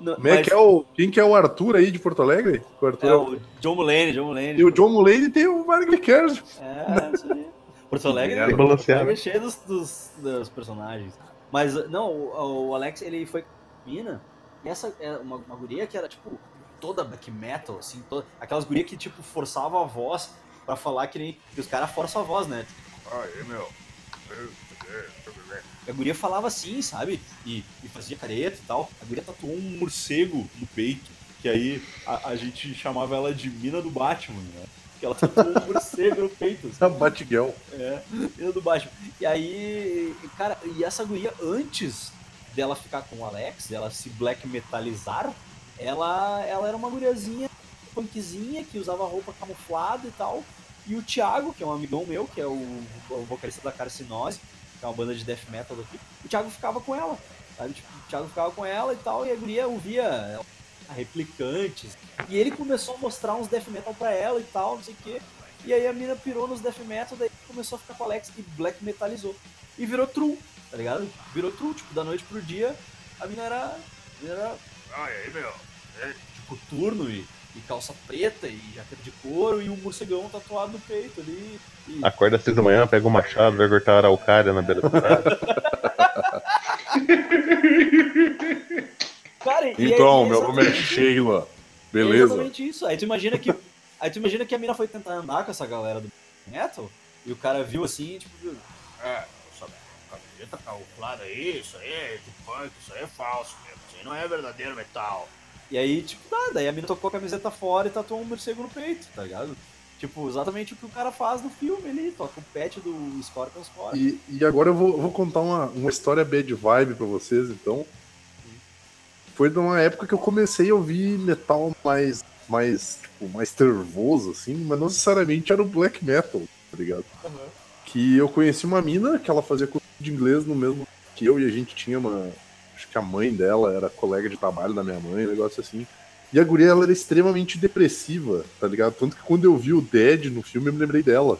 Não, Como é mas que é o. Quem que é o Arthur aí de Porto Alegre? O Arthur é o John Mulaney, John Mulaney. E o John Mulaney tem o Varg Vicker. É, isso aí. Porto Alegre. Alegre é cheio dos, dos, dos personagens. Mas, não, o, o Alex, ele foi mina, e essa é uma, uma guria que era, tipo, toda black metal, assim, toda, aquelas gurias que, tipo, forçavam a voz pra falar que nem... os caras forçam a voz, né? Aí, meu. A guria falava assim, sabe? E, e fazia careta e tal. A guria tatuou um morcego no peito, que aí a, a gente chamava ela de mina do Batman, né? Que ela tatuou um morcego no peito. A Batgirl. É, mina do Batman. E aí, cara, e essa guria, antes dela ficar com o Alex, dela se black metalizar, ela, ela era uma guriazinha punkzinha, que usava roupa camuflada e tal. E o Thiago, que é um amigão meu, que é o, o vocalista da Carcinose, que é uma banda de death metal daqui, o Thiago ficava com ela. Sabe? Tipo, o Thiago ficava com ela e tal, e a guria ouvia replicantes. E ele começou a mostrar uns death metal pra ela e tal, não sei o quê. E aí a mina pirou nos death metal, daí começou a ficar com o Alex e black metalizou. E virou true, tá ligado? Virou true, tipo, da noite pro dia, a mina era. A mina era Ah, aí, meu. é, de coturno e, e calça preta e jaqueta de couro e um morcegão tatuado no peito ali. E, Acorda às seis da manhã, pega o machado, vai cortar a araucária na beira da praia. cara, e- e Então, é meu nome é Sheila. É Beleza? exatamente isso. Aí tu imagina que. Aí tu imagina que a mina foi tentar andar com essa galera do metal, e o cara viu assim, tipo, viu, É, essa camiseta camuflada aí, isso aí é de punk, isso aí é falso, mesmo. Isso aí não é verdadeiro metal. E aí, tipo, nada, aí a mina tocou a camiseta fora e tatuou um morcego no peito, tá ligado? Tipo, exatamente o que o cara faz no filme ali, toca o pet do Scorpions fora. E, e agora eu vou, vou contar uma, uma história bad vibe pra vocês, então. Foi numa época que eu comecei a ouvir metal mais, mais, tipo, mais nervoso, assim, mas não necessariamente era o black metal, tá ligado? Que eu conheci uma mina que ela fazia curso de inglês no mesmo que eu, e a gente tinha uma. Acho que a mãe dela era colega de trabalho da minha mãe, um negócio assim. E a guria, ela era extremamente depressiva, tá ligado? Tanto que quando eu vi o Dead no filme, eu me lembrei dela.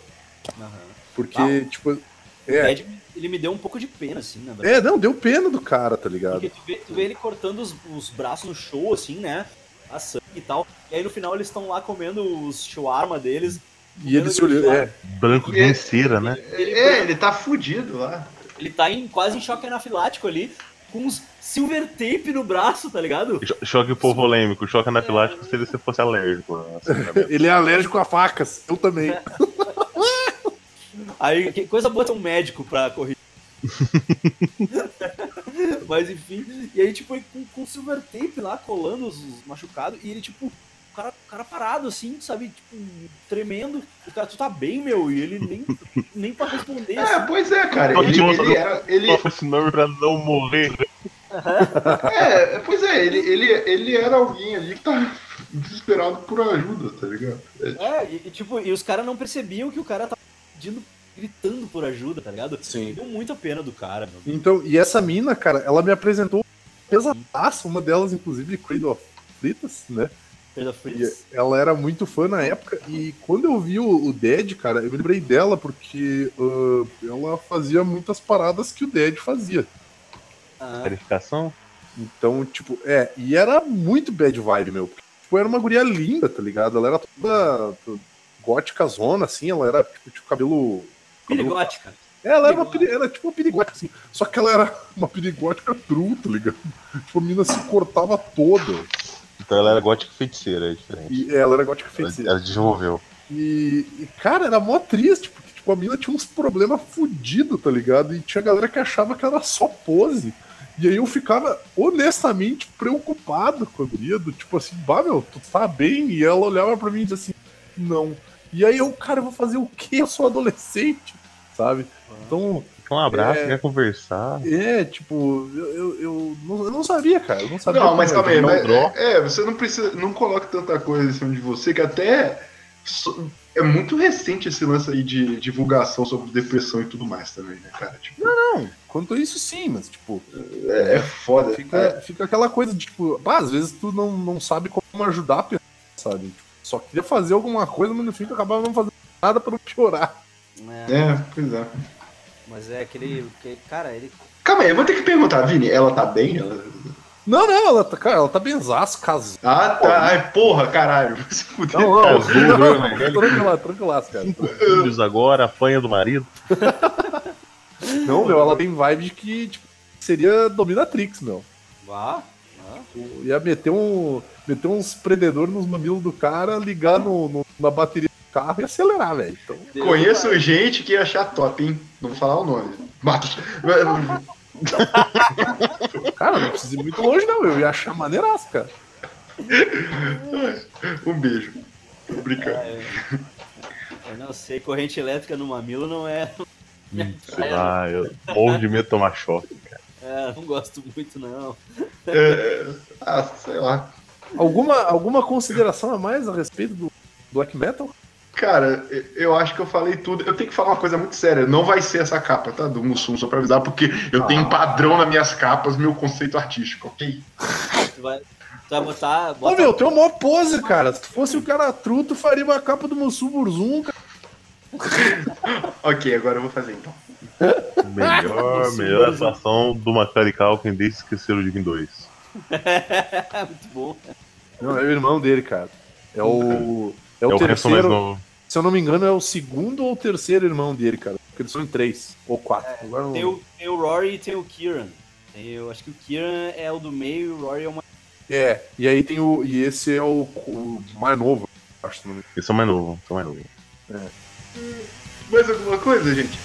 Aham. Porque, Ah, tipo. O É, Ed, ele me deu um pouco de pena, assim, na verdade. é, não, deu pena do cara, tá ligado? Porque tu vê, tu vê ele cortando os, os braços no show, assim, né? A sangue e tal. E aí no final eles estão lá comendo os shawarma deles. E ele se olhou. É, Branco de cera, né? É, ele tá fudido lá. Ele tá em, quase em choque anafilático ali, com uns silver tape no braço, tá ligado? Cho- Choque polêmico, choque anafilático se você fosse alérgico. assim, né? ele é alérgico a facas. Eu também. Aí, que coisa boa ter um médico pra corrigir. Mas enfim, e aí, tipo, com, com silver tape lá, colando os, os machucados, e ele, tipo, o cara, o cara parado, assim, sabe, tipo, tremendo. O cara, tu tá bem, meu? E ele nem, nem pra responder, É, assim. pois é, cara. Ele, ele era. Ele, nome pra não morrer. é, pois é, ele, ele, ele era alguém ali que tá desesperado por ajuda, tá ligado? É, e, e, tipo, e os caras não percebiam que o cara tava pedindo, gritando por ajuda, tá ligado? Sim. Deu muita pena do cara, meu. Então, e essa mina, cara, ela me apresentou pesadaça, uma delas, inclusive, Creed of Fritas, né? Ela era muito fã na época. E quando eu vi o, o Dead, cara, eu me lembrei dela porque ah, ela fazia muitas paradas que o Dead fazia. Ah, Verificação? Então, tipo, é, e era muito bad vibe, meu. Porque, tipo, era uma guria linda, tá ligado? Ela era toda gótica zona, assim, ela era, tipo, tipo cabelo. Pirigótica. Ela era, uma, era tipo uma pirigótica, assim. Só que ela era uma pirigótica true, tá ligado? Tipo, a mina se cortava toda. Então ela era gótica feiticeira, é diferente. E ela era gótica Ela, feiticeira. ela desenvolveu. E, e, cara, era mó triste, porque, tipo, a mina tinha uns problemas fudidos, tá ligado? E tinha galera que achava que era só pose. E aí eu ficava, honestamente, preocupado com a guria, do tipo assim, bah, meu, tu tá bem? E ela olhava pra mim e dizia assim, não. E aí eu, cara, eu vou fazer o quê? Eu sou adolescente, sabe? Então, Quer um abraço, É. quer conversar. é, tipo, eu, eu, eu não, eu não sabia, cara. Eu não sabia. Não, mas calma aí, mas, é, você não precisa, não coloca tanta coisa em cima de você, que até é muito recente esse lance aí de divulgação sobre depressão e tudo mais também, né, cara? Tipo, Quanto a isso, sim, mas, tipo, é, é foda. Fica, É, fica aquela coisa de, tipo, pá, às vezes tu não, não sabe como ajudar a pessoa, sabe? Tipo, só queria fazer alguma coisa, mas no fim tu acabava não fazendo nada pra não piorar. É, é, pois é. Mas é aquele. que- cara, ele. Calma aí, eu vou ter que perguntar, Vini, ela tá bem? Ela- Não, não, ela tá, cara, ela tá benzaço, casou. Ah, tá. Ai, porra, caralho. Se fuder. Não, não, Casou, não, viu, não, né? tranquila, tranquilaço, cara. Filhos agora, apanha do marido. Não, meu, ela tem vibe de que, tipo, seria dominatrix, meu. Vá. Ia meter um. meter uns predador nos mamilos do cara, ligar no, no- na bateria carro e acelerar, velho. Então, Conheço gente que ia achar top, hein? Não vou falar o nome. Matos. cara, não precisa ir muito longe, não. Eu ia achar maneiraço, cara. Um beijo. Tô brincando. Eu não sei, corrente elétrica no mamilo não é. Sei lá, eu morro de medo de tomar choque. É, não gosto muito, não. É, ah, sei lá. Alguma, alguma consideração a mais a respeito do black metal? Cara, eu acho que eu falei tudo. Eu tenho que falar uma coisa muito séria. Não vai ser essa capa, tá? Do Mussum, só pra avisar, porque eu tenho um padrão nas minhas capas, meu conceito artístico, ok? Tu vai, tu vai botar. Ô, Bota, meu, tem uma pose, cara. Se tu fosse o cara true, tu faria uma capa do Mussum Burzum, cara. Ok, agora eu vou fazer então. Melhor, melhor atuação do Macaulay Culkin desde Esqueceram de Mim 2. muito bom. Não, é o irmão dele, cara. É o. É É o o Hanson mais terceiro. novo. Se eu não me engano, é o segundo ou terceiro irmão dele, cara. Porque eles são em três ou quatro. Agora não Tem o, tem o Rory e tem o Kieran. Eu acho que o Kieran é o do meio e o Rory é o mais. É, e aí tem o. E esse é o, o mais novo. Acho que não- Eles são mais novos, são mais novos. Mais alguma coisa, gente?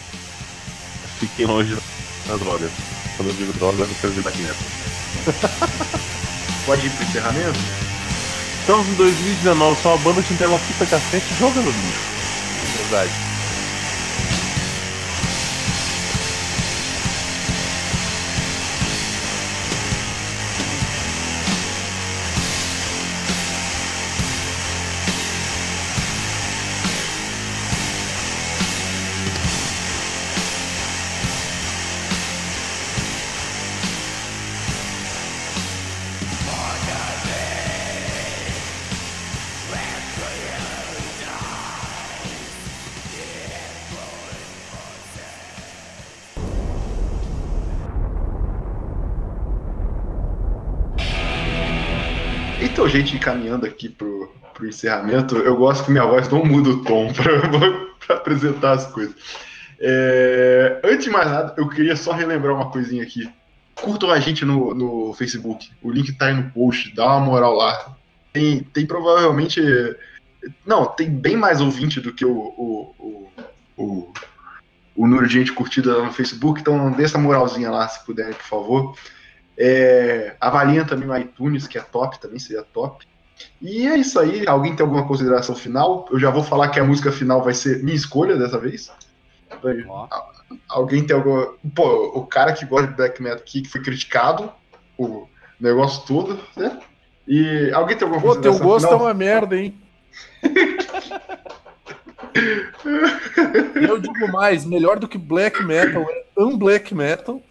Fiquem longe das drogas. Quando eu digo droga, eu quero dizer metal. Pode ir pro encerramento? Estamos em 2019, só uma banda que entrega fita cassete e joga no lixo. Verdade. Gente, encaminhando aqui pro, pro encerramento, eu gosto que minha voz não muda o tom para apresentar as coisas. É, antes de mais nada, eu queria só relembrar uma coisinha aqui. Curtam a gente no, no Facebook. O link tá aí no post. Dá uma moral lá. Tem, tem provavelmente. Não, tem bem mais ouvinte do que o, o, o, o, o número de gente curtida lá no Facebook. Então, dê essa moralzinha lá, se puderem, por favor. É, avaliem também no iTunes, que é top, também seria top. E é isso aí. Alguém tem alguma consideração final? Eu já vou falar que a música final vai ser minha escolha dessa vez. Ó. Alguém tem alguma. Pô, o cara que gosta de black metal aqui, que foi criticado, o negócio todo, né? E alguém tem alguma Pô, teu consideração gosto é final? uma merda, hein? Eu digo mais, melhor do que black metal é unblack metal,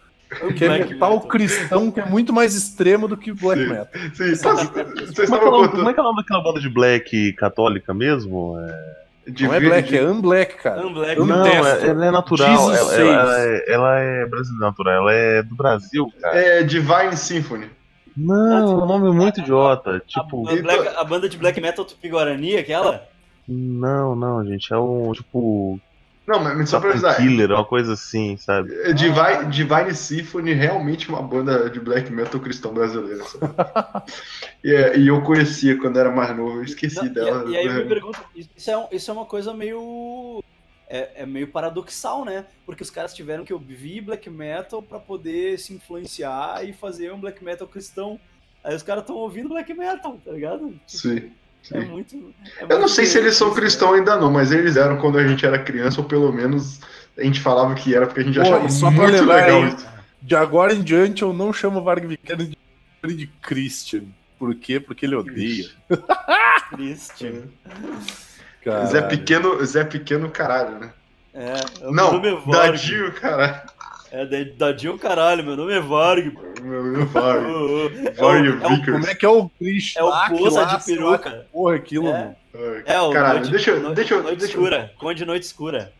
que é Black metal, metal. cristão, que é muito mais extremo do que black Sim. metal. Sim, vocês Como é, é o nome, como contando. é que é o nome daquela banda de black católica mesmo? É- Não é black, é unblack, cara. Unblack. Não, é- ela é natural. Ela, ela, é, ela é brasileira natural, ela é do Brasil, cara. É Divine Symphony. Não, é um nome muito idiota. A, Tipo, a Black- a banda de black metal Tupi Guarani, aquela? não, não, gente. É um tipo. Não, mas só pra avisar. Killer, uma coisa assim, sabe? é Divine, Divine Symphony realmente uma banda de black metal cristão brasileira. sabe? e, é, e eu conhecia quando era mais novo, eu esqueci Não, e- dela. E, aí eu me pergunto, isso é, um- isso é uma coisa meio. É, é meio paradoxal, né? Porque os caras tiveram que ouvir black metal pra poder se influenciar e fazer um black metal cristão. Aí os caras estão ouvindo black metal, tá ligado? Sim. É muito. é Eu não sei se eles são né? cristãos ainda não, mas eles eram quando a gente era criança, ou pelo menos a gente falava que era, porque a gente Pô, achava só muito legal aí, isso. De agora em diante eu não chamo o Varg Vikernes de, de Christian. Por quê? Porque ele odeia. Christian. Caralho. Zé Pequeno, Zé Pequeno caralho, né? É, Não, é. Dadinho, caralho. É, da- Dadinho é o caralho, meu nome é Varg. Meu, meu Varg. Ô, ô. Varg é o- Vickers. Como é que é o Christian? É o Poça de peruca. Porra, aquilo. É. mano. Ai, É, o Caralho, noite, deixa, eu- noite, deixa, eu- noite deixa, eu- escura. Conde Noite Escura.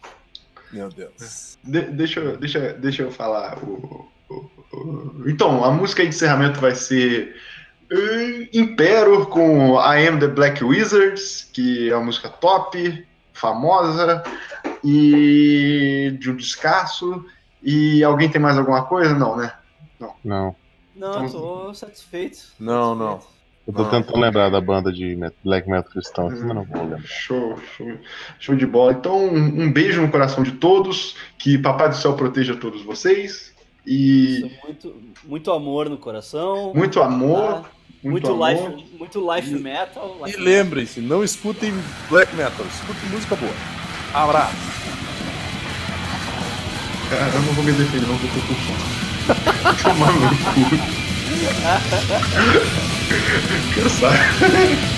Meu Deus. de- deixa, eu- deixa, deixa eu falar. O, o- o- então, a música de encerramento vai ser eh, Impero com I Am the Black Wizards, que é uma música top, famosa, e de um descasso. E alguém tem mais alguma coisa? Não, né? Não. Não, Então- tô satisfeito. Não, não. Eu tô Não. tentando lembrar da banda de black metal cristão, mas não vou lembrar. Show, show, show de bola. Então, um, um beijo no coração de todos. Que Papai do Céu proteja todos vocês. E Isso, muito, muito amor no coração. muito amor. tá? Muito, Muito, amor. life, muito life metal. E life lembrem-se, não escutem black metal, escutem música boa. Abraço. Cara, eu não vou me defender, não, porque eu tô com fome. Tomar no cu. Cansado.